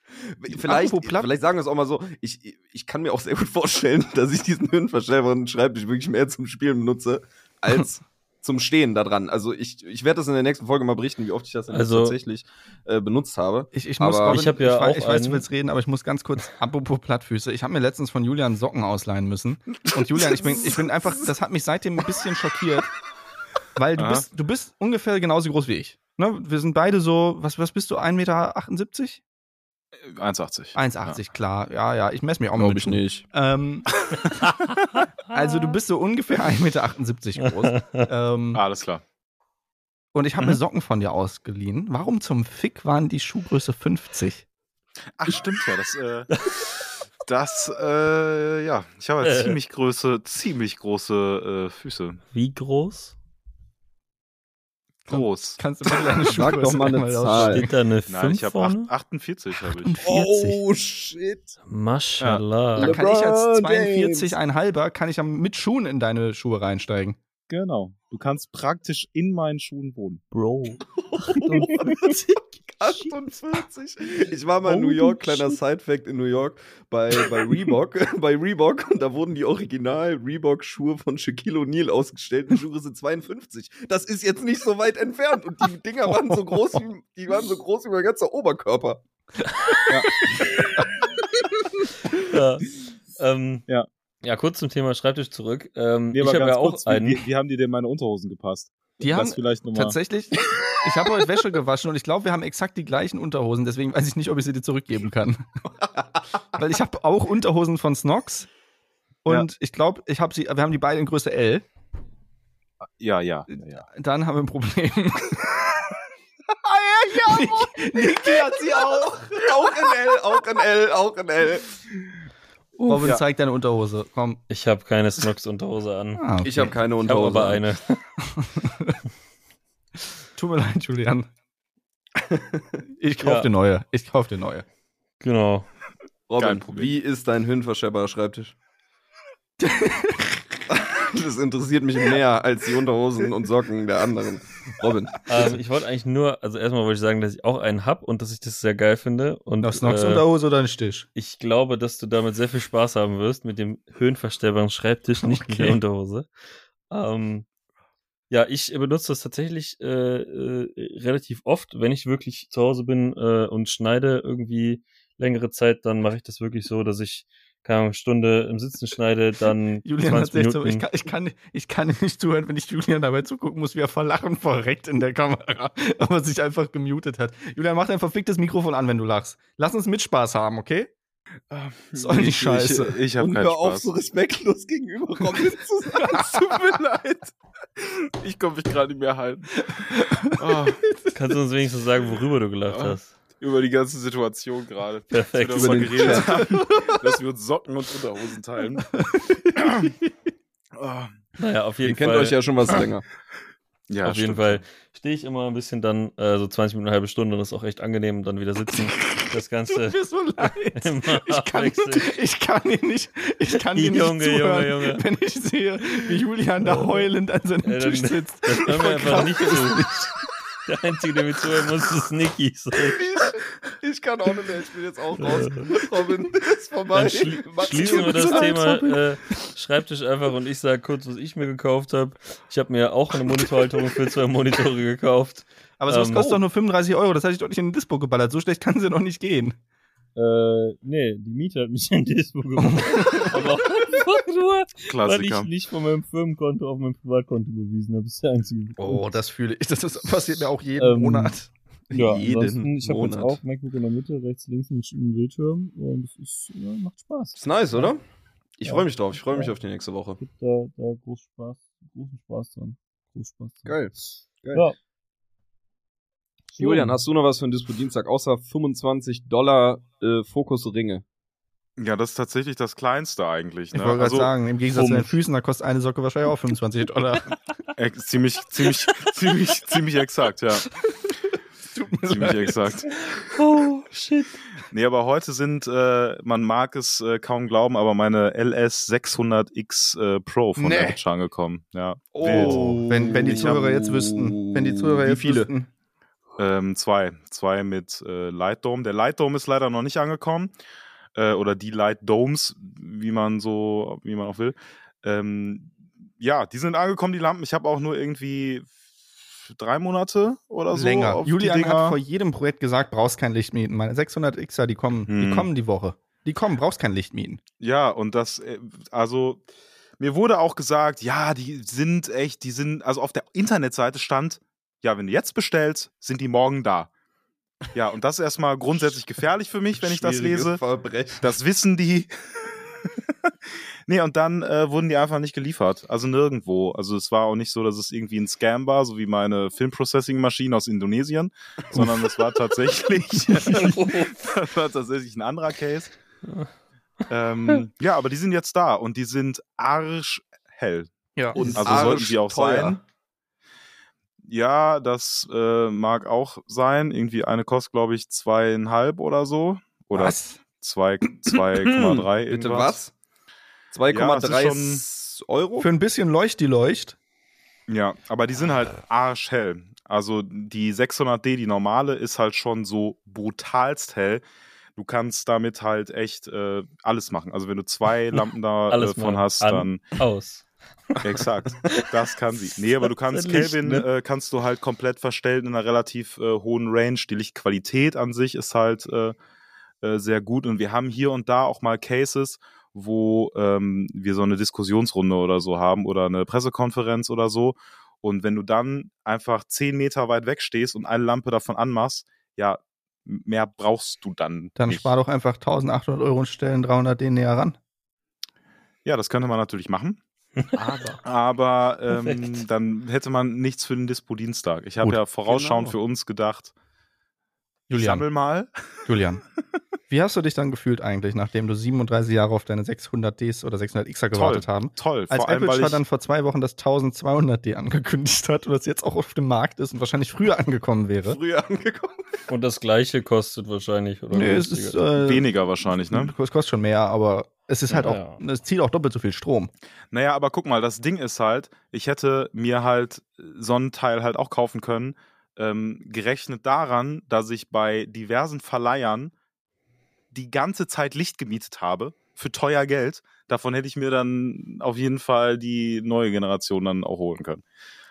Vielleicht, vielleicht sagen wir es auch mal so, ich, ich kann mir auch sehr gut vorstellen, *laughs* dass ich diesen höhenverstellbaren Schreibtisch wirklich mehr zum Spielen benutze, als *laughs* zum Stehen da dran. Also ich, ich werde das in der nächsten Folge mal berichten, wie oft ich das denn jetzt Also- tatsächlich äh, benutzt habe. Ich, ich muss, Aber- Ich hab ja ich, auch ich weiß, du willst reden, aber ich muss ganz kurz, apropos Plattfüße, ich habe mir letztens von Julian Socken ausleihen müssen. Und Julian, ich bin, ich bin einfach, das hat mich seitdem ein bisschen schockiert, weil du Aha. bist, du bist ungefähr genauso groß wie ich. Ne? Wir sind beide so, was, was bist du, 1,78 Meter? 1,80. 1,80, klar. Ja, ja, ich messe mich auch mal Glaube ich nicht. Ähm, *laughs* also du bist so ungefähr 1,78 Meter groß. *laughs* ähm, Ja. Alles klar. Und ich habe mir Socken von dir ausgeliehen. Warum zum Fick waren die Schuhgröße 50? Ach, stimmt ja. Das, äh, das, äh, ja. Ich habe Äh. *laughs* ziemlich große, ziemlich große äh, Füße. Wie groß? Groß. Kannst du bitte deine *laughs* Sag Schuhgröße doch mal eine Zahl. Steht da eine 5 Nein, ich habe vorne? 48 habe ich. 48. Oh, shit. Mashallah. Da kann ich als LeBron 42 ein halber, kann ich am- mit Schuhen in deine Schuhe reinsteigen. Genau. Du kannst praktisch in meinen Schuhen wohnen. Bro. *laughs* 48. Ich war mal in New York, kleiner Side-Fact in New York, bei, bei Reebok, *laughs* bei Reebok, und da wurden die Original Reebok-Schuhe von Shaquille O'Neal ausgestellt. Die Schuhe sind 52. Das ist jetzt nicht so weit entfernt. Und die Dinger waren so groß wie, die waren so groß wie mein ganzer Oberkörper. *laughs* ja. Ähm, Ja. Ja, kurz zum Thema Schreibtisch zurück. Ähm, Nee, ich habe ja auch kurz, wie, einen. wie, wie haben dir denn meine Unterhosen gepasst? Die haben das vielleicht nochmal. tatsächlich, ich habe heute Wäsche gewaschen und ich glaube, wir haben exakt die gleichen Unterhosen, deswegen weiß ich nicht, ob ich sie dir zurückgeben kann. *laughs* Weil ich habe auch Unterhosen von Snox und ich glaube, ich habe sie, wir haben die beide in Größe L. Ja, ja. ja, ja. Dann haben wir ein Problem. *laughs* Niki, Niki hat sie auch. Auch in L, auch in L, auch in L. Robin, ja. zeig deine Unterhose. Komm. Ich habe keine Snox-Unterhose an. Ah, okay. Ich habe keine Ich habe Unterhose. aber eine. *laughs* Tut mir leid, Julian. *laughs* Ich kauf Ja. dir neue. Ich kauf dir neue. Genau. Robin, wie ist dein höhenverstellbarer Schreibtisch? *laughs* das interessiert mich mehr als die Unterhosen und Socken der anderen. Robin. Ähm, ich wollte eigentlich nur, also erstmal wollte ich sagen, dass ich auch einen hab und dass ich das sehr geil finde. Und Noch Snox äh, Unterhose oder ein Stich? ich glaube, dass du damit sehr viel Spaß haben wirst mit dem höhenverstellbaren Schreibtisch, nicht mit der Okay. Unterhose. Ähm, ja, ich benutze das tatsächlich äh, äh, relativ oft, wenn ich wirklich zu Hause bin äh, und schneide irgendwie längere Zeit, dann mache ich das wirklich so, dass ich keine Ahnung, Stunde im Sitzen schneide, dann *laughs* Julian hat 20 echt so, Minuten. ich kann, ich, kann, ich kann nicht zuhören, wenn ich Julian dabei zugucken muss, wie er vor Lachen verreckt in der Kamera, *laughs* aber sich einfach gemutet hat. Julian, mach dein verficktes Mikrofon an, wenn du lachst. Lass uns mit Spaß haben, okay? Ist auch nicht scheiße. Ich, ich habe Und hör auf, Spaß. so respektlos gegenüber Robin *laughs* zu sein. Es tut mir leid. Ich konnte mich gerade nicht mehr halten. Oh, Kannst du uns wenigstens sagen, worüber du gelacht Ah. hast? Über die ganze Situation gerade. *laughs* Perfekt. Dass wir darüber den geredet haben, dass wir uns Socken und Unterhosen teilen. oh, *laughs* Naja, auf jeden Ihr kennt Fall. euch ja schon was länger. *clears throat* ja, auf jeden stimmt. Fall stehe ich immer ein bisschen dann, äh, so 20 Minuten, eine halbe Stunde und ist auch echt angenehm dann wieder sitzen. *laughs* Das Ganze Tut mir so leid. Ich kann, ich kann ihn nicht, ich kann ihn nicht Junge, zuhören, Junge, Junge. wenn ich sehe, wie Julian da heulend an seinem Äh, dann- Tisch sitzt. Das hören wir einfach nicht zu. Der Einzige, der mir zuhören muss, ist Niki. So. Ich kann auch nicht mehr, ich bin jetzt auch raus. Robin, ist vorbei. Dann schli Mach schließen wir das Thema äh, Schreibtisch einfach und ich sage kurz, was ich mir gekauft habe. Ich habe mir auch eine Monitorhalterung für zwei Monitore gekauft. Aber sowas Ähm, kostet doch nur 35 Euro, das hatte ich doch nicht in den Dispo geballert. So schlecht kann sie doch nicht gehen. Äh, nee, die Miete hat mich *laughs* in Dispo gemacht. Aber einfach nur, weil ich Klassiker. nicht von meinem Firmenkonto auf mein Privatkonto überwiesen habe. Das ist der einzige Grund. Oh, das fühle ich. Das, das passiert mir auch jeden Ähm, Monat. Ja, *laughs* jeden ich habe jetzt auch MacBook in der Mitte, rechts, links einen Bildschirm und es ist, ja, macht Spaß. Ist nice, oder? Ich Ja. freue mich drauf. Ich freue mich Ja. auf die nächste Woche. Gibt da, da groß Spaß, großen Spaß dran. Groß Spaß dran. Geil. Geil. Ja. Julian, hast du noch was für einen Dispo-Dienstag außer 25 Dollar äh, Fokusringe? Ja, das ist tatsächlich das Kleinste eigentlich. Ich Ne? wollte gerade Also, sagen, im Gegensatz zu den. Füßen, da kostet eine Socke wahrscheinlich auch 25 Dollar. *laughs* ziemlich, ziemlich, *laughs* ziemlich, ziemlich exakt, ja. *laughs* Tut mir Ziemlich leid. exakt. *laughs* Oh, shit. Nee, aber heute sind, äh, man mag es äh, kaum glauben, aber meine LS 600X äh, Pro von Nee. der Edge angekommen. Ja. Oh. Wenn, wenn die Ich hab- Zuhörer jetzt wüssten. Wenn die Zuhörer Wie jetzt viele? wüssten. Ähm, zwei. Zwei mit äh, Light Dome. Der Light Dome ist leider noch nicht angekommen. Äh, oder die Light Domes, wie man so, wie man auch will. Ähm, ja, die sind angekommen, die Lampen. Ich habe auch nur irgendwie drei Monate oder so. Länger. auf die Julian hat vor jedem Projekt gesagt, brauchst kein Licht mieten. Meine 600Xer, die kommen, die Hm. kommen die Woche. Die kommen, brauchst kein Licht mieten. Ja, und das, äh, also, mir wurde auch gesagt, ja, die sind echt, die sind, also auf der Internetseite stand, ja, wenn du jetzt bestellst, sind die morgen da. Ja, und das ist erstmal grundsätzlich gefährlich für mich, wenn ich das lese. Verbrechen. Das wissen die. *laughs* nee, und dann äh, wurden die einfach nicht geliefert. Also nirgendwo. Also es war auch nicht so, dass es irgendwie ein Scam war, so wie meine Filmprocessing-Maschine aus Indonesien, *laughs* sondern es war tatsächlich, *laughs* das war tatsächlich ein anderer Case. ähm, ja, aber die sind jetzt da und die sind arschhell. Ja. Und Also sollten die auch arschteuer. sein. Ja, das äh, mag auch sein. Irgendwie eine kostet, glaube ich, zweieinhalb oder so. Oder Was? Zwei- 2,3 *clears throat* Bitte irgendwas. was? 2,3 Ja, Euro? Für ein bisschen Leucht die Leucht. Ja, aber die sind halt arschhell. Also die 600D, die normale, ist halt schon so brutalst hell. Du kannst damit halt echt äh, alles machen. Also wenn du zwei *laughs* Lampen davon mal hast, an. dann Aus. *laughs* exakt. Das kann sie. Nee, aber du kannst Kelvin ne? äh, kannst du halt komplett verstellen in einer relativ äh, hohen Range. Die Lichtqualität an sich ist halt äh, sehr gut und wir haben hier und da auch mal Cases, wo ähm, wir so eine Diskussionsrunde oder so haben oder eine Pressekonferenz oder so Und wenn du dann einfach zehn Meter weit weg stehst und eine Lampe davon anmachst, ja, mehr brauchst du dann. Dann nicht. spar doch einfach 1800 Euro und stellen 300 den näher ran. Ja, das könnte man natürlich machen. *laughs* Aber. Aber ähm, dann hätte man nichts für den Dispo-Dienstag. Ich habe ja vorausschauend Genau. für uns gedacht, Julian. sammel mal. *laughs* Julian, wie hast du dich dann gefühlt eigentlich, nachdem du 37 Jahre auf deine 600Ds oder 600Xer gewartet haben? Toll, Als vor allem, Apple weil ich, dann vor zwei Wochen das 1200D angekündigt hat und das jetzt auch auf dem Markt ist und wahrscheinlich früher angekommen wäre. Früher angekommen. *laughs* Und das gleiche kostet wahrscheinlich, oder? Nee, es ist äh, weniger wahrscheinlich, ne? Es kostet schon mehr, aber es ist halt Ja, auch, es zieht auch doppelt so viel Strom. Naja, aber guck mal, das Ding ist halt, ich hätte mir halt so ein Teil halt auch kaufen können, ähm, gerechnet daran, dass ich bei diversen Verleihern die ganze Zeit Licht gemietet habe für teuer Geld. Davon hätte ich mir dann auf jeden Fall die neue Generation dann auch holen können.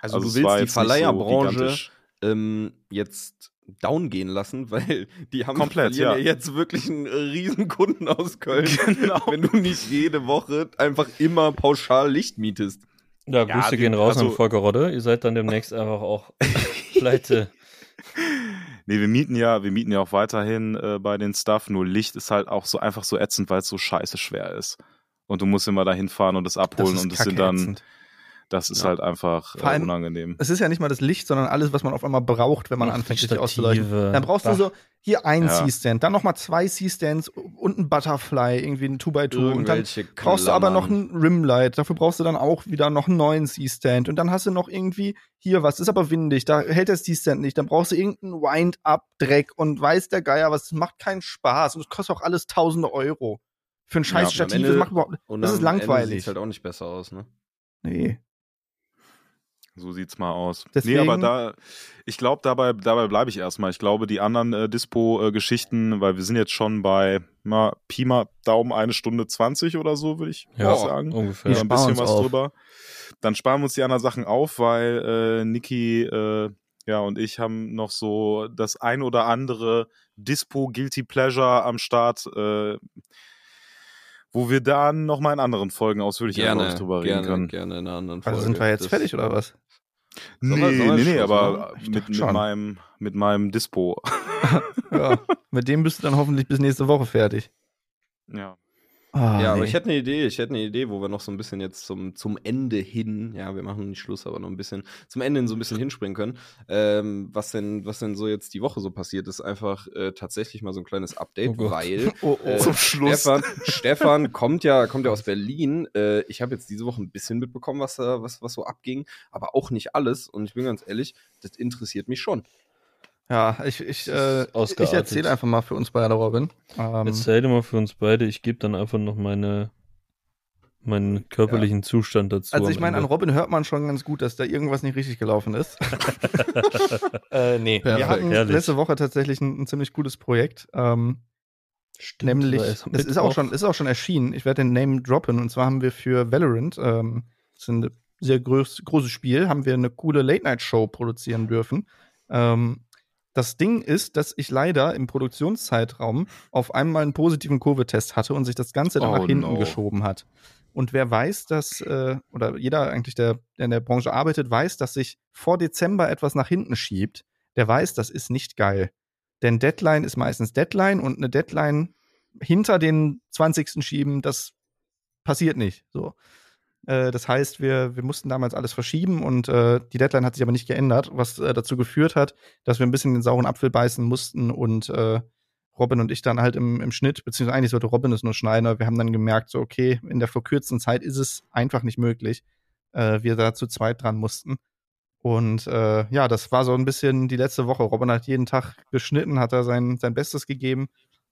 Also, es du willst die so Verleiherbranche gigantisch. ähm, jetzt down gehen lassen, *laughs* weil die haben Komplett, ja. jetzt wirklich einen riesen Kunden aus Köln, *laughs* Genau. wenn du nicht jede Woche einfach immer pauschal Licht mietest. Ja, Ja, Grüße wir- gehen raus also- an Volker Rodde. Ihr seid dann demnächst einfach auch *laughs* pleite. *laughs* Nee, wir mieten ja, wir mieten ja auch weiterhin äh, bei den Stuff, nur Licht ist halt auch so einfach so ätzend, weil es so scheiße schwer ist. Und du musst immer dahin fahren und es abholen und es sind dann, kackeätzend. Das ist Ja. halt einfach Vor äh, allem- unangenehm. Es ist ja nicht mal das Licht, sondern alles, was man auf einmal braucht, wenn man Ach, anfängt, sich auszuleuchten. Dann brauchst du Ach. so hier ein Ja. C-Stand, dann nochmal zwei C-Stands und ein Butterfly, irgendwie ein 2x2 und dann brauchst du aber noch ein Rimlight, dafür brauchst du dann auch wieder noch einen neuen C-Stand und dann hast du noch irgendwie hier was, ist aber windig, da hält der C-Stand nicht, dann brauchst du irgendeinen Wind-Up-Dreck und weiß der Geier was, das macht keinen Spaß und es kostet auch alles tausende Euro. Für ein scheiß Ja, Stativ, das macht überhaupt, Und das ist langweilig. sieht's halt auch nicht besser aus, ne? nee. So sieht's mal aus. Deswegen- nee, aber da, ich glaube, dabei, dabei bleibe ich erstmal. Ich glaube, die anderen äh, Dispo-Geschichten, weil wir sind jetzt schon bei na, Pi mal Daumen eine Stunde 20 oder so, würde ich Ja, sagen. ungefähr. Oder ein bisschen was auf. drüber. Dann sparen wir uns die anderen Sachen auf, weil äh, Niki äh, ja, und ich haben noch so das ein oder andere Dispo Guilty Pleasure am Start, äh, wo wir dann noch mal in anderen Folgen ausführlicher glaub Gerne, drüber reden gerne, können. gerne in einer anderen Folge. Also sind wir jetzt Das- fertig oder was? Nee, wir nee, nee, aber? Ich mit, mit, schon. meinem, mit meinem Dispo. *laughs* Ja, mit dem bist du dann hoffentlich bis nächste Woche fertig. ja. Ah, Ja, aber nee. ich hätte eine Idee, ich hätte eine Idee, wo wir noch so ein bisschen jetzt zum, zum Ende hin, ja, wir machen nicht Schluss, aber noch ein bisschen, zum Ende hin so ein bisschen hinspringen können. Ähm, was denn, was denn so jetzt die Woche so passiert ist, einfach äh, tatsächlich mal so ein kleines Update, Oh weil *laughs* oh, oh. äh, Zum Schluss. Stefan, Stefan *laughs* kommt ja, kommt ja aus Berlin. Äh, ich habe jetzt diese Woche ein bisschen mitbekommen, was da, was, was so abging, aber auch nicht alles. Und ich bin ganz ehrlich, das interessiert mich schon. Ja, ich, ich, äh, ich erzähle einfach mal für uns beide, Robin. Ähm, Erzähl mal für uns beide, ich gebe dann einfach noch meine, meinen körperlichen Zustand dazu. also ich meine, an. Robin hört man schon ganz gut, dass da irgendwas nicht richtig gelaufen ist. *laughs* äh, nee, wir hatten herrlich. letzte Woche tatsächlich ein, ein ziemlich gutes Projekt. Ähm, Stimmt, nämlich, es ist ist auch schon, ist auch schon erschienen. Ich werde den Name droppen. Und zwar haben wir für Valorant, ähm, das ist ein sehr groß, großes Spiel, haben wir eine coole Late-Night-Show produzieren dürfen. Ähm, das Ding ist, dass ich leider im Produktionszeitraum auf einmal einen positiven Covid-Test hatte und sich das Ganze dann Oh nach hinten no. geschoben hat. Und wer weiß, dass, äh, oder jeder eigentlich, der, der in der Branche arbeitet, weiß, dass sich vor Dezember etwas nach hinten schiebt, der weiß, das ist nicht geil. Denn Deadline ist meistens Deadline und eine Deadline hinter den 20. schieben, das passiert nicht. So. Äh, das heißt, wir, wir mussten damals alles verschieben und äh, die Deadline hat sich aber nicht geändert, was äh, dazu geführt hat, dass wir ein bisschen den sauren Apfel beißen mussten und äh, Robin und ich dann halt im, im Schnitt, beziehungsweise eigentlich sollte Robin es nur schneiden, wir haben dann gemerkt, so okay, in der verkürzten Zeit ist es einfach nicht möglich. Äh, wir da zu zweit dran mussten. Und ja, das war so ein bisschen die letzte Woche. Robin hat jeden Tag geschnitten, hat da sein, sein Bestes gegeben.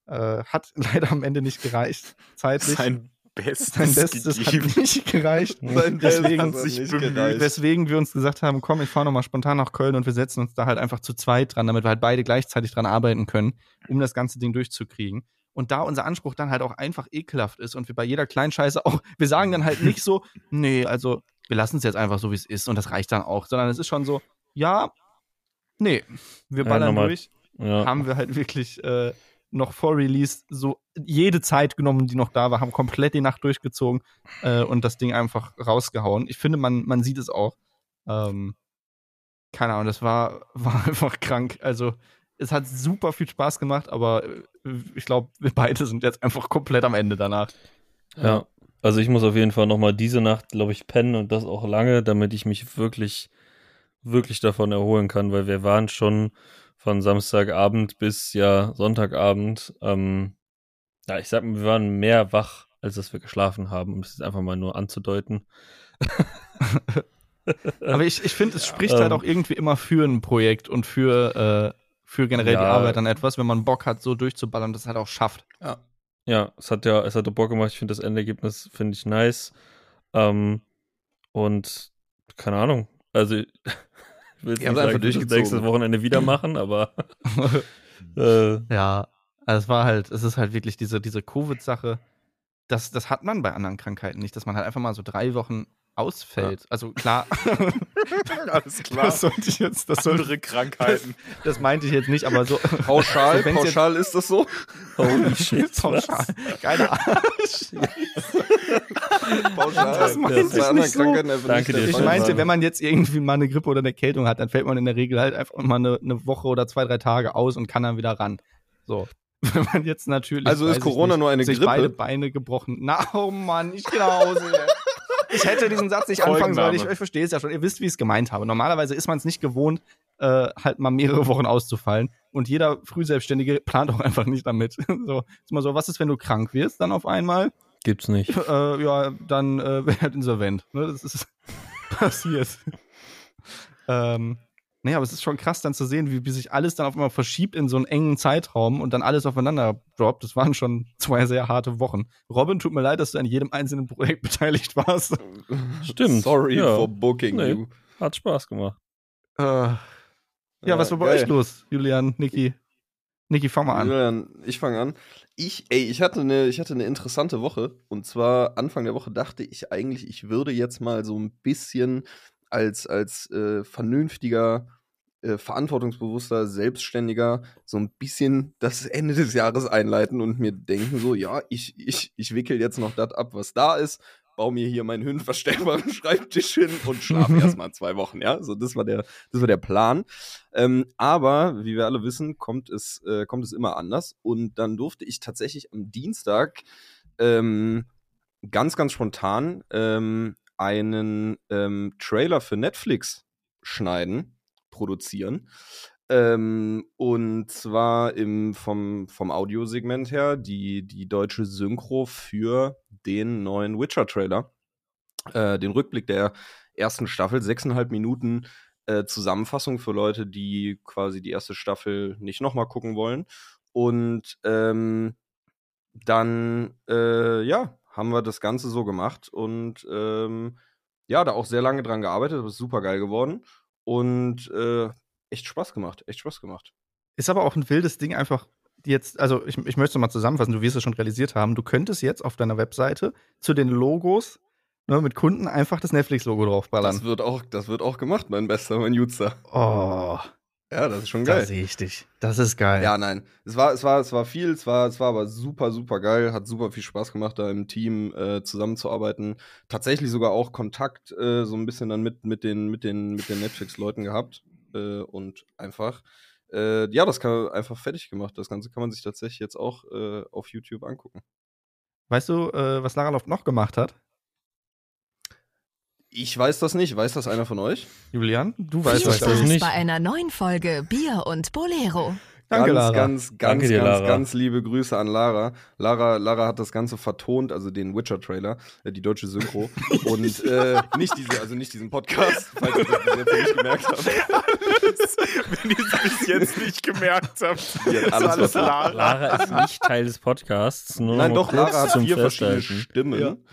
Äh, hat *laughs* leider am Ende nicht gereicht, zeitlich. Sein Bestes, Sein Bestes gegeben. hat nicht gereicht. Sein Deswegen, nicht gereicht. weswegen wir uns gesagt haben, komm, ich fahre nochmal spontan nach Köln und wir setzen uns da halt einfach zu zweit dran, damit wir halt beide gleichzeitig dran arbeiten können, um das ganze Ding durchzukriegen. Und da unser Anspruch dann halt auch einfach ekelhaft ist und wir bei jeder Kleinscheiße auch, *laughs* wir sagen dann halt nicht so, nee, also wir lassen es jetzt einfach so, wie es ist und das reicht dann auch, sondern es ist schon so, ja, nee, wir Ja, ballern nochmal. durch ja. haben wir halt wirklich äh, noch vor Release so jede Zeit genommen, die noch da war, haben komplett die Nacht durchgezogen äh, und das Ding einfach rausgehauen. Ich finde, man, man sieht es auch. Ähm, keine Ahnung, das war, *laughs* war einfach krank. Also, es hat super viel Spaß gemacht, aber äh, ich glaube, wir beide sind jetzt einfach komplett am Ende danach. Ja. Also ich muss auf jeden Fall nochmal diese Nacht, glaube ich, pennen und das auch lange, damit ich mich wirklich, wirklich davon erholen kann, weil wir waren schon von Samstagabend bis ja Sonntagabend, ähm, ja, ich sag mal, wir waren mehr wach, als dass wir geschlafen haben, um es jetzt einfach mal nur anzudeuten. *laughs* Aber ich, ich finde, es spricht Ähm. halt auch irgendwie immer für ein Projekt und für, äh, für generell die Ja. Arbeit an etwas, wenn man Bock hat, so durchzuballern, das halt auch schafft. Ja, es hat ja, es hat Bock gemacht. Ich finde das Endergebnis, finde ich nice. Ähm, und keine Ahnung. Also, ich will jetzt nicht sagen, das durchgezogen. nächstes Wochenende wieder machen, aber *laughs* *laughs* äh, Ja, also es war halt, es ist halt wirklich diese, diese Covid-Sache. Das, das hat man bei anderen Krankheiten nicht, dass man halt einfach mal so drei Wochen ausfällt. Also klar, *laughs* Alles klar. das sollte ich jetzt, das sollte, Andere Krankheiten. das meinte ich jetzt nicht, aber so Pauschal, Wenn's jetzt- pauschal ist das so? holy shit. pauschal. Keine Ahnung. Das meinte ich bei anderen nicht so. Danke dir. Ich meinte, wenn man jetzt irgendwie mal eine Grippe oder eine Erkältung hat, dann fällt man in der Regel halt einfach mal eine, eine Woche oder zwei, drei Tage aus und kann dann wieder ran. So. *laughs* Wenn man jetzt natürlich. Also ist ich Corona nicht, nur eine sich Grippe? beide Beine gebrochen. Na, oh Mann, ich geh nach Hause. Ich hätte diesen Satz nicht anfangen sollen. Ich, ich verstehe es ja schon. Ihr wisst, wie ich es gemeint habe. Normalerweise ist man es nicht gewohnt, äh, halt mal mehrere Wochen auszufallen. Und jeder Frühselbstständige plant auch einfach nicht damit. *laughs* so, ist mal so, was ist, wenn du krank wirst dann auf einmal? Gibt's nicht. äh, ja, dann äh, *laughs* wäre halt insolvent. Ne? Das ist *laughs* passiert. ähm, naja, aber es ist schon krass dann zu sehen, wie, wie sich alles dann auf einmal verschiebt in so einen engen Zeitraum und dann alles aufeinander droppt. Das waren schon zwei sehr harte Wochen. Robin, tut mir leid, dass du an jedem einzelnen Projekt *laughs* beteiligt warst. Stimmt. Sorry ja. for booking Nee. you. Hat Spaß gemacht. Äh, ja, was war bei geil. euch los, Julian, Niki? Niki, fang mal an. Julian, ich fange an. Ich, ey, ich hatte, eine, ich hatte eine interessante Woche. Und zwar Anfang der Woche dachte ich eigentlich, ich würde jetzt mal so ein bisschen als, als äh, vernünftiger, äh, verantwortungsbewusster, selbstständiger so ein bisschen das Ende des Jahres einleiten und mir denken so, ja, ich, ich, ich wickel jetzt noch das ab, was da ist, baue mir hier meinen höhenverstellbaren *laughs* Schreibtisch hin und schlafe *laughs* erstmal zwei Wochen, ja. So, das war der, das war der Plan. Ähm, aber wie wir alle wissen, kommt es, äh, kommt es immer anders. Und dann durfte ich tatsächlich am Dienstag ähm, ganz, ganz spontan ähm, einen ähm, Trailer für Netflix schneiden, produzieren. Ähm, und zwar im, vom, vom Audiosegment her die, die deutsche Synchro für den neuen Witcher-Trailer. Äh, den Rückblick der ersten Staffel, sechseinhalb Minuten äh, Zusammenfassung für Leute, die quasi die erste Staffel nicht nochmal gucken wollen. Und ähm, dann, äh, ja, haben wir das Ganze so gemacht und ähm, ja, da auch sehr lange dran gearbeitet, das ist super geil geworden und äh, echt Spaß gemacht, echt Spaß gemacht. Ist aber auch ein wildes Ding einfach jetzt, also ich, ich möchte es mal zusammenfassen, du wirst es schon realisiert haben, du könntest jetzt auf deiner Webseite zu den Logos ne, mit Kunden einfach das Netflix-Logo Das draufballern. wird auch, das wird auch gemacht, mein Bester, mein Jutzer. Oh, Ja, das ist schon da geil. sehe ich dich. Das ist geil. Ja, nein. Es war, es war, es war viel, es war, es war aber super, super geil. Hat super viel Spaß gemacht, da im Team äh, zusammenzuarbeiten. Tatsächlich sogar auch Kontakt äh, so ein bisschen dann mit, mit den, mit den, mit den Netflix-Leuten gehabt. Äh, und einfach, äh, ja, das kann einfach fertig gemacht. Das Ganze kann man sich tatsächlich jetzt auch äh, auf YouTube angucken. Weißt du, äh, was Lara Loft noch gemacht hat? Ich weiß das nicht. Weiß das einer von euch? Julian, du Viel weißt weiß das. das Spaß nicht. bei einer neuen Folge Bier und Bolero. Danke, ganz, Lara. ganz, ganz, Danke dir, ganz, Lara. ganz liebe Grüße an Lara. Lara, Lara hat das Ganze vertont, also den Witcher-Trailer, äh, die deutsche Synchro. *laughs* und äh, nicht diese, also nicht diesen Podcast, falls ihr das bis jetzt nicht gemerkt habt. Wenn ihr es bis jetzt nicht gemerkt habt. Hat alles alles. Lara. Lara ist nicht Teil des Podcasts. Nur Nein, doch, Lara hat vier verschiedene. Stimmen.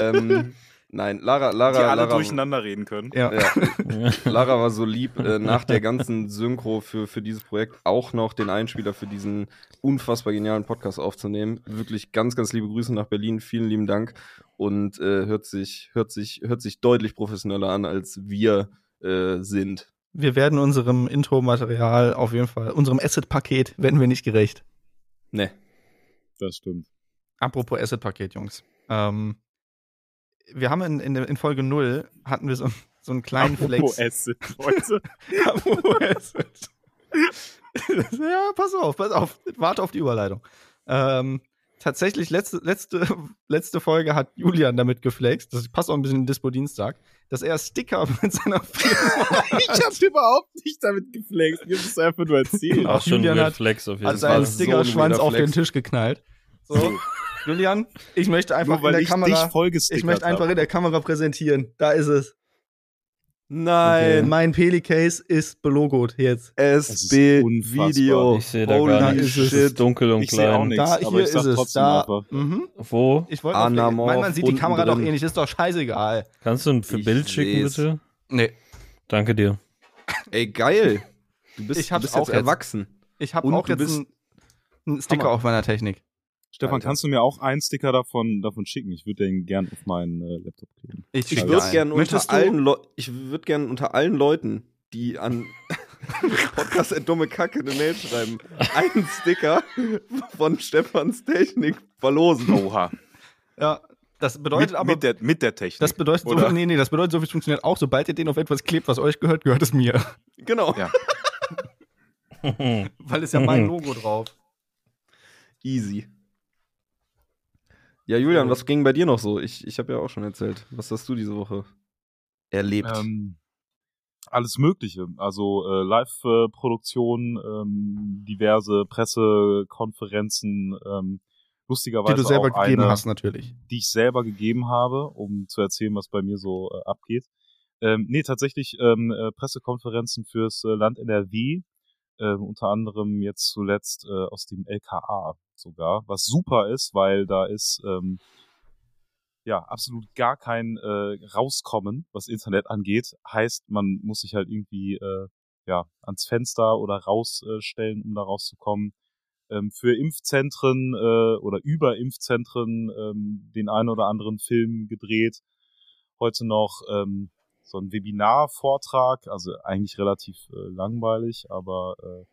ähm, nein, Lara, Lara, Die alle Lara, durcheinander reden können. Ja. Ja, Lara war so lieb, äh, nach der ganzen Synchro für, für dieses Projekt auch noch den Einspieler für diesen unfassbar genialen Podcast aufzunehmen. Wirklich ganz, ganz liebe Grüße nach Berlin. Vielen lieben Dank. Und äh, hört, sich, hört, sich, hört sich deutlich professioneller an, als wir äh, sind. Wir werden unserem Intro-Material auf jeden Fall, unserem Asset-Paket werden wir nicht gerecht. Ne. Das stimmt. Apropos Asset-Paket, Jungs. Ähm, wir haben in, in, in Folge 0 hatten wir so, so einen kleinen Apropos Flex. Acid, Leute. *laughs* Acid. ja, pass auf, pass auf. Warte auf die Überleitung. Ähm, tatsächlich, letzte, letzte, letzte Folge hat Julian damit geflext, das passt auch ein bisschen in Dispo-Dienstag, dass er Sticker *laughs* mit seiner Firma *laughs* Ich hab überhaupt nicht damit geflext. Ich hab es einfach nur erzählt. Auch Auch schon Julian hat- Reflex auf jeden hat seinen Fall. so ein Sticker-Schwanz auf den Flex. Tisch geknallt. So, Julian, ich möchte einfach Nur weil in der ich Kamera, ich möchte einfach hab. in der Kamera präsentieren. Da ist es. Nein. Mein Pelicase ist belogot jetzt. SB. Video. Ich sehe da Holy gar ist nichts. es. Es ist dunkel und Ich sehe auch klein. nichts. Da, aber hier ist es. Da, mhm. Wo? Ich wollte Anamorph man sieht die Kamera doch drin. eh nicht, ist doch scheißegal. Kannst du ein für Ich Bild schicken, seh's. bitte? Nee, Danke dir. Ey, geil. Du bist, Ich du bist auch jetzt erwachsen. ich habe auch jetzt einen, einen Sticker Hammer. auf meiner Technik. Stefan, Alter. kannst du mir auch einen Sticker davon, davon schicken? Ich würde den gern auf meinen äh, Laptop kleben. Ich, Ich würde gern unter allen Leu- ich würde gern unter allen Leuten, die an *laughs* Podcast at dumme Kacke eine Mail schreiben, einen Sticker von Stefans Technik verlosen. Oha. Ja, das bedeutet Mit, aber. mit, der, mit der Technik. das bedeutet so, oder? nee, nee, das bedeutet so viel funktioniert auch, sobald ihr den auf etwas klebt, was euch gehört, gehört es mir. Genau. Ja. *laughs* Weil es ja mein *laughs* Logo drauf. Easy. Ja, Julian, was ging bei dir noch so? Ich, ich habe ja auch schon erzählt. Was hast du diese Woche erlebt? Ähm, alles Mögliche. Also äh, Live-Produktion, ähm, diverse Pressekonferenzen, ähm, lustigerweise Die du selber auch gegeben eine, hast, natürlich. die ich selber gegeben habe, um zu erzählen, was bei mir so äh, abgeht. Ähm, nee, tatsächlich ähm, äh, Pressekonferenzen fürs äh, Land NRW, äh, unter anderem jetzt zuletzt äh, aus dem LKA sogar, was super ist, weil da ist ähm, ja absolut gar kein äh, Rauskommen, was Internet angeht. Heißt, man muss sich halt irgendwie äh, ja ans Fenster oder rausstellen, um da rauszukommen. Ähm, für Impfzentren äh, oder über Impfzentren ähm, den einen oder anderen Film gedreht. Heute noch ähm, so ein Webinarvortrag, also eigentlich relativ äh, langweilig, aber äh,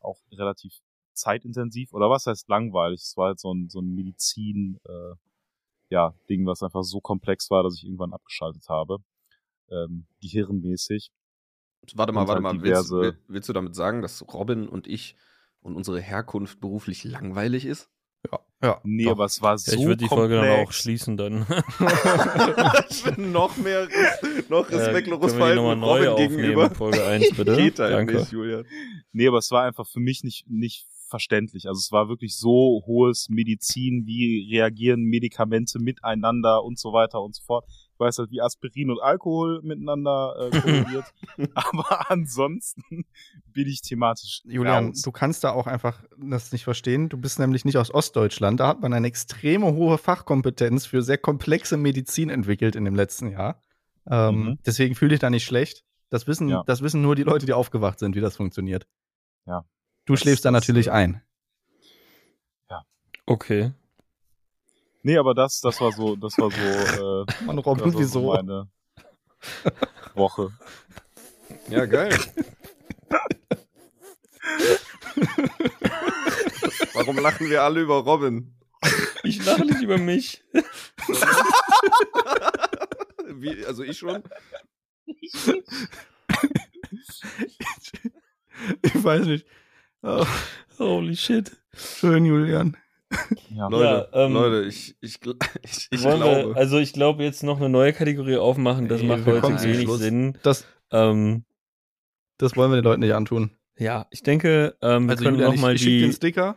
auch relativ zeitintensiv. Oder was heißt langweilig? Es war halt so ein, so ein Medizin, äh, ja, Ding, was einfach so komplex war, dass ich irgendwann abgeschaltet habe. Ähm, gehirnmäßig. warte mal, und warte halt mal. Willst, diverse- will- willst du damit sagen, dass Robin und ich und unsere Herkunft beruflich langweilig ist? Ja, ja. Nee, doch. aber es war so ich würde die Folge dann auch schließen dann. *laughs* *laughs* noch mehr, Res- noch Äh, respektlos nochmal Verhalten neu Robin gegenüber. Folge 1 bitte. *laughs* Geht halt Danke. nicht, Julian. Nee, aber es war einfach für mich nicht, nicht verständlich. Also es war wirklich so hohes Medizin, wie reagieren Medikamente miteinander und so weiter und so fort. Ich weiß halt, wie Aspirin und Alkohol miteinander äh, *laughs* korreliert. aber ansonsten *laughs* bin ich thematisch Julian, raus. du kannst da auch einfach das nicht verstehen. Du bist nämlich nicht aus Ostdeutschland. Da hat man eine extreme hohe Fachkompetenz für sehr komplexe Medizin entwickelt in dem letzten Jahr. Ähm, Mhm. Deswegen fühle ich da nicht schlecht. Das wissen, Ja. das wissen nur die Leute, die aufgewacht sind, wie das funktioniert. Ja. Du Das- schläfst da natürlich ein. Okay. Nee, aber das, das war so, das war so, *laughs* äh, das Robin, war so wieso? meine Woche. Ja, geil. Warum lachen wir alle über Robin? Ich lache nicht über mich. Wie, also ich schon? ich weiß nicht. Oh, *laughs* Holy shit. schön, Julian. Ja. Leute, Ja, ähm, Leute, ich, ich, *laughs* ich, ich glaube. Wir, also ich glaube jetzt noch eine neue Kategorie aufmachen, das Nee, macht heute wenig Schluss. Sinn. Das, Ähm, das wollen wir den Leuten nicht antun. ja, ich denke, ähm, wir Also, können Julian, noch ich, mal ich schick dir einen die, Sticker.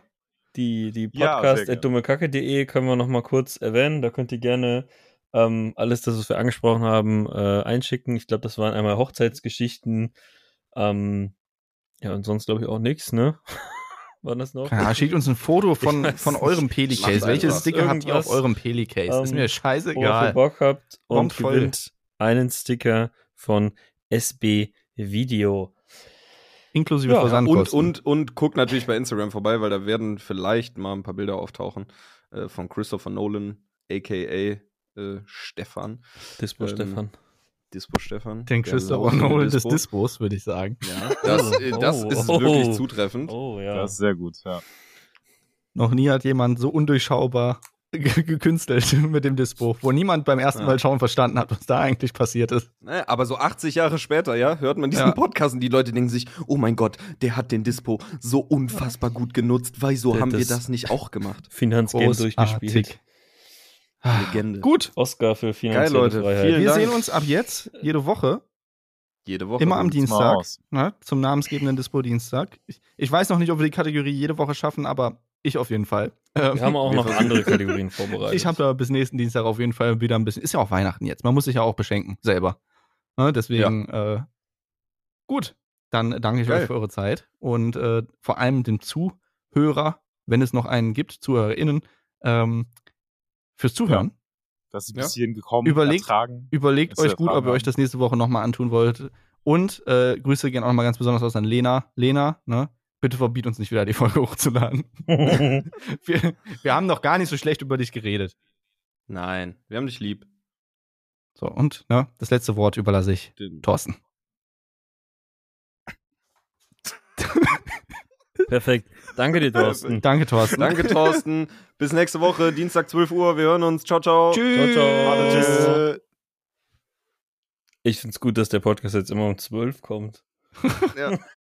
die, die Ja, Podcast sehr at dummekacke.de können wir noch mal kurz erwähnen. Da könnt ihr gerne ähm, alles, das was wir angesprochen haben, äh, einschicken. Ich glaube, das waren einmal Hochzeitsgeschichten. Ähm, ja, und sonst glaube ich auch nichts, ne? *laughs* Waren das noch? Ja, schickt uns ein Foto *laughs* von, von eurem Pelicase. Welches Sticker habt ihr auf eurem Pelicase? ist ähm, mir Worauf ihr scheißegal. Bock habt und voll. gewinnt einen Sticker von SB Video. Inklusive Ja, und, Versandkosten. und, und guckt natürlich bei Instagram vorbei, weil da werden vielleicht mal ein paar Bilder auftauchen äh, von Christopher Nolan, aka äh, Stefan. Dispo Ähm, Stefan. Dispo Stefan. den Christopher Nolan des Dispo. Dispos, würde ich sagen. Ja, *laughs* das, äh, das Oh, ist oh, wirklich zutreffend. Oh ja. Das ist sehr gut, ja. Noch nie hat jemand so undurchschaubar *laughs* ge- gekünstelt *laughs* mit dem Dispo, wo niemand beim ersten Ja. Mal schauen verstanden hat, was da eigentlich passiert ist. Naja, aber so 80 Jahre später, ja, hört man diesen Ja. Podcast und die Leute denken sich, oh mein Gott, der hat den Dispo so unfassbar gut genutzt. Wieso Der- haben wir das- das nicht auch gemacht? Finanzgame durchgespielt. Legende. Gut, Oscar für finanzielle Leute. Freiheit. Vielen wir Dank. sehen uns ab jetzt jede Woche, Jede Woche. immer am Dienstag, ne, zum namensgebenden Dispo-Dienstag. Ich, ich weiß noch nicht, ob wir die Kategorie jede Woche schaffen, aber ich auf jeden Fall. Ähm, Wir haben auch Wir noch andere *laughs* Kategorien vorbereitet. Ich habe da bis nächsten Dienstag auf jeden Fall wieder ein bisschen. Ist ja auch Weihnachten jetzt. Man muss sich ja auch beschenken, selber. Ne, deswegen, äh, gut. Dann danke ich Geil. euch für eure Zeit und äh, vor allem dem Zuhörer, wenn es noch einen gibt, ZuhörerInnen, ähm, fürs Zuhören. Dass sie Ja. bis hierhin gekommen, Überlegt- ertragen. Überlegt euch gut, ob ihr euch das nächste Woche nochmal antun wollt. Und äh, Grüße gehen auch nochmal ganz besonders aus an Lena. Lena, ne? Bitte verbiet uns nicht wieder die Folge *laughs* hochzuladen. *laughs* wir, wir haben noch gar nicht so schlecht über dich geredet. Nein, wir haben dich lieb. So, und ne, das letzte Wort überlasse ich Thorsten. Perfekt. Danke dir, Thorsten. *laughs* Danke, Thorsten. Danke, Thorsten. Bis nächste Woche, Dienstag 12 Uhr. Wir hören uns. Ciao, ciao. Tschüss. Ciao, ciao. Tschüss. Ich find's gut, dass der Podcast jetzt immer um 12 kommt. Ja. *laughs*